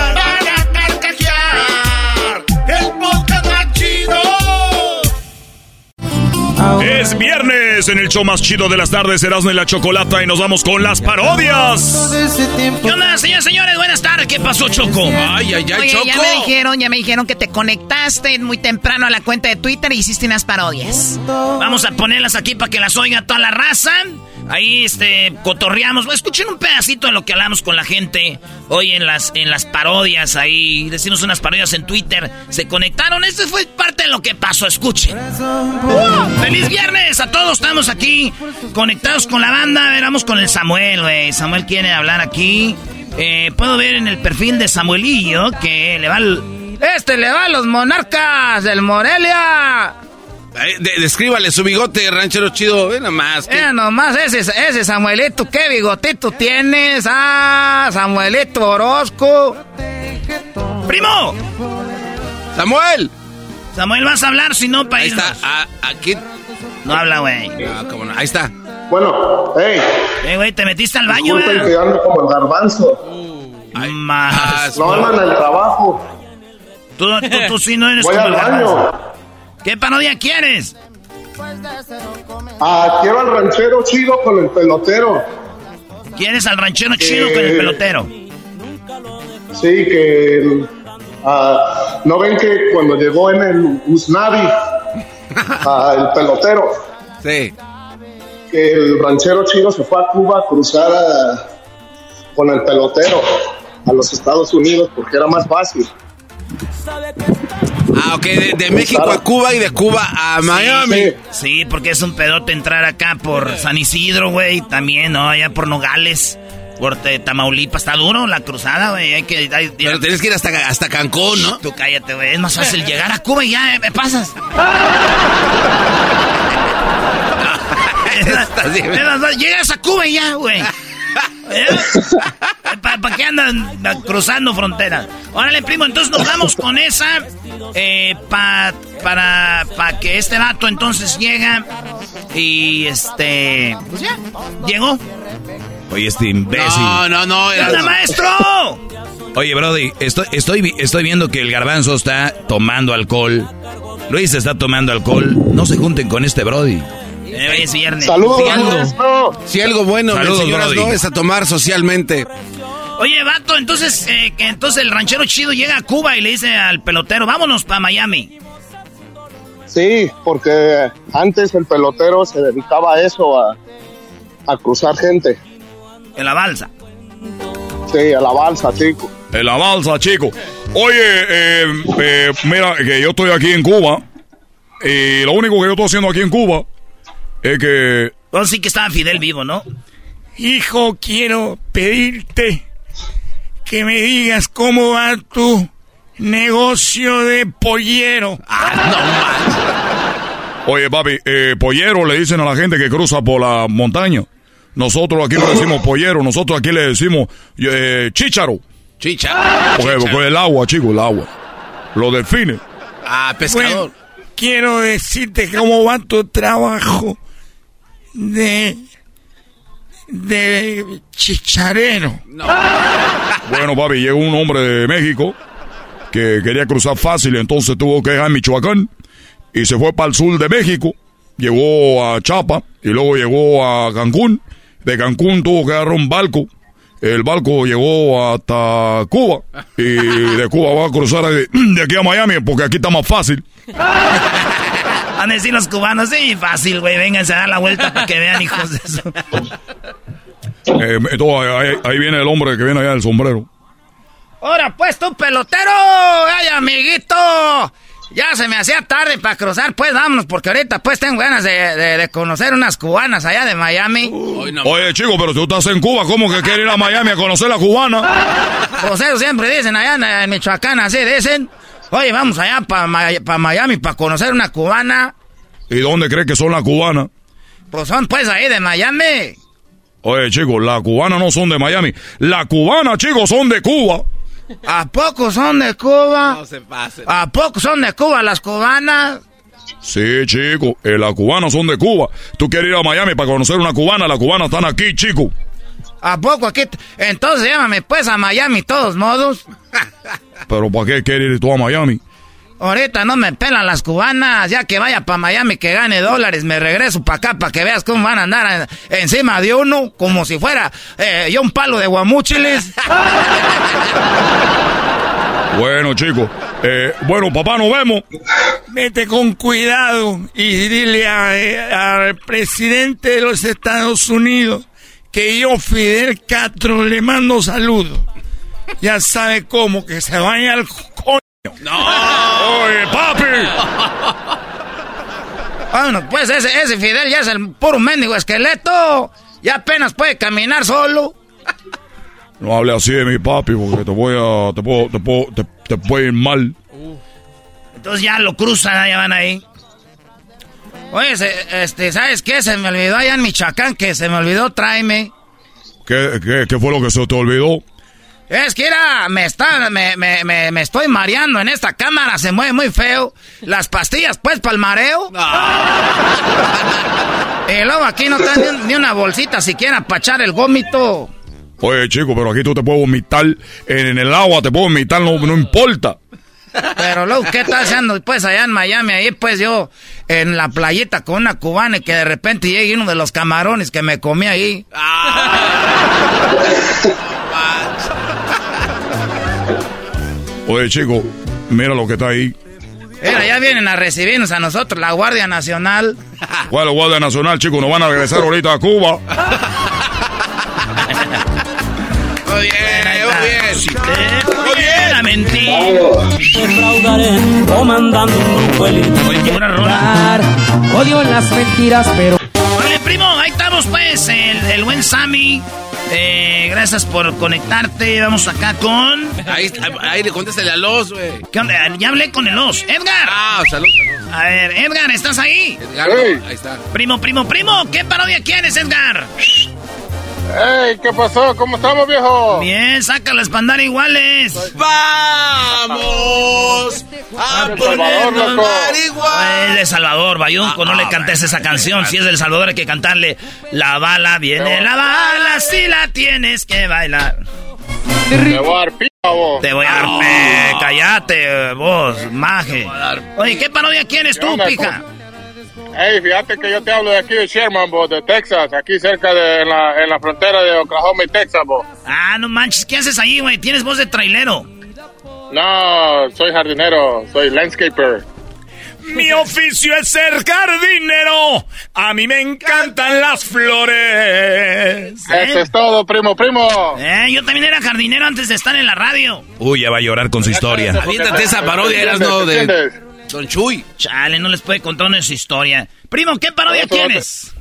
Es viernes en el show más chido de las tardes, Erasmo y la Chocolata, y nos vamos con las parodias. ¿Qué onda, señores, señores? Buenas tardes. ¿Qué pasó, Choco? Ay, ay, ay, Oye, Choco. ya me dijeron, ya me dijeron que te conectaste muy temprano a la cuenta de Twitter y hiciste unas parodias. Vamos a ponerlas aquí para que las oiga toda la raza. Ahí, este, cotorreamos. Escuchen un pedacito de lo que hablamos con la gente hoy en las, en las parodias. Ahí decimos unas parodias en Twitter. Se conectaron. Esto fue parte de lo que pasó. Escuchen. ¡Feliz viernes! A todos estamos aquí conectados con la banda. A ver, vamos con el Samuel, güey. Samuel quiere hablar aquí. Eh, puedo ver en el perfil de Samuelillo que le va al... Este le va a los monarcas del Morelia. Ay, de- descríbale su bigote, ranchero chido. Ve nomás. que- Eh, nomás ese, ese Samuelito, qué bigotito tienes. Ah, Samuelito Orozco. ¡Primo! ¡Samuel! Samuel, vas a hablar, si no, para Ahí está. ah, aquí. No habla, güey. Ah, cómo no. Ahí está. Bueno, hey, Eh, güey, te metiste al baño, güey. que ando como el garbanzo. Más. No andan en el trabajo. Tú, tú, tú sí no eres Voy como al el garbanzo. ¿Qué parodia quieres? Ah, quiero al ranchero chido con el pelotero. ¿Quieres al ranchero chido con el Eh. pelotero? Sí, que. ah, ¿No ven que cuando llegó en el Usnavi ah, el pelotero? Sí. Que el ranchero chido se fue a Cuba a cruzar a- con el pelotero a los Estados Unidos porque era más fácil. Ah, ok. De, de México a Cuba y de Cuba a Miami. Sí, porque es un pedote entrar acá por San Isidro, güey. También, ¿no? Allá por Nogales. Por eh, Tamaulipas. Está duro la cruzada, güey. Hay que... hay- Pero tienes que ir hasta, hasta Cancún, ¿no? Tú cállate, güey. Es más fácil llegar a Cuba y ya eh, me pasas. Es más fácil, Llegas a Cuba y ya, güey. ¿Eh? ¿Para qué andan cruzando fronteras? Órale, primo, entonces nos vamos con esa. Eh, pa, para, para que este vato entonces llega. Y este. Pues ya, llegó. Oye, este imbécil. No, no, no. ¡Hola, maestro! Oye, Brody, estoy, estoy, estoy viendo que el garbanzo está tomando alcohol. Luis está tomando alcohol. No se junten con este Brody. Eh, es viernes. Saludos, si algo, si algo bueno, Saludos, señoras, Brody. no es a tomar socialmente. Oye, vato, entonces, eh, que entonces el ranchero chido llega a Cuba y le dice al pelotero, vámonos para Miami. Sí, porque antes el pelotero se dedicaba a eso, a, a cruzar gente. En la balsa. Sí, a la balsa, chico. En la balsa, chico. Oye, eh, eh, mira, que yo estoy aquí en Cuba. Y lo único que yo estoy haciendo aquí en Cuba es que... Vos sí que estaba Fidel vivo, ¿no? Hijo, quiero pedirte que me digas cómo va tu negocio de pollero. Oye, papi, eh, pollero le dicen a la gente que cruza por la montaña. Nosotros aquí no decimos pollero, nosotros aquí le decimos eh, chícharo. Chicha. Porque, porque el agua, chico, el agua. Lo define. Ah, pescador. Bueno, quiero decirte cómo va tu trabajo de de chicharero. Bueno, papi, llegó un hombre de México que quería cruzar fácil, entonces tuvo que dejar Michoacán y se fue para el sur de México. Llegó a Chapa y luego llegó a Cancún. De Cancún tuvo que agarrar un barco. El barco llegó hasta Cuba y de Cuba va a cruzar de, de aquí a Miami porque aquí está más fácil. Van a decir los cubanos, sí, fácil, güey, vénganse a dar la vuelta para que vean, hijos de eso. Eh, entonces, ahí, ahí viene el hombre que viene allá del sombrero. Ahora pues tú, pelotero, ay, amiguito. Ya se me hacía tarde para cruzar, pues vámonos, porque ahorita pues tengo ganas de, de- de conocer unas cubanas allá de Miami. Oye, chico, pero si tú estás en Cuba, ¿cómo que quieres ir a Miami a conocer la cubana? Pues eso siempre dicen allá en, en Michoacán, así dicen. Oye, vamos allá para Miami para conocer una cubana. ¿Y dónde crees que son las cubanas? Pues son pues ahí de Miami. Oye, chicos, las cubanas no son de Miami. Las cubanas, chicos, son de Cuba. ¿A poco son de Cuba? No se pasen. ¿A poco son de Cuba las cubanas? Sí, chicos, eh, las cubanas son de Cuba. Tú quieres ir a Miami para conocer una cubana, las cubanas están aquí, chico. ¿A poco aquí? Entonces llámame pues a Miami, todos modos. Pero ¿para qué quieres ir tú a Miami? Ahorita no me pelan las cubanas, ya que vaya para Miami que gane dólares, me regreso para acá para que veas cómo van a andar en- encima de uno, como si fuera eh, yo un palo de guamúchiles. Bueno, chicos, eh, bueno, papá, nos vemos. Vete con cuidado y dile a- eh, al presidente de los Estados Unidos que yo, Fidel Castro, le mando saludos. Ya sabe cómo, que se vaya al coño. Oye, papi. Bueno, pues ese, ese Fidel ya es el puro mendigo esqueleto. Ya apenas puede caminar solo. No hable así de mi papi porque te voy a, te puedo, te puedo, te, te puede ir mal. Entonces ya lo cruzan, ya van ahí. Oye, se- este, ¿sabes qué? Se me olvidó allá en Michoacán, que se me olvidó tráeme. ¿Qué, qué, qué fue lo que se te olvidó? Es que era, me está, me, me, me, me estoy mareando en esta cámara, se mueve muy feo. Las pastillas, pues, para el mareo. y luego aquí no está ni, ni una bolsita siquiera para echar el gómito. Oye, chico, pero aquí tú te puedes vomitar en el agua, te puedes vomitar, no, no importa. Pero luego, ¿qué estás haciendo? Pues allá en Miami, ahí pues yo en la playita con una cubana y que de repente llegue uno de los camarones que me comí ahí. Oye, chico, mira lo que está ahí. Mira, ya vienen a recibirnos a nosotros, la Guardia Nacional. ¿Cuál la Guardia Nacional, chicos? Nos van a regresar ahorita a Cuba. Muy bien, muy bien. La mentira. Defraudaré comandando un grupo. Odio las mentiras, pero Órale, primo, ahí estamos pues, el, el buen Sammy. Eh, gracias por conectarte. Vamos acá con. Ahí, ahí le contéstale a los, güey. ¿Qué onda? Ya hablé con el os. Edgar. Ah, salud, salud. A ver, Edgar, ¿estás ahí? Edgar, ahí está. Primo, primo, primo, ¿qué parodia quieres, Edgar? ¡Ey! ¿Qué pasó? ¿Cómo estamos, viejo? Bien, sácalas para andar iguales. ¡Vamos! A El Salvador, loco. Es de Salvador, Bayunco, no le cantes esa canción. Si es del Salvador hay que cantarle La bala, viene la bala, si la tienes que bailar. Te voy a dar pija, vos. Te voy a dar pe... Cállate, vos, maje. Oye, ¿qué parodia quieres ¿Qué tú, pija? Ey, fíjate que yo te hablo de aquí de Sherman, vos, de Texas, aquí cerca de en la, en la frontera de Oklahoma y Texas, vos. Ah, no manches, ¿qué haces ahí, güey? Tienes voz de trailero. No, soy jardinero, soy landscaper. Mi oficio es ser jardinero. A mí me encantan las flores. Eso es todo, primo, primo. Eh, yo también era jardinero antes de estar en la radio. Uy, ya va a llorar con su historia. Aviéntate esa parodia, eras no de Don Chuy. Chale, no les puede contar una su historia. Primo, ¿qué parodia tienes?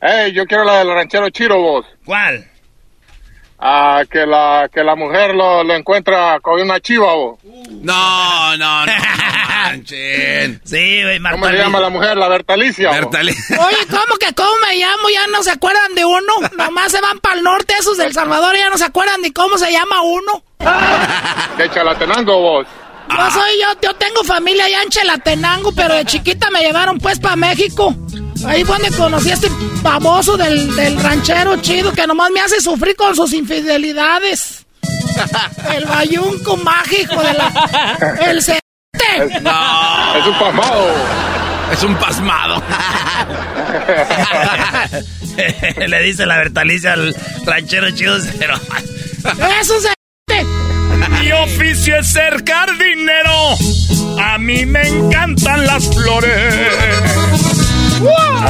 Ey, yo quiero la del ranchero Chiro, vos. ¿Cuál? Ah, que la, que la mujer lo, lo encuentra con una chiva, vos. No, no, no. manchen. Sí, güey, ¿Cómo se llama la mujer? La Bertalicia. vos. Oye, ¿cómo que cómo me llamo? Ya no se acuerdan de uno. Nomás se van para el norte esos del Salvador y ya no se acuerdan ni cómo se llama uno. De Chalatenango, vos. Yo soy yo, yo tengo familia allá en Chelatenango, pero de chiquita me llevaron pues para México. Ahí fue donde conocí a este baboso del, del ranchero chido que nomás me hace sufrir con sus infidelidades. El bayunco mágico de la... El ce... No. Es un pasmado. Es un pasmado. Le dice la Bertalicia al ranchero chido, pero... ¡Es un oficio es ser jardinero. A mí me encantan las flores.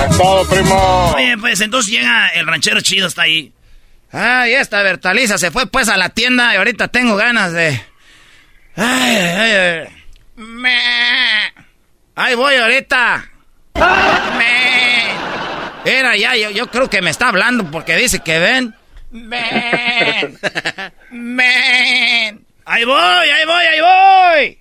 Es todo, primo. Oye, pues entonces llega el ranchero chido, está ahí. Ay, esta Bertaliza se fue pues a la tienda y ahorita tengo ganas de... Ay, ay, ay. Me... Ahí voy ahorita. Me... Era ya, yo, yo creo que me está hablando porque dice que ven. Men. Men. Ahí voy, ahí voy, ahí voy.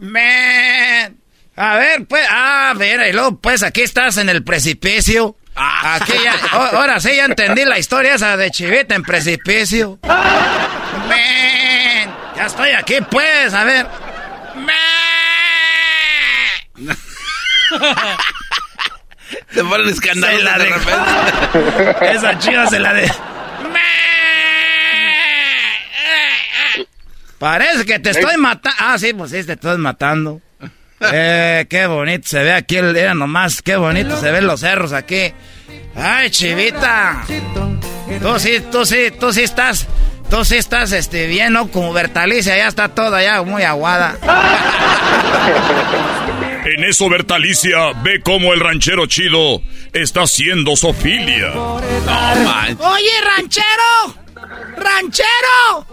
Men. A ver, pues, ah, mira, y luego, pues, aquí estás en el precipicio. Aquí ya, ahora sí ya entendí la historia esa de Chivita en precipicio. Men. Ya estoy aquí, pues, a ver. Men. Se ponen de de- repente. Esa chiva se la de. Parece que te estoy matando. Ah, sí, pues sí, te estoy matando. Eh, qué bonito se ve aquí, el, era nomás, qué bonito se ven los cerros aquí. Ay, chivita. Tú sí, tú sí, tú sí estás, tú sí estás, este, bien, ¿no? Como Bertalicia, ya está toda ya muy aguada. En eso Bertalicia ve cómo el ranchero chido está haciendo sofilia. Oye, ranchero. Ranchero.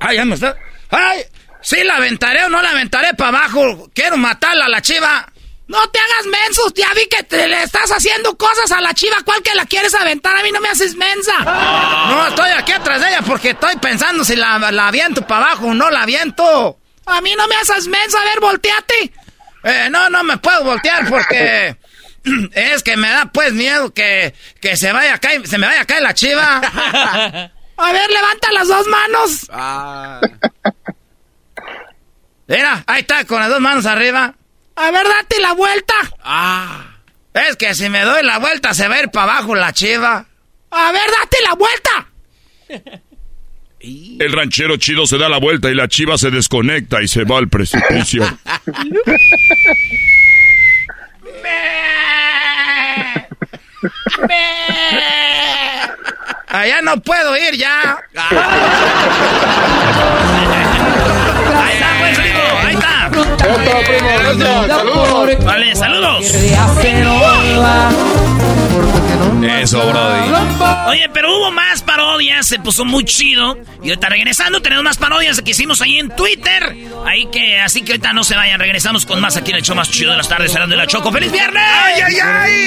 Ay, ya me está. ¡Ay! ¿Sí la aventaré o no la aventaré para abajo? Quiero matarla a la chiva. No te hagas mensos, ya vi que te le estás haciendo cosas a la chiva. ¿Cuál que la quieres aventar? A mí no me haces mensa. No, estoy aquí atrás de ella porque estoy pensando si la, la aviento para abajo o no la aviento. A mí no me haces mensa. A ver, volteate. Eh, no, no me puedo voltear porque es que me da pues miedo que, que se vaya a caer, se me vaya a caer la chiva. A ver, levanta las dos manos. Mira, ahí está, con las dos manos arriba. A ver, date la vuelta. Ah. Es que si me doy la vuelta se va a ir para abajo la chiva. A ver, date la vuelta. El ranchero chido se da la vuelta y la chiva se desconecta y se va al precipicio. Allá no puedo ir ya. Ahí está, pues. Saludos. Vale, saludos. Eso, Brody. Oye, pero hubo más parodias, se puso muy chido. Y ahorita regresando tenemos más parodias que hicimos ahí en Twitter. Ahí que, así que ahorita no se vayan, regresamos con más aquí en el show más chido de las tardes, serán de la Choco. ¡Feliz viernes! ¡Ay, ay, ay!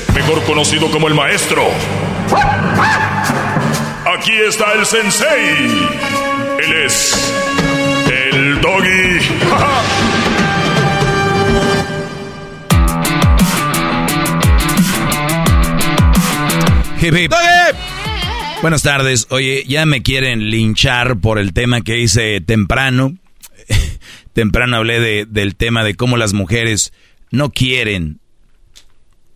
mejor conocido como el maestro. Aquí está el sensei. Él es el doggy. Hip, hip. Buenas tardes. Oye, ya me quieren linchar por el tema que hice temprano. temprano hablé de, del tema de cómo las mujeres no quieren,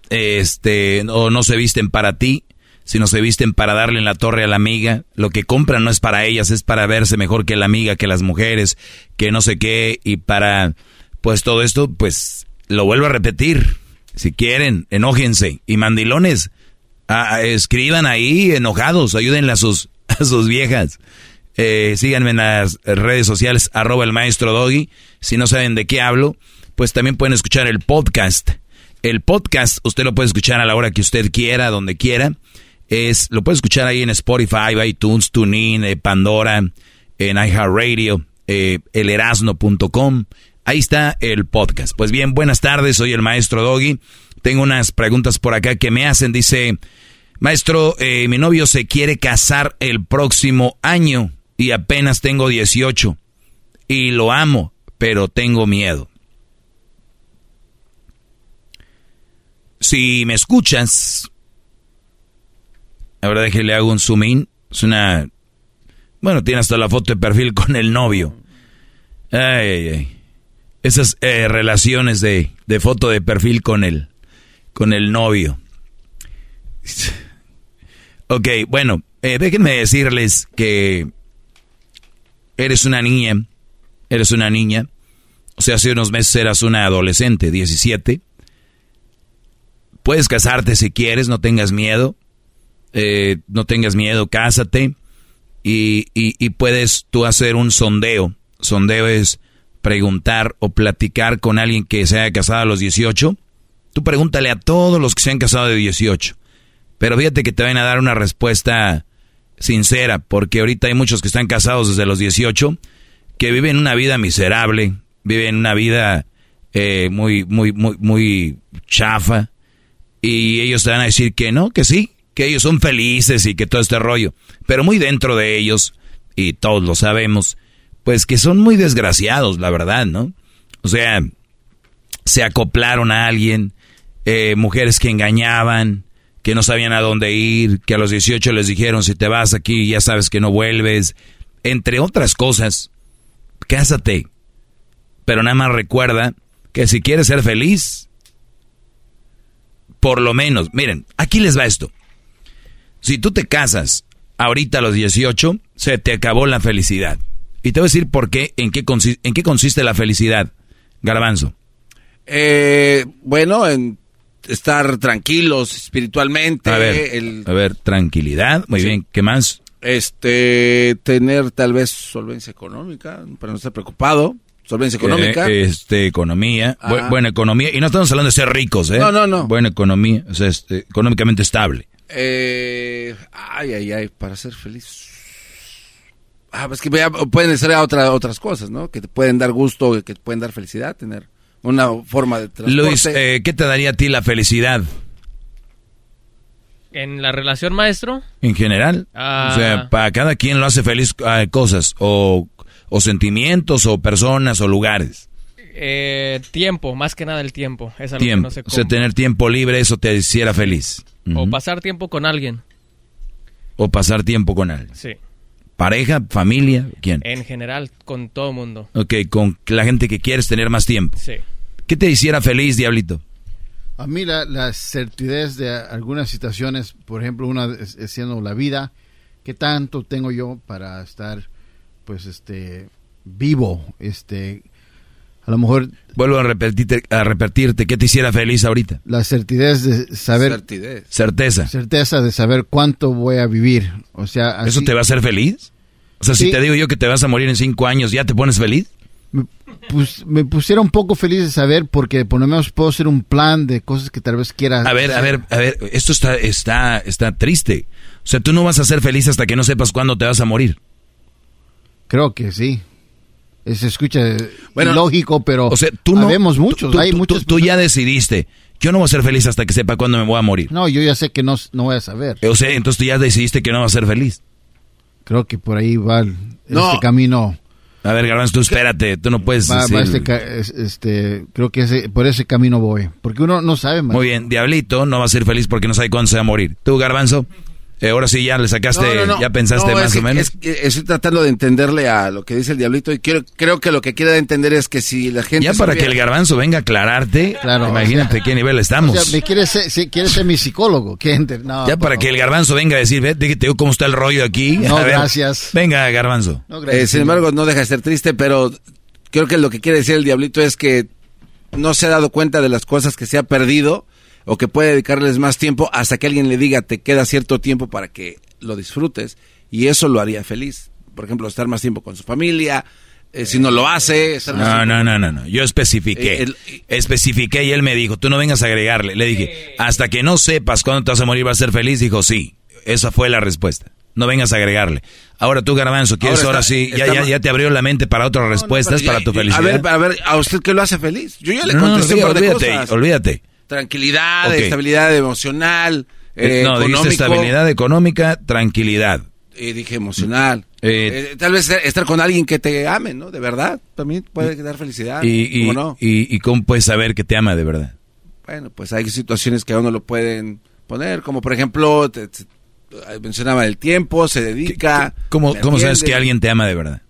este, o no se visten para ti, sino se visten para darle en la torre a la amiga. Lo que compran no es para ellas, es para verse mejor que la amiga, que las mujeres, que no sé qué, y para, pues todo esto, pues lo vuelvo a repetir. Si quieren, enójense. Y mandilones, escriban ahí enojados, ayúdenle a sus, a sus viejas. Eh, síganme en las redes sociales, arroba el maestro Doggy. Si no saben de qué hablo, pues también pueden escuchar el podcast. El podcast usted lo puede escuchar a la hora que usted quiera, donde quiera. Es, lo puede escuchar ahí en Spotify, iTunes, TuneIn, eh, Pandora, en iHeartRadio, eh, elerasno.com. Ahí está el podcast. Pues bien, buenas tardes, soy el maestro Doggy. Tengo unas preguntas por acá que me hacen. Dice, maestro, eh, mi novio se quiere casar el próximo año y apenas tengo 18. Y lo amo, pero tengo miedo. Si me escuchas, ahora que le hago un zoom in. Es una... Bueno, tiene hasta la foto de perfil con el novio. Ay, ay, ay. Esas eh, relaciones de, de foto de perfil con él con el novio. Ok, bueno, eh, déjenme decirles que eres una niña, eres una niña, o sea, hace unos meses eras una adolescente, 17. Puedes casarte si quieres, no tengas miedo, eh, no tengas miedo, cásate y, y, puedes tú hacer un sondeo. Sondeo es preguntar o platicar con alguien que se haya casado a los 18 Tú pregúntale a todos los que se han casado de 18. Pero fíjate que te van a dar una respuesta sincera, porque ahorita hay muchos que están casados desde los 18 que viven una vida miserable, viven una vida eh, muy, muy, muy, muy chafa, y ellos te van a decir que no, que sí, que ellos son felices y que todo este rollo, pero muy dentro de ellos, y todos lo sabemos, pues que son muy desgraciados, la verdad, ¿no? O sea, se acoplaron a alguien, eh, mujeres que engañaban, que no sabían a dónde ir, que a los 18 les dijeron si te vas aquí ya sabes que no vuelves, entre otras cosas. Cásate, pero nada más recuerda que si quieres ser feliz, por lo menos, miren, aquí les va esto. Si tú te casas ahorita a los 18, se te acabó la felicidad. Y te voy a decir por qué, en qué, en qué consiste la felicidad, Garbanzo. Eh, bueno, en estar tranquilos espiritualmente. A ver, tranquilidad, muy bien. ¿Qué más? Este, tener tal vez solvencia económica, para no estar preocupado. Solvencia económica. Eh, este, economía, buena economía. Y no estamos hablando de ser ricos, ¿eh? No, no, no. Buena economía, o sea, este, económicamente estable. Eh, ay, ay, ay, para ser feliz. Ah, pues que pueden ser otra, otras cosas, ¿no? Que te pueden dar gusto, que te pueden dar felicidad, tener una forma de transporte. Luis, eh, ¿qué te daría a ti la felicidad? ¿En la relación, maestro? En general. O sea, ah. para cada quien lo hace feliz ah, cosas, o, sentimientos, o personas, o lugares. Eh, tiempo, más que nada el tiempo. Es algo tiempo. no sé O sea, tener tiempo libre, eso te hiciera feliz. O pasar tiempo con alguien. O pasar tiempo con alguien. Sí. ¿Pareja? ¿Familia? ¿Quién? En general, con todo mundo. Ok, con la gente que quieres tener más tiempo. Sí. ¿Qué te hiciera feliz, Diablito? A mí la, certidez de algunas situaciones, por ejemplo, una es, siendo la vida, ¿qué tanto tengo yo para estar, pues, este, vivo? Este, a lo mejor... Vuelvo a repetirte, a repetirte, ¿qué te hiciera feliz ahorita? La certidez de saber... Certidez. Certeza. Certeza de saber cuánto voy a vivir. O sea... ¿Eso te va a hacer feliz? O sea, si te digo yo que te vas a morir en cinco años, ¿ya te pones feliz? pues, me pusiera un poco feliz de saber porque por lo menos puedo hacer un plan de cosas que tal vez quiera. A ver, a ver, a ver, esto está, está, está triste. O sea, tú no vas a ser feliz hasta que no sepas cuándo te vas a morir. Creo que sí. Eh, Se escucha Bueno, lógico, pero O sea, tú no. habemos muchos. tú- hay tú- muchos. tú- tú ya decidiste. Yo no voy a ser feliz hasta que sepa cuándo me voy a morir. No, yo ya sé que no, no voy a saber. O sea, entonces tú ya decidiste que no vas a ser feliz. Creo que por ahí va el- No. este camino. A ver, Garbanzo, tú espérate. Tú no puedes Va, decir- va este, este, creo que ese, por ese camino voy. Porque uno no sabe, man. Muy bien, Diablito no va a ser feliz porque no sabe cuándo se va a morir. Tú, Garbanzo, eh, ahora sí ya le sacaste, No, no, no. ya pensaste No, más es que- o menos. es que estoy tratando de entenderle a lo que dice el diablito y quiero, creo que lo que quiere entender es que si la gente... Ya para que el Garbanzo venga a aclararte, Claro, imagínate qué nivel estamos. O sea, me quiere ser, quiere ser mi psicólogo. ¿Qué enter- no, ya para no. que el Garbanzo venga a decir, ve, te digo cómo está el rollo aquí. No, ver, gracias. Venga, Garbanzo. No, Eh, sin embargo, no deja de ser triste, pero creo que lo que quiere decir el diablito es que no se ha dado cuenta de las cosas que se ha perdido o que puede dedicarles más tiempo hasta que alguien le diga te queda cierto tiempo para que lo disfrutes y eso lo haría feliz. Por ejemplo, estar más tiempo con su familia, eh, si no lo hace, estar más No, no, no, no, no. Yo especifiqué. Eh, el- especifiqué y él me dijo, tú no vengas a agregarle. Le dije, hasta que no sepas cuándo te vas a morir, vas a ser feliz. Dijo, sí. Esa fue la respuesta. No vengas a agregarle. Ahora tú, Garbanzo, ¿quieres Ahora sí? Ya, ya, ya te abrió la mente para otras respuestas, para ya- tu felicidad. A ver, a ver, a usted qué lo hace feliz. Yo ya le No, no, contesté sí, un par de olvídate, cosas. olvídate. Tranquilidad, estabilidad emocional, eh, no, dijiste estabilidad económica, tranquilidad. Y dije emocional. Eh, Eh, tal vez estar con alguien que te ame, ¿no? De verdad. También puede dar felicidad. y, y, ¿Cómo no? y, y cómo puedes saber que te ama de verdad? Bueno, pues hay situaciones que a uno lo pueden poner, como por ejemplo, te- te- mencionaba el tiempo, se dedica. ¿Cómo, ¿me cómo sabes que alguien te ama de verdad?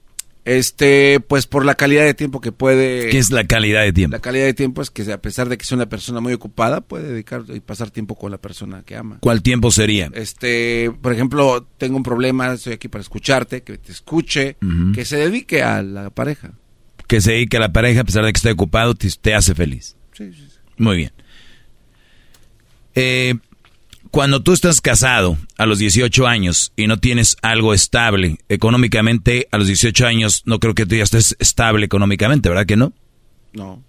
Este, pues por la calidad de tiempo que puede. ¿Qué es la calidad de tiempo? La calidad de tiempo es que a pesar de que sea una persona muy ocupada, puede dedicar y pasar tiempo con la persona que ama. ¿Cuál tiempo sería? Este, por ejemplo, tengo un problema, estoy aquí para escucharte, que te escuche, que se dedique a la pareja. Que se dedique a la pareja, a pesar de que esté ocupado, te, te hace feliz. Sí, sí, sí. Muy bien. Eh, cuando tú estás casado a los 18 años y no tienes algo estable económicamente, a los 18 años no creo que tú ya estés estable económicamente, ¿verdad que no? No.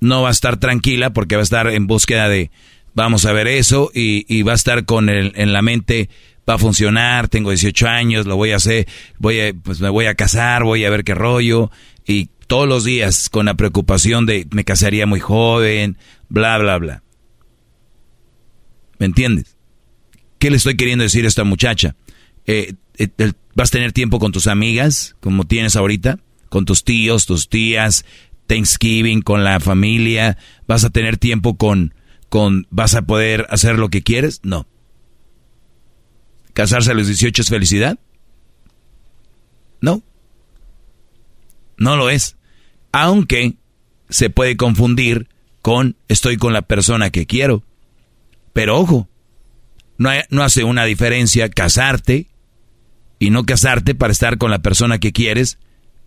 No va a estar tranquila porque va a estar en búsqueda de, vamos a ver eso, y, y va a estar con el, en la mente, va a funcionar, tengo 18 años, lo voy a hacer, voy a, pues me voy a casar, voy a ver qué rollo, y todos los días con la preocupación de me casaría muy joven, bla, bla, bla. ¿Me entiendes? ¿Qué le estoy queriendo decir a esta muchacha? Eh, eh, ¿Vas a tener tiempo con tus amigas, como tienes ahorita? Con tus tíos, tus tías, Thanksgiving, con la familia. ¿Vas a tener tiempo con, con, vas a poder hacer lo que quieres? No. ¿Casarse a los 18 es felicidad? No. No lo es. Aunque se puede confundir con estoy con la persona que quiero. Pero ojo, no, hace una diferencia casarte y no casarte para estar con la persona que quieres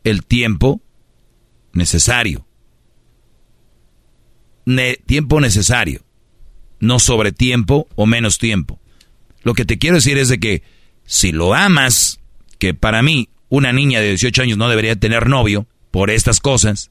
el tiempo necesario. Ne- tiempo necesario, no sobre tiempo o menos tiempo. Lo que te quiero decir es de que si lo amas, que para mí una niña de 18 años no debería tener novio por estas cosas,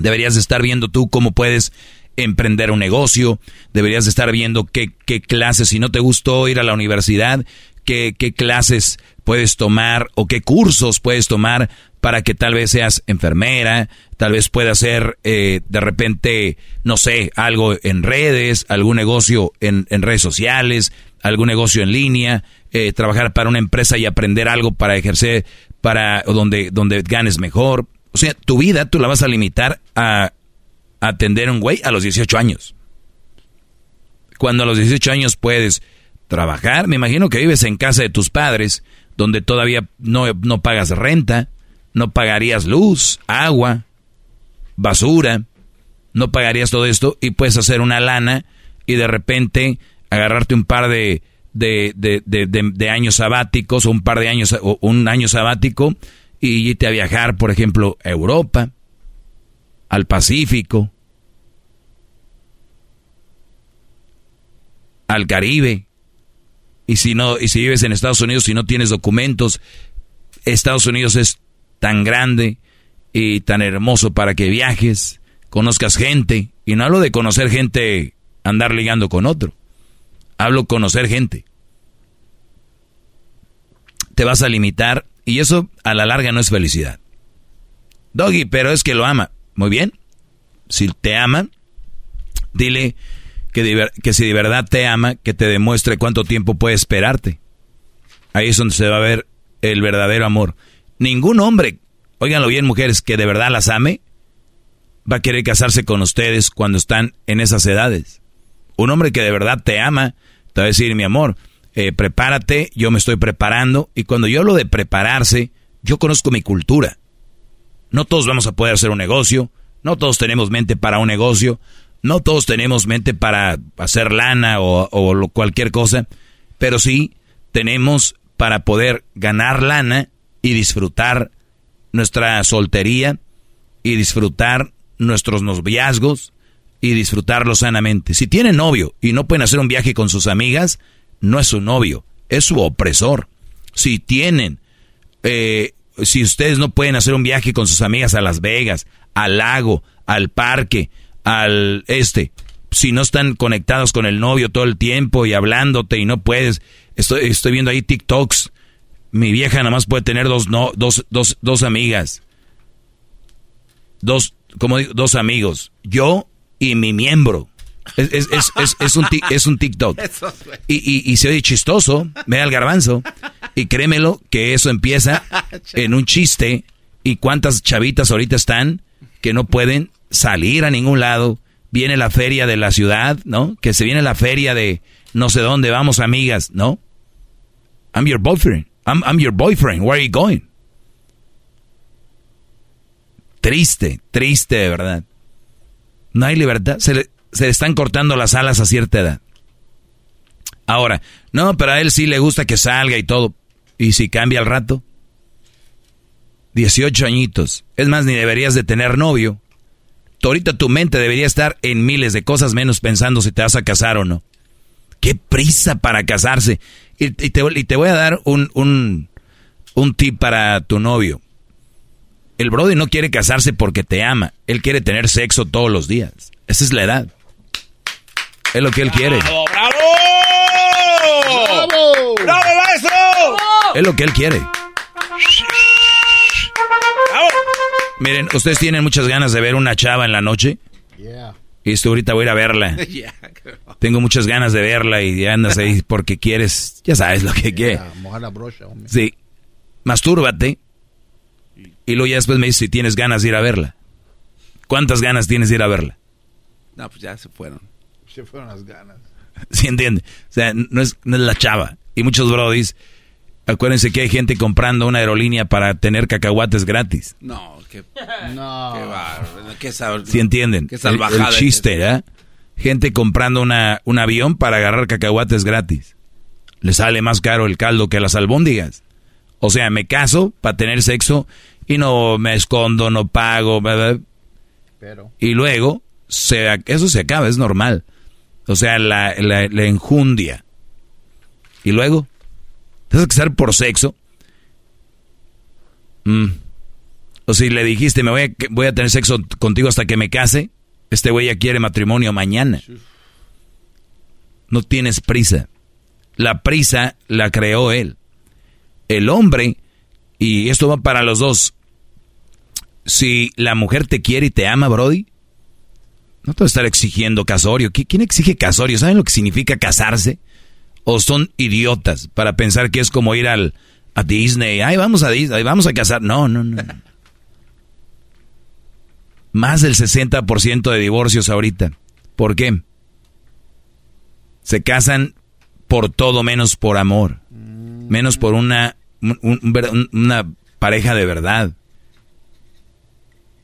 deberías de estar viendo tú cómo puedes emprender un negocio, deberías de estar viendo qué, qué clases, si no te gustó ir a la universidad, qué, qué clases puedes tomar o qué cursos puedes tomar para que tal vez seas enfermera, tal vez puedas hacer eh, de repente, no sé, algo en redes, algún negocio en, en redes sociales, algún negocio en línea, eh, trabajar para una empresa y aprender algo para ejercer, para donde, donde ganes mejor. O sea, tu vida tú la vas a limitar a atender a un güey a los 18 años. Cuando a los 18 años puedes trabajar, me imagino que vives en casa de tus padres, donde todavía no, no pagas renta, no pagarías luz, agua, basura, no pagarías todo esto y puedes hacer una lana y de repente agarrarte un par de, de, de, de- años sabáticos o un par de años o un año sabático y irte a viajar, por ejemplo, a Europa, al Pacífico, al Caribe. Y si no, y si vives en Estados Unidos y no tienes documentos, Estados Unidos es tan grande y tan hermoso para que viajes, conozcas gente. Y no hablo de conocer gente, andar ligando con otro. Hablo conocer gente. Te vas a limitar Y eso a la larga no es felicidad. Doggy, pero es que lo ama. Muy bien. Si te ama, dile que, si de verdad te ama, que te demuestre cuánto tiempo puede esperarte. Ahí es donde se va a ver el verdadero amor. Ningún hombre, óiganlo bien mujeres, que de verdad las ame, va a querer casarse con ustedes cuando están en esas edades. Un hombre que de verdad te ama, te va a decir, mi amor, eh, prepárate, yo me estoy preparando. Y cuando yo hablo de prepararse, yo conozco mi cultura. No todos vamos a poder hacer un negocio, no todos tenemos mente para un negocio, no todos tenemos mente para hacer lana o, cualquier cosa, pero sí tenemos para poder ganar lana y disfrutar nuestra soltería y disfrutar nuestros noviazgos y disfrutarlo sanamente. Si tienen novio y no pueden hacer un viaje con sus amigas, no es su novio, es su opresor. Si tienen, eh, si ustedes no pueden hacer un viaje con sus amigas a Las Vegas, al lago, al parque, al este, si no están conectados con el novio todo el tiempo y hablándote y no puedes, estoy, estoy viendo ahí TikToks, mi vieja nada más puede tener dos, no, dos, dos, dos amigas, dos, como digo, dos amigos, yo y mi miembro. Es, es, es, es, un, es un TikTok. Y, y, y, se oye chistoso, me da el garbanzo. Y créemelo que eso empieza en un chiste. ¿Y cuántas chavitas ahorita están que no pueden salir a ningún lado? Viene la feria de la ciudad, ¿no? Que se viene la feria de no sé dónde, vamos amigas, ¿no? I'm your boyfriend. I'm, I'm your boyfriend. Where are you going? Triste, triste de verdad. No hay libertad. Se le, se están cortando las alas a cierta edad. Ahora, no, pero a él sí le gusta que salga y todo. ¿Y si cambia al rato? 18 añitos. Es más, ni deberías de tener novio. Ahorita tu mente debería estar en miles de cosas menos pensando si te vas a casar o no. Qué prisa para casarse. Y, te, y te, voy a dar un, un, un tip para tu novio. El Brody no quiere casarse porque te ama. Él quiere tener sexo todos los días. Esa es la edad. Es lo que él quiere. ¡Bravo! ¡Bravo! ¡Bravo, maestro! Es lo que él quiere. Miren, ustedes tienen muchas ganas de ver una chava en la noche. Y esto ahorita voy a ir a verla. Tengo muchas ganas de verla y andas ahí porque quieres, ya sabes lo que quieres. la brocha, hombre. Sí. Mastúrbate. Y luego ya después me dices si tienes ganas de ir a verla. ¿Cuántas ganas tienes de ir a verla? No, pues ya se fueron. Se fueron las ganas. ¿Sí entiende? O sea, no es, no es la chava. Y muchos brodis, acuérdense que hay gente comprando una aerolínea para tener cacahuates gratis. No, qué, no. qué bárbaro, qué sal- ¿Sí entienden? Qué El-. El, chiste, ¿eh? Gente comprando una, un avión para agarrar cacahuates gratis. Le sale más caro el caldo que las albóndigas. O sea, me caso para tener sexo y no me escondo, no pago, ¿verdad? Pero. y luego se, eso se acaba, es normal. O sea, la, enjundia. Y luego, ¿te vas a casar por sexo? Mm. O si le dijiste, me voy a, voy a tener sexo contigo hasta que me case, este güey ya quiere matrimonio mañana. No tienes prisa. La prisa la creó él. El hombre, y esto va para los dos, si la mujer te quiere y te ama, Brody, no te va a estar exigiendo casorio. ¿Qui- ¿Quién exige casorio? ¿Saben lo que significa casarse? ¿O son idiotas para pensar que es como ir al, a Disney? Ay, vamos a Disney, vamos a casar. No, no, no. Más del 60% de divorcios ahorita. ¿Por qué? Se casan por todo menos por amor. Menos por una, una pareja de verdad.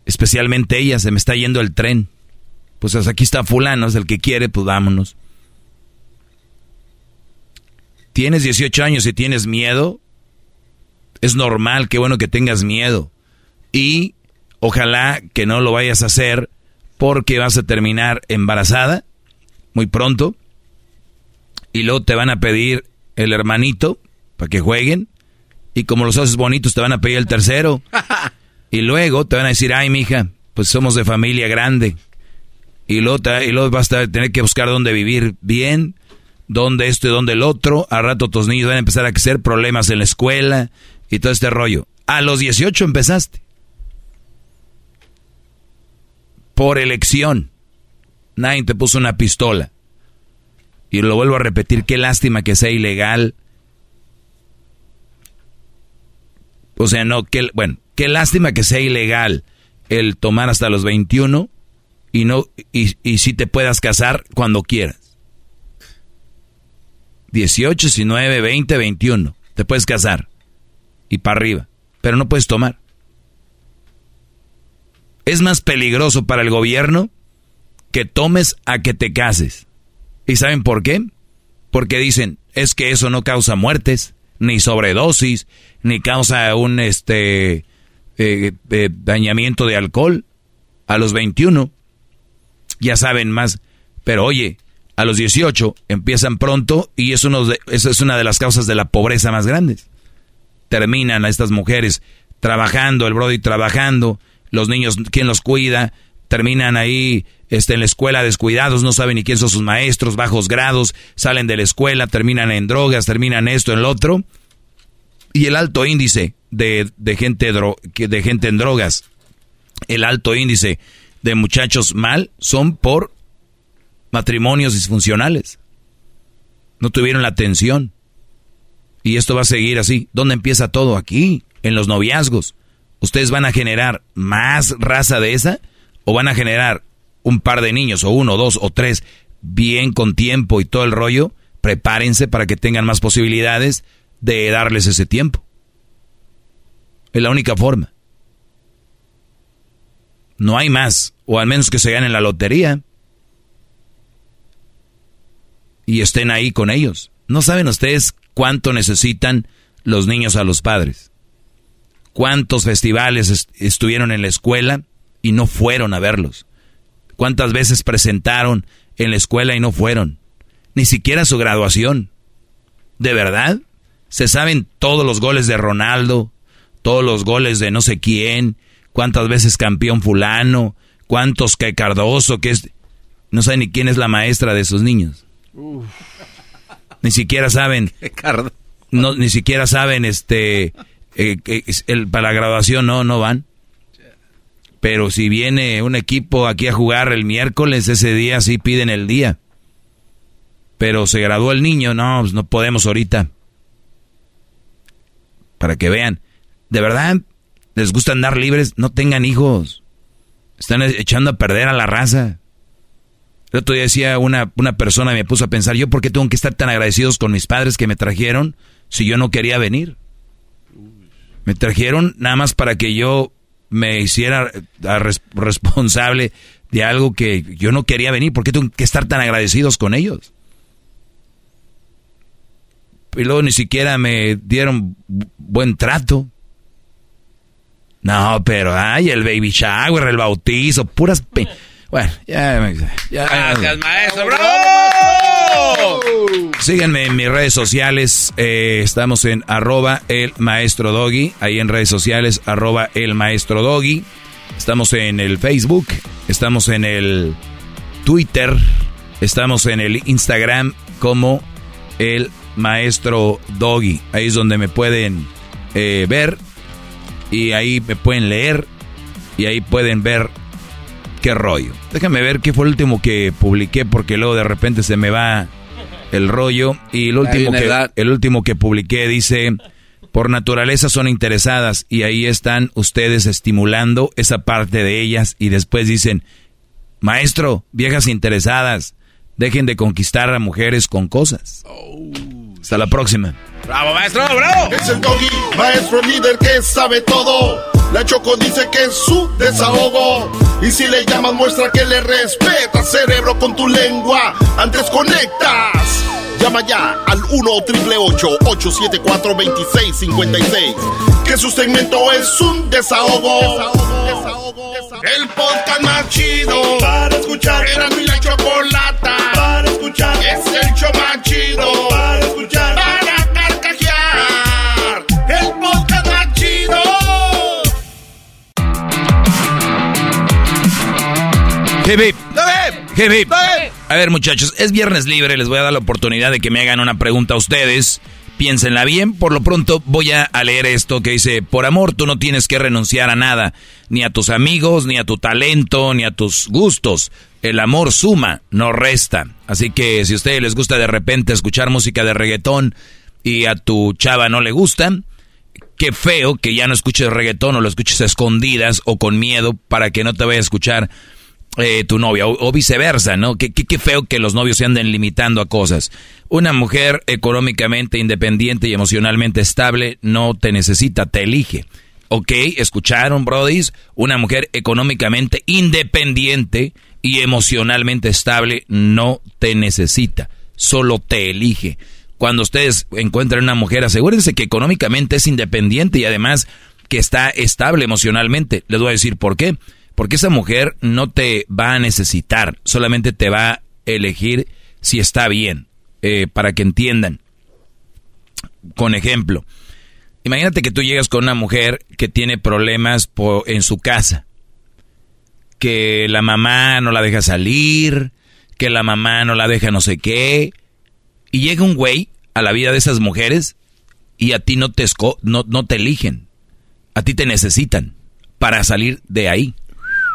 Especialmente ella, se me está yendo el tren. Pues hasta aquí está fulano, es el que quiere, pues vámonos. Tienes 18 años y tienes miedo. Es normal, qué bueno que tengas miedo. Y ojalá que no lo vayas a hacer porque vas a terminar embarazada muy pronto. Y luego te van a pedir el hermanito para que jueguen. Y como los haces bonitos, te van a pedir el tercero. Y luego te van a decir, ay, mija, pues somos de familia grande. Y luego, y vas a tener que buscar dónde vivir bien, dónde esto y dónde el otro. A rato tus niños van a empezar a hacer problemas en la escuela. y todo este rollo. A los 18 empezaste. Por elección. Nadie te puso una pistola. Y lo vuelvo a repetir, qué lástima que sea ilegal. O sea, no, bueno, qué lástima que sea ilegal el tomar hasta los 21 y no y, y si te puedas casar cuando quieras. 18, 19, 20, 21. Te puedes casar. Y para arriba. Pero no puedes tomar. Es más peligroso para el gobierno que tomes a que te cases. ¿Y saben por qué? Porque dicen, es que eso no causa muertes, ni sobredosis, ni causa un este eh, eh, dañamiento de alcohol. A los 21 ya saben más. Pero oye, a los 18 empiezan pronto y es, uno eso es una de las causas de la pobreza más grandes. Terminan a estas mujeres trabajando, el Brody trabajando, los niños, ¿quién los cuida? Terminan ahí este, en la escuela descuidados, no saben ni quién son sus maestros, bajos grados, salen de la escuela, terminan en drogas, terminan esto, en lo otro. Y el alto índice de, de, gente, de gente en drogas, el alto índice de muchachos mal, son por matrimonios disfuncionales. No tuvieron la atención. Y esto va a seguir así. ¿Dónde empieza todo? Aquí, en los noviazgos. ¿Ustedes van a generar más raza de esa? ¿O van a generar un par de niños, o uno, dos, o tres, bien con tiempo y todo el rollo? Prepárense para que tengan más posibilidades de darles ese tiempo. Es la única forma. No hay más, o al menos que se ganen la lotería y estén ahí con ellos. ¿No saben ustedes cuánto necesitan los niños a los padres? ¿Cuántos festivales estuvieron en la escuela y no fueron a verlos? ¿Cuántas veces presentaron en la escuela y no fueron? Ni siquiera su graduación. ¿De verdad? ¿Se saben todos los goles de Ronaldo? ¿Todos los goles de no sé quién? ¿Cuántas veces campeón fulano? ¿Cuántos que Cardoso? Que es... No saben ni quién es la maestra de sus niños. Ni siquiera saben. No, ni siquiera saben, este, eh, el, para la graduación no, no van. Pero si viene un equipo aquí a jugar el miércoles, ese día sí piden el día. Pero se graduó el niño, no, pues no podemos ahorita. Para que vean, de verdad, les gusta andar libres, no tengan hijos. Están echando a perder a la raza. El otro día decía una, una persona, me puso a pensar, ¿yo por qué tengo que estar tan agradecidos con mis padres que me trajeron si yo no quería venir? Me trajeron nada más para que yo me hiciera responsable de algo que yo no quería venir. ¿Por qué tengo que estar tan agradecidos con ellos? Y luego ni siquiera me dieron buen trato. No, pero ay, el baby shower, el bautizo, puras... Bueno, ya, ya Gracias, maestro. ¡Bravo! Síganme en mis redes sociales. Eh, estamos en arroba el maestro doggy. Ahí en redes sociales, arroba el maestro doggy. Estamos en el Facebook. Estamos en el Twitter. Estamos en el Instagram como el maestro doggy. Ahí es donde me pueden eh, ver. Y ahí me pueden leer. Y ahí pueden ver qué rollo. Déjame ver qué fue el último que publiqué porque luego de repente se me va el rollo y el último que el último que publiqué dice por naturaleza son interesadas y ahí están ustedes estimulando esa parte de ellas y después dicen, "Maestro, viejas interesadas, dejen de conquistar a mujeres con cosas." Hasta la próxima. ¡Bravo, maestro! ¡Bravo! Es el doggy, maestro líder que sabe todo. La Choco dice que es su desahogo. Y si le llamas, muestra que le respeta, cerebro, con tu lengua. Antes conectas. Llama ya al 1-888-874-2656. Que su segmento es un desahogo. desahogo, desahogo, El podcast más chido para escuchar. Era mi la chocolata para escuchar. Es el show más chido para escuchar. Hip, hip. Hip, hip. A ver, muchachos, es viernes libre. Les voy a dar la oportunidad de que me hagan una pregunta a ustedes. Piénsenla bien, por lo pronto voy a leer esto que dice, por amor tú no tienes que renunciar a nada, ni a tus amigos, ni a tu talento, ni a tus gustos. El amor suma, no resta. Así que si a ustedes les gusta de repente escuchar música de reggaetón y a tu chava no le gusta, qué feo que ya no escuches reggaetón o lo escuches a escondidas o con miedo para que no te vaya a escuchar eh, tu novia o, viceversa, ¿no? Qué, qué, feo que los novios se anden limitando a cosas. Una mujer económicamente independiente y emocionalmente estable no te necesita, te elige. Ok, escucharon, brodis, una mujer económicamente independiente y emocionalmente estable no te necesita, solo te elige. Cuando ustedes encuentren una mujer, asegúrense que económicamente es independiente y además que está estable emocionalmente. Les voy a decir por qué porque esa mujer no te va a necesitar, solamente te va a elegir si está bien, eh, para que entiendan. Con ejemplo, imagínate que tú llegas con una mujer que tiene problemas en su casa, que la mamá no la deja salir, que la mamá no la deja no sé qué, y llega un güey a la vida de esas mujeres y a ti no te, no, no te eligen, a ti te necesitan para salir de ahí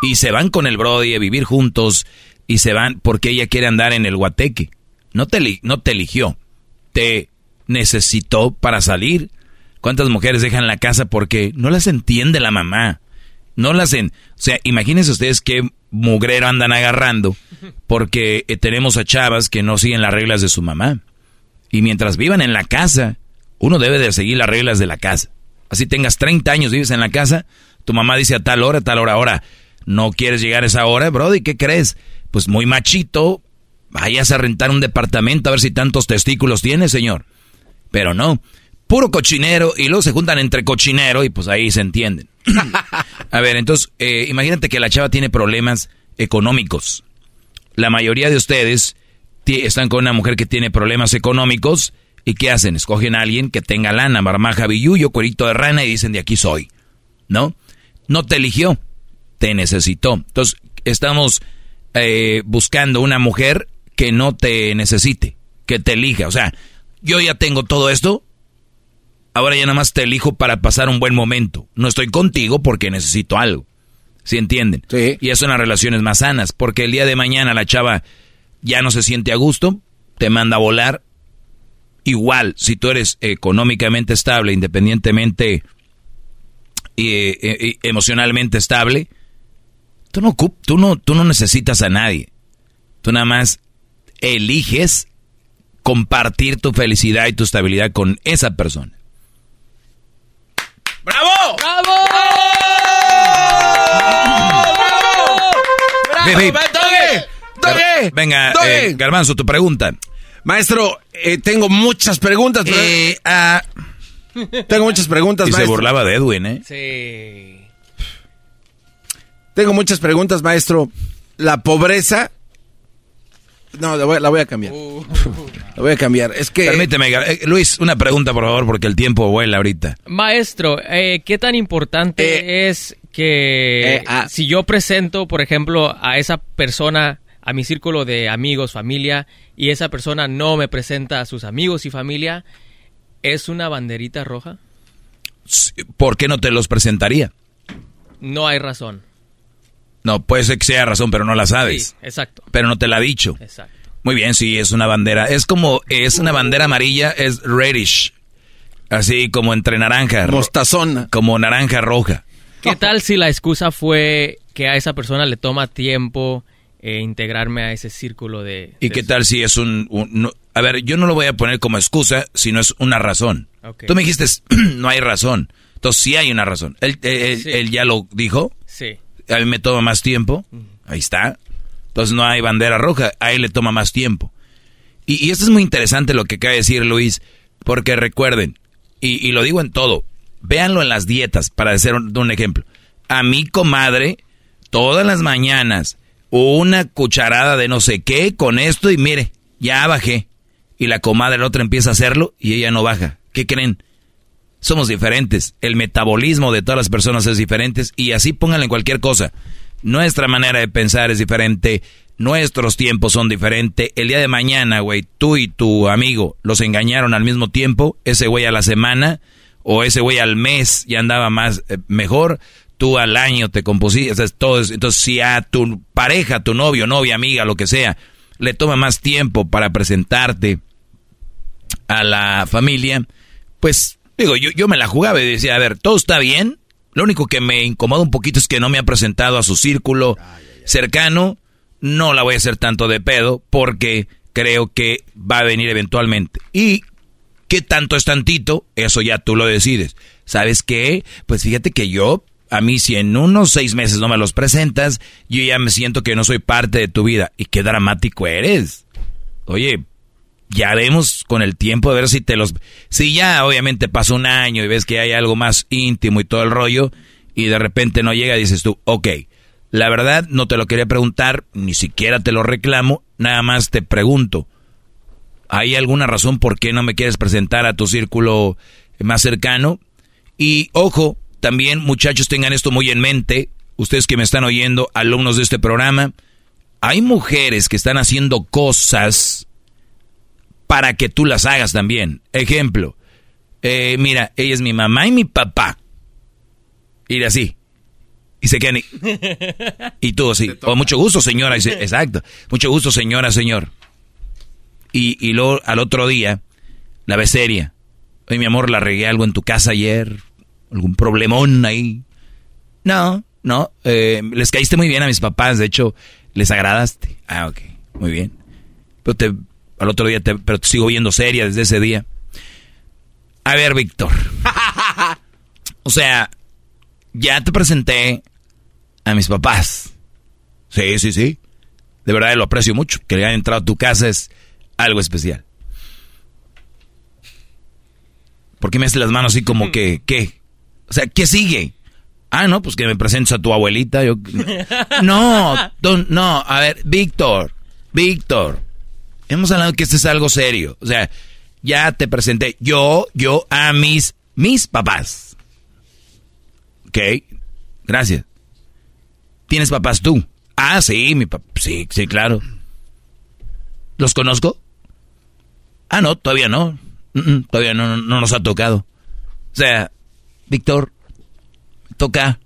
y se van con el Brody a vivir juntos y se van porque ella quiere andar en el guateque. No te, no te eligió, te necesitó para salir. ¿Cuántas mujeres dejan la casa porque no las entiende la mamá? No las en, o sea, imagínense ustedes qué mugrero andan agarrando porque eh, tenemos a chavas que no siguen las reglas de su mamá. Y mientras vivan en la casa, uno debe de seguir las reglas de la casa. Así tengas 30 años, vives en la casa, tu mamá dice a tal hora, a tal hora, ahora no quieres llegar a esa hora, Brody, ¿qué crees? Pues muy machito, vayas a rentar un departamento a ver si tantos testículos tiene, señor. Pero no, puro cochinero y luego se juntan entre cochinero y pues ahí se entienden. a ver, entonces, eh, imagínate que la chava tiene problemas económicos. La mayoría de ustedes están con una mujer que tiene problemas económicos y ¿qué hacen? Escogen a alguien que tenga lana, marmaja, billuyo, cuerito de rana y dicen de aquí soy. ¿No? No te eligió te necesitó. Entonces, estamos eh, buscando una mujer que no te necesite, que te elija. O sea, yo ya tengo todo esto, ahora ya nada más te elijo para pasar un buen momento. No estoy contigo porque necesito algo. ¿Sí entienden? Sí. Y eso en las relaciones más sanas, porque el día de mañana la chava ya no se siente a gusto, te manda a volar. Igual, si tú eres económicamente estable, independientemente y eh, eh, emocionalmente estable, Tú no, tú, no, tú no necesitas a nadie. Tú nada más eliges compartir tu felicidad y tu estabilidad con esa persona. ¡Bravo! ¡Bravo! ¡Bravo! ¡Bravo! Venga, eh, Garbanzo, tu pregunta. Maestro, eh, tengo muchas preguntas. Eh, ah. tengo muchas preguntas, y se burlaba de Edwin, ¿eh? Sí. Tengo muchas preguntas, maestro. La pobreza. No, la voy, a cambiar. Uh. la voy a cambiar. Es que. Permíteme, eh, Luis, una pregunta, por favor, porque el tiempo vuela ahorita. Maestro, eh, ¿qué tan importante eh, es que ah. si yo presento, por ejemplo, a esa persona, a mi círculo de amigos, familia, y esa persona no me presenta a sus amigos y familia, ¿es una banderita roja? ¿Por qué no te los presentaría? No hay razón. No, puede ser que sea razón, pero no la sabes. Sí, exacto. Pero no te la ha dicho. Exacto. Muy bien, sí, es una bandera. Es como, es una bandera amarilla, es reddish. Así como entre naranja. Mostazón. Como naranja roja. ¿Qué tal si la excusa fue que a esa persona le toma tiempo eh, integrarme a ese círculo de... ¿Y qué tal si es un, A ver, yo no lo voy a poner como excusa, sino es una razón. Tú me dijiste, no hay razón. Entonces sí hay una razón. ¿Él, él ya lo dijo? Sí a mí me toma más tiempo. Ahí está. Entonces no hay bandera roja, a él le toma más tiempo. Y, esto es muy interesante lo que acaba de decir Luis, porque recuerden, y, lo digo en todo, véanlo en las dietas, para hacer un, ejemplo. A mi comadre, todas las mañanas, una cucharada de no sé qué con esto y mire, ya bajé. Y la comadre, la otra empieza a hacerlo y ella no baja. ¿Qué creen? Somos diferentes. El metabolismo de todas las personas es diferente y así pónganle en cualquier cosa. Nuestra manera de pensar es diferente, Nuestros tiempos son diferentes. El día de mañana, güey, tú y tu amigo los engañaron al mismo tiempo. Ese güey a la semana o ese güey al mes ya andaba más eh, mejor. Tú al año te compusiste. todo entonces, si a tu pareja, tu novio, novia, amiga, lo que sea, le toma más tiempo para presentarte a la familia, pues digo, yo, yo me la jugaba y decía, a ver, todo está bien. Lo único que me incomoda un poquito es que no me ha presentado a su círculo cercano no la voy a hacer tanto de pedo porque creo que va a venir eventualmente. Y qué tanto es tantito, eso ya tú lo decides. ¿Sabes qué? Pues fíjate que yo, a mí si en unos seis meses no me los presentas, yo ya me siento que no soy parte de tu vida. Y qué dramático eres. Oye, ya vemos con el tiempo de ver si te los... Si ya obviamente pasa un año y ves que hay algo más íntimo y todo el rollo, y de repente no llega, dices tú, ok, la verdad, no te lo quería preguntar, ni siquiera te lo reclamo, nada más te pregunto. ¿Hay alguna razón por qué no me quieres presentar a tu círculo más cercano? Y ojo, también muchachos tengan esto muy en mente, ustedes que me están oyendo, alumnos de este programa, hay mujeres que están haciendo cosas para que tú las hagas también. Ejemplo, eh, mira, ella es mi mamá y mi papá. Y así, y se quedan y, y tú así, oh, mucho gusto señora, exacto, mucho gusto señora, señor. Y, y luego al otro día, la ves seria. Oye, mi amor, la regué algo en tu casa ayer, algún problemón ahí. No, no, eh, les caíste muy bien a mis papás, de hecho, les agradaste. Ah, ok, muy bien. Pero te, al otro día, te, pero te sigo viendo seria desde ese día. A ver, Víctor. o sea, ya te presenté a mis papás. Sí, sí, sí. De verdad lo aprecio mucho. Que le hayan entrado a tu casa es algo especial. ¿Por qué me haces las manos así como que, qué? O sea, ¿qué sigue? Ah, no, pues que me presentes a tu abuelita. Yo... No, no, a ver, Víctor, Víctor. Hemos hablado que esto es algo serio. O sea, ya te presenté yo, yo a mis, mis papás. Ok, gracias. ¿Tienes papás tú? Ah, sí, mi papá. Sí, sí, claro. ¿Los conozco? Ah, no, todavía no. todavía no, no, nos ha tocado. O sea, Víctor, toca.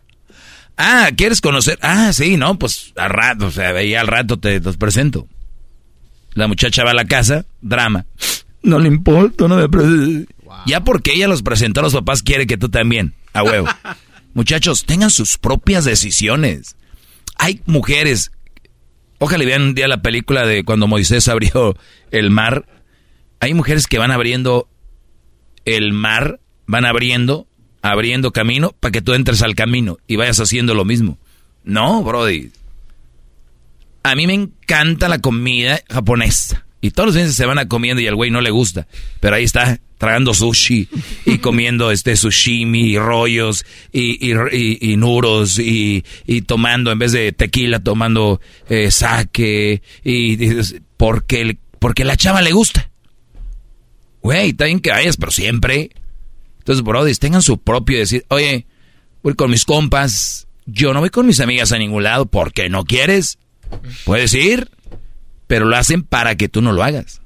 Ah, ¿quieres conocer? Ah, sí, no, pues al rato, o sea, veía al rato te los presento. La muchacha va a la casa, drama. No le importa, no me Ya porque ella los presentó a los papás, quiere que tú también, a huevo. Muchachos, tengan sus propias decisiones. Hay mujeres. Ojalá vean un día la película de cuando Moisés abrió el mar. Hay mujeres que van abriendo el mar, van abriendo, abriendo camino para que tú entres al camino y vayas haciendo lo mismo. No, Brody. A mí me encanta la comida japonesa. Y todos los días se van a comiendo y al güey no le gusta. Pero ahí está, tragando sushi y comiendo este sushimi y rollos y, y, y, nuros y, tomando, en vez de tequila, tomando eh, sake. Y, porque, porque la chava le gusta. Güey, está bien que vayas, pero siempre. Entonces, brody, tengan su propio decir, oye, voy con mis compas. Yo no voy con mis amigas a ningún lado porque no quieres. Puedes ir pero lo hacen para que tú no lo hagas.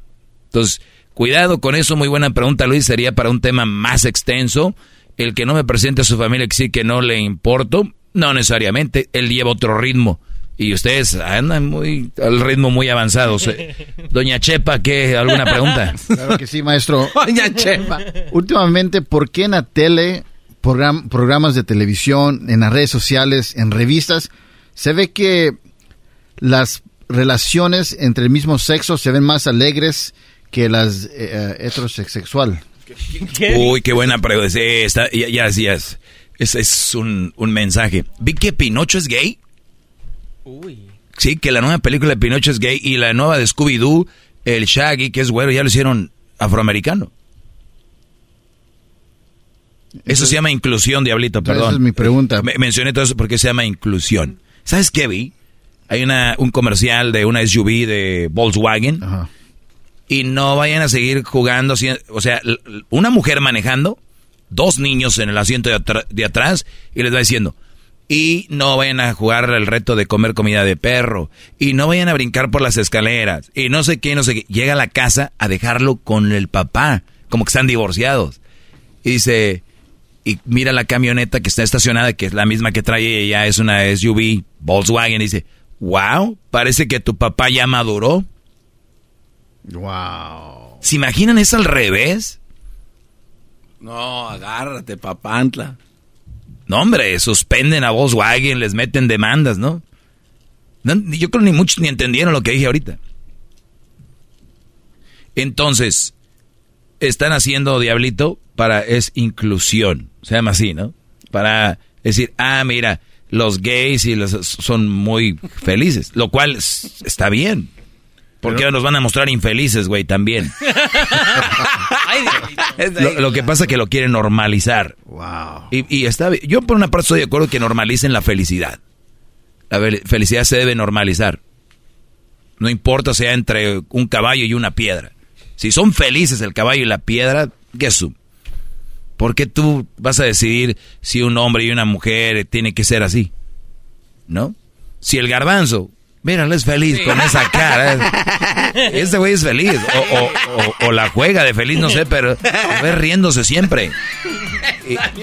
Entonces, cuidado con eso, muy buena pregunta Luis, sería para un tema más extenso. El que no me presente a su familia que sí que no le importo, no necesariamente, él lleva otro ritmo. Y ustedes andan muy al ritmo muy avanzado. Doña Chepa, ¿qué? ¿Alguna pregunta? Claro que sí, maestro. Doña Chepa. Últimamente, ¿por qué en la tele, programas de televisión, en las redes sociales, en revistas, se ve que las relaciones entre el mismo sexo se ven más alegres que las eh, heterosexual. Uy, qué buena pregunta. Sí, ya, ya, es, es, un, un, mensaje. ¿Vi que Pinocho es gay? Uy. Sí, que la nueva película de Pinocho es gay y la nueva de Scooby-Doo, el Shaggy, que es güero, ya lo hicieron afroamericano. Eso se llama inclusión, diablito, perdón. Esa es mi pregunta. mencioné todo eso porque se llama inclusión. ¿Sabes qué vi? Hay una, un comercial de una SUV de Volkswagen. Y no vayan a seguir jugando. O sea, una mujer manejando, dos niños en el asiento de, atrás y les va diciendo, Y no vayan a jugar el reto de comer comida de perro. Y no vayan a brincar por las escaleras. Y no sé qué, no sé qué. Llega a la casa a dejarlo con el papá. Como que están divorciados. Y dice, y mira la camioneta que está estacionada, que es la misma que trae ella, es una SUV Volkswagen. Y dice, wow, parece que tu papá ya maduró. Wow. ¿Se imaginan eso al revés? No, agárrate, papantla. No, hombre, suspenden a Volkswagen, les meten demandas, ¿no? yo creo que ni muchos ni entendieron lo que dije ahorita. Entonces, están haciendo Diablito para es inclusión, se llama así, ¿no? Para decir, ah, mira, los gays y los son muy felices, lo cual está bien. Porque nos van a mostrar infelices, güey, también. lo, que pasa es que lo quieren normalizar. Wow. Y, está Yo por una parte estoy de acuerdo que normalicen la felicidad. La felicidad se debe normalizar. No importa sea entre un caballo y una piedra. Si son felices el caballo y la piedra, ¿qué es ¿Por qué tú vas a decidir si un hombre y una mujer tiene que ser así? ¿No? Si el garbanzo Míralo, es feliz con esa cara. Este güey es feliz. O, la juega de feliz, no sé, pero ve riéndose siempre.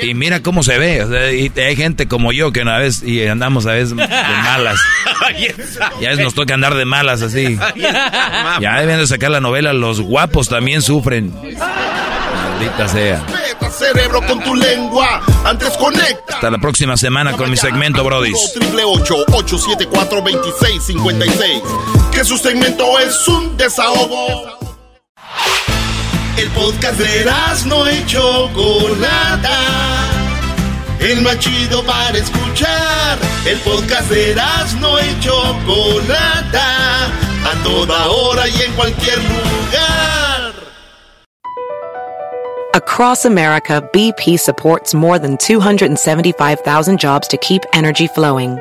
Y, mira cómo se ve. y hay gente como yo que una vez y andamos a veces de malas. Ya veces nos toca andar de malas así. Ya deben de sacar la novela. Los guapos también sufren. Maldita sea cerebro con tu lengua. Antes conecta. Hasta la próxima semana con mi segmento, Brody. Triple 874 2656. Que su segmento es un desahogo. El podcast de no. El para escuchar. El podcast de no. A toda hora y en cualquier lugar. Across America, BP supports more than 275,000 jobs to keep energy flowing.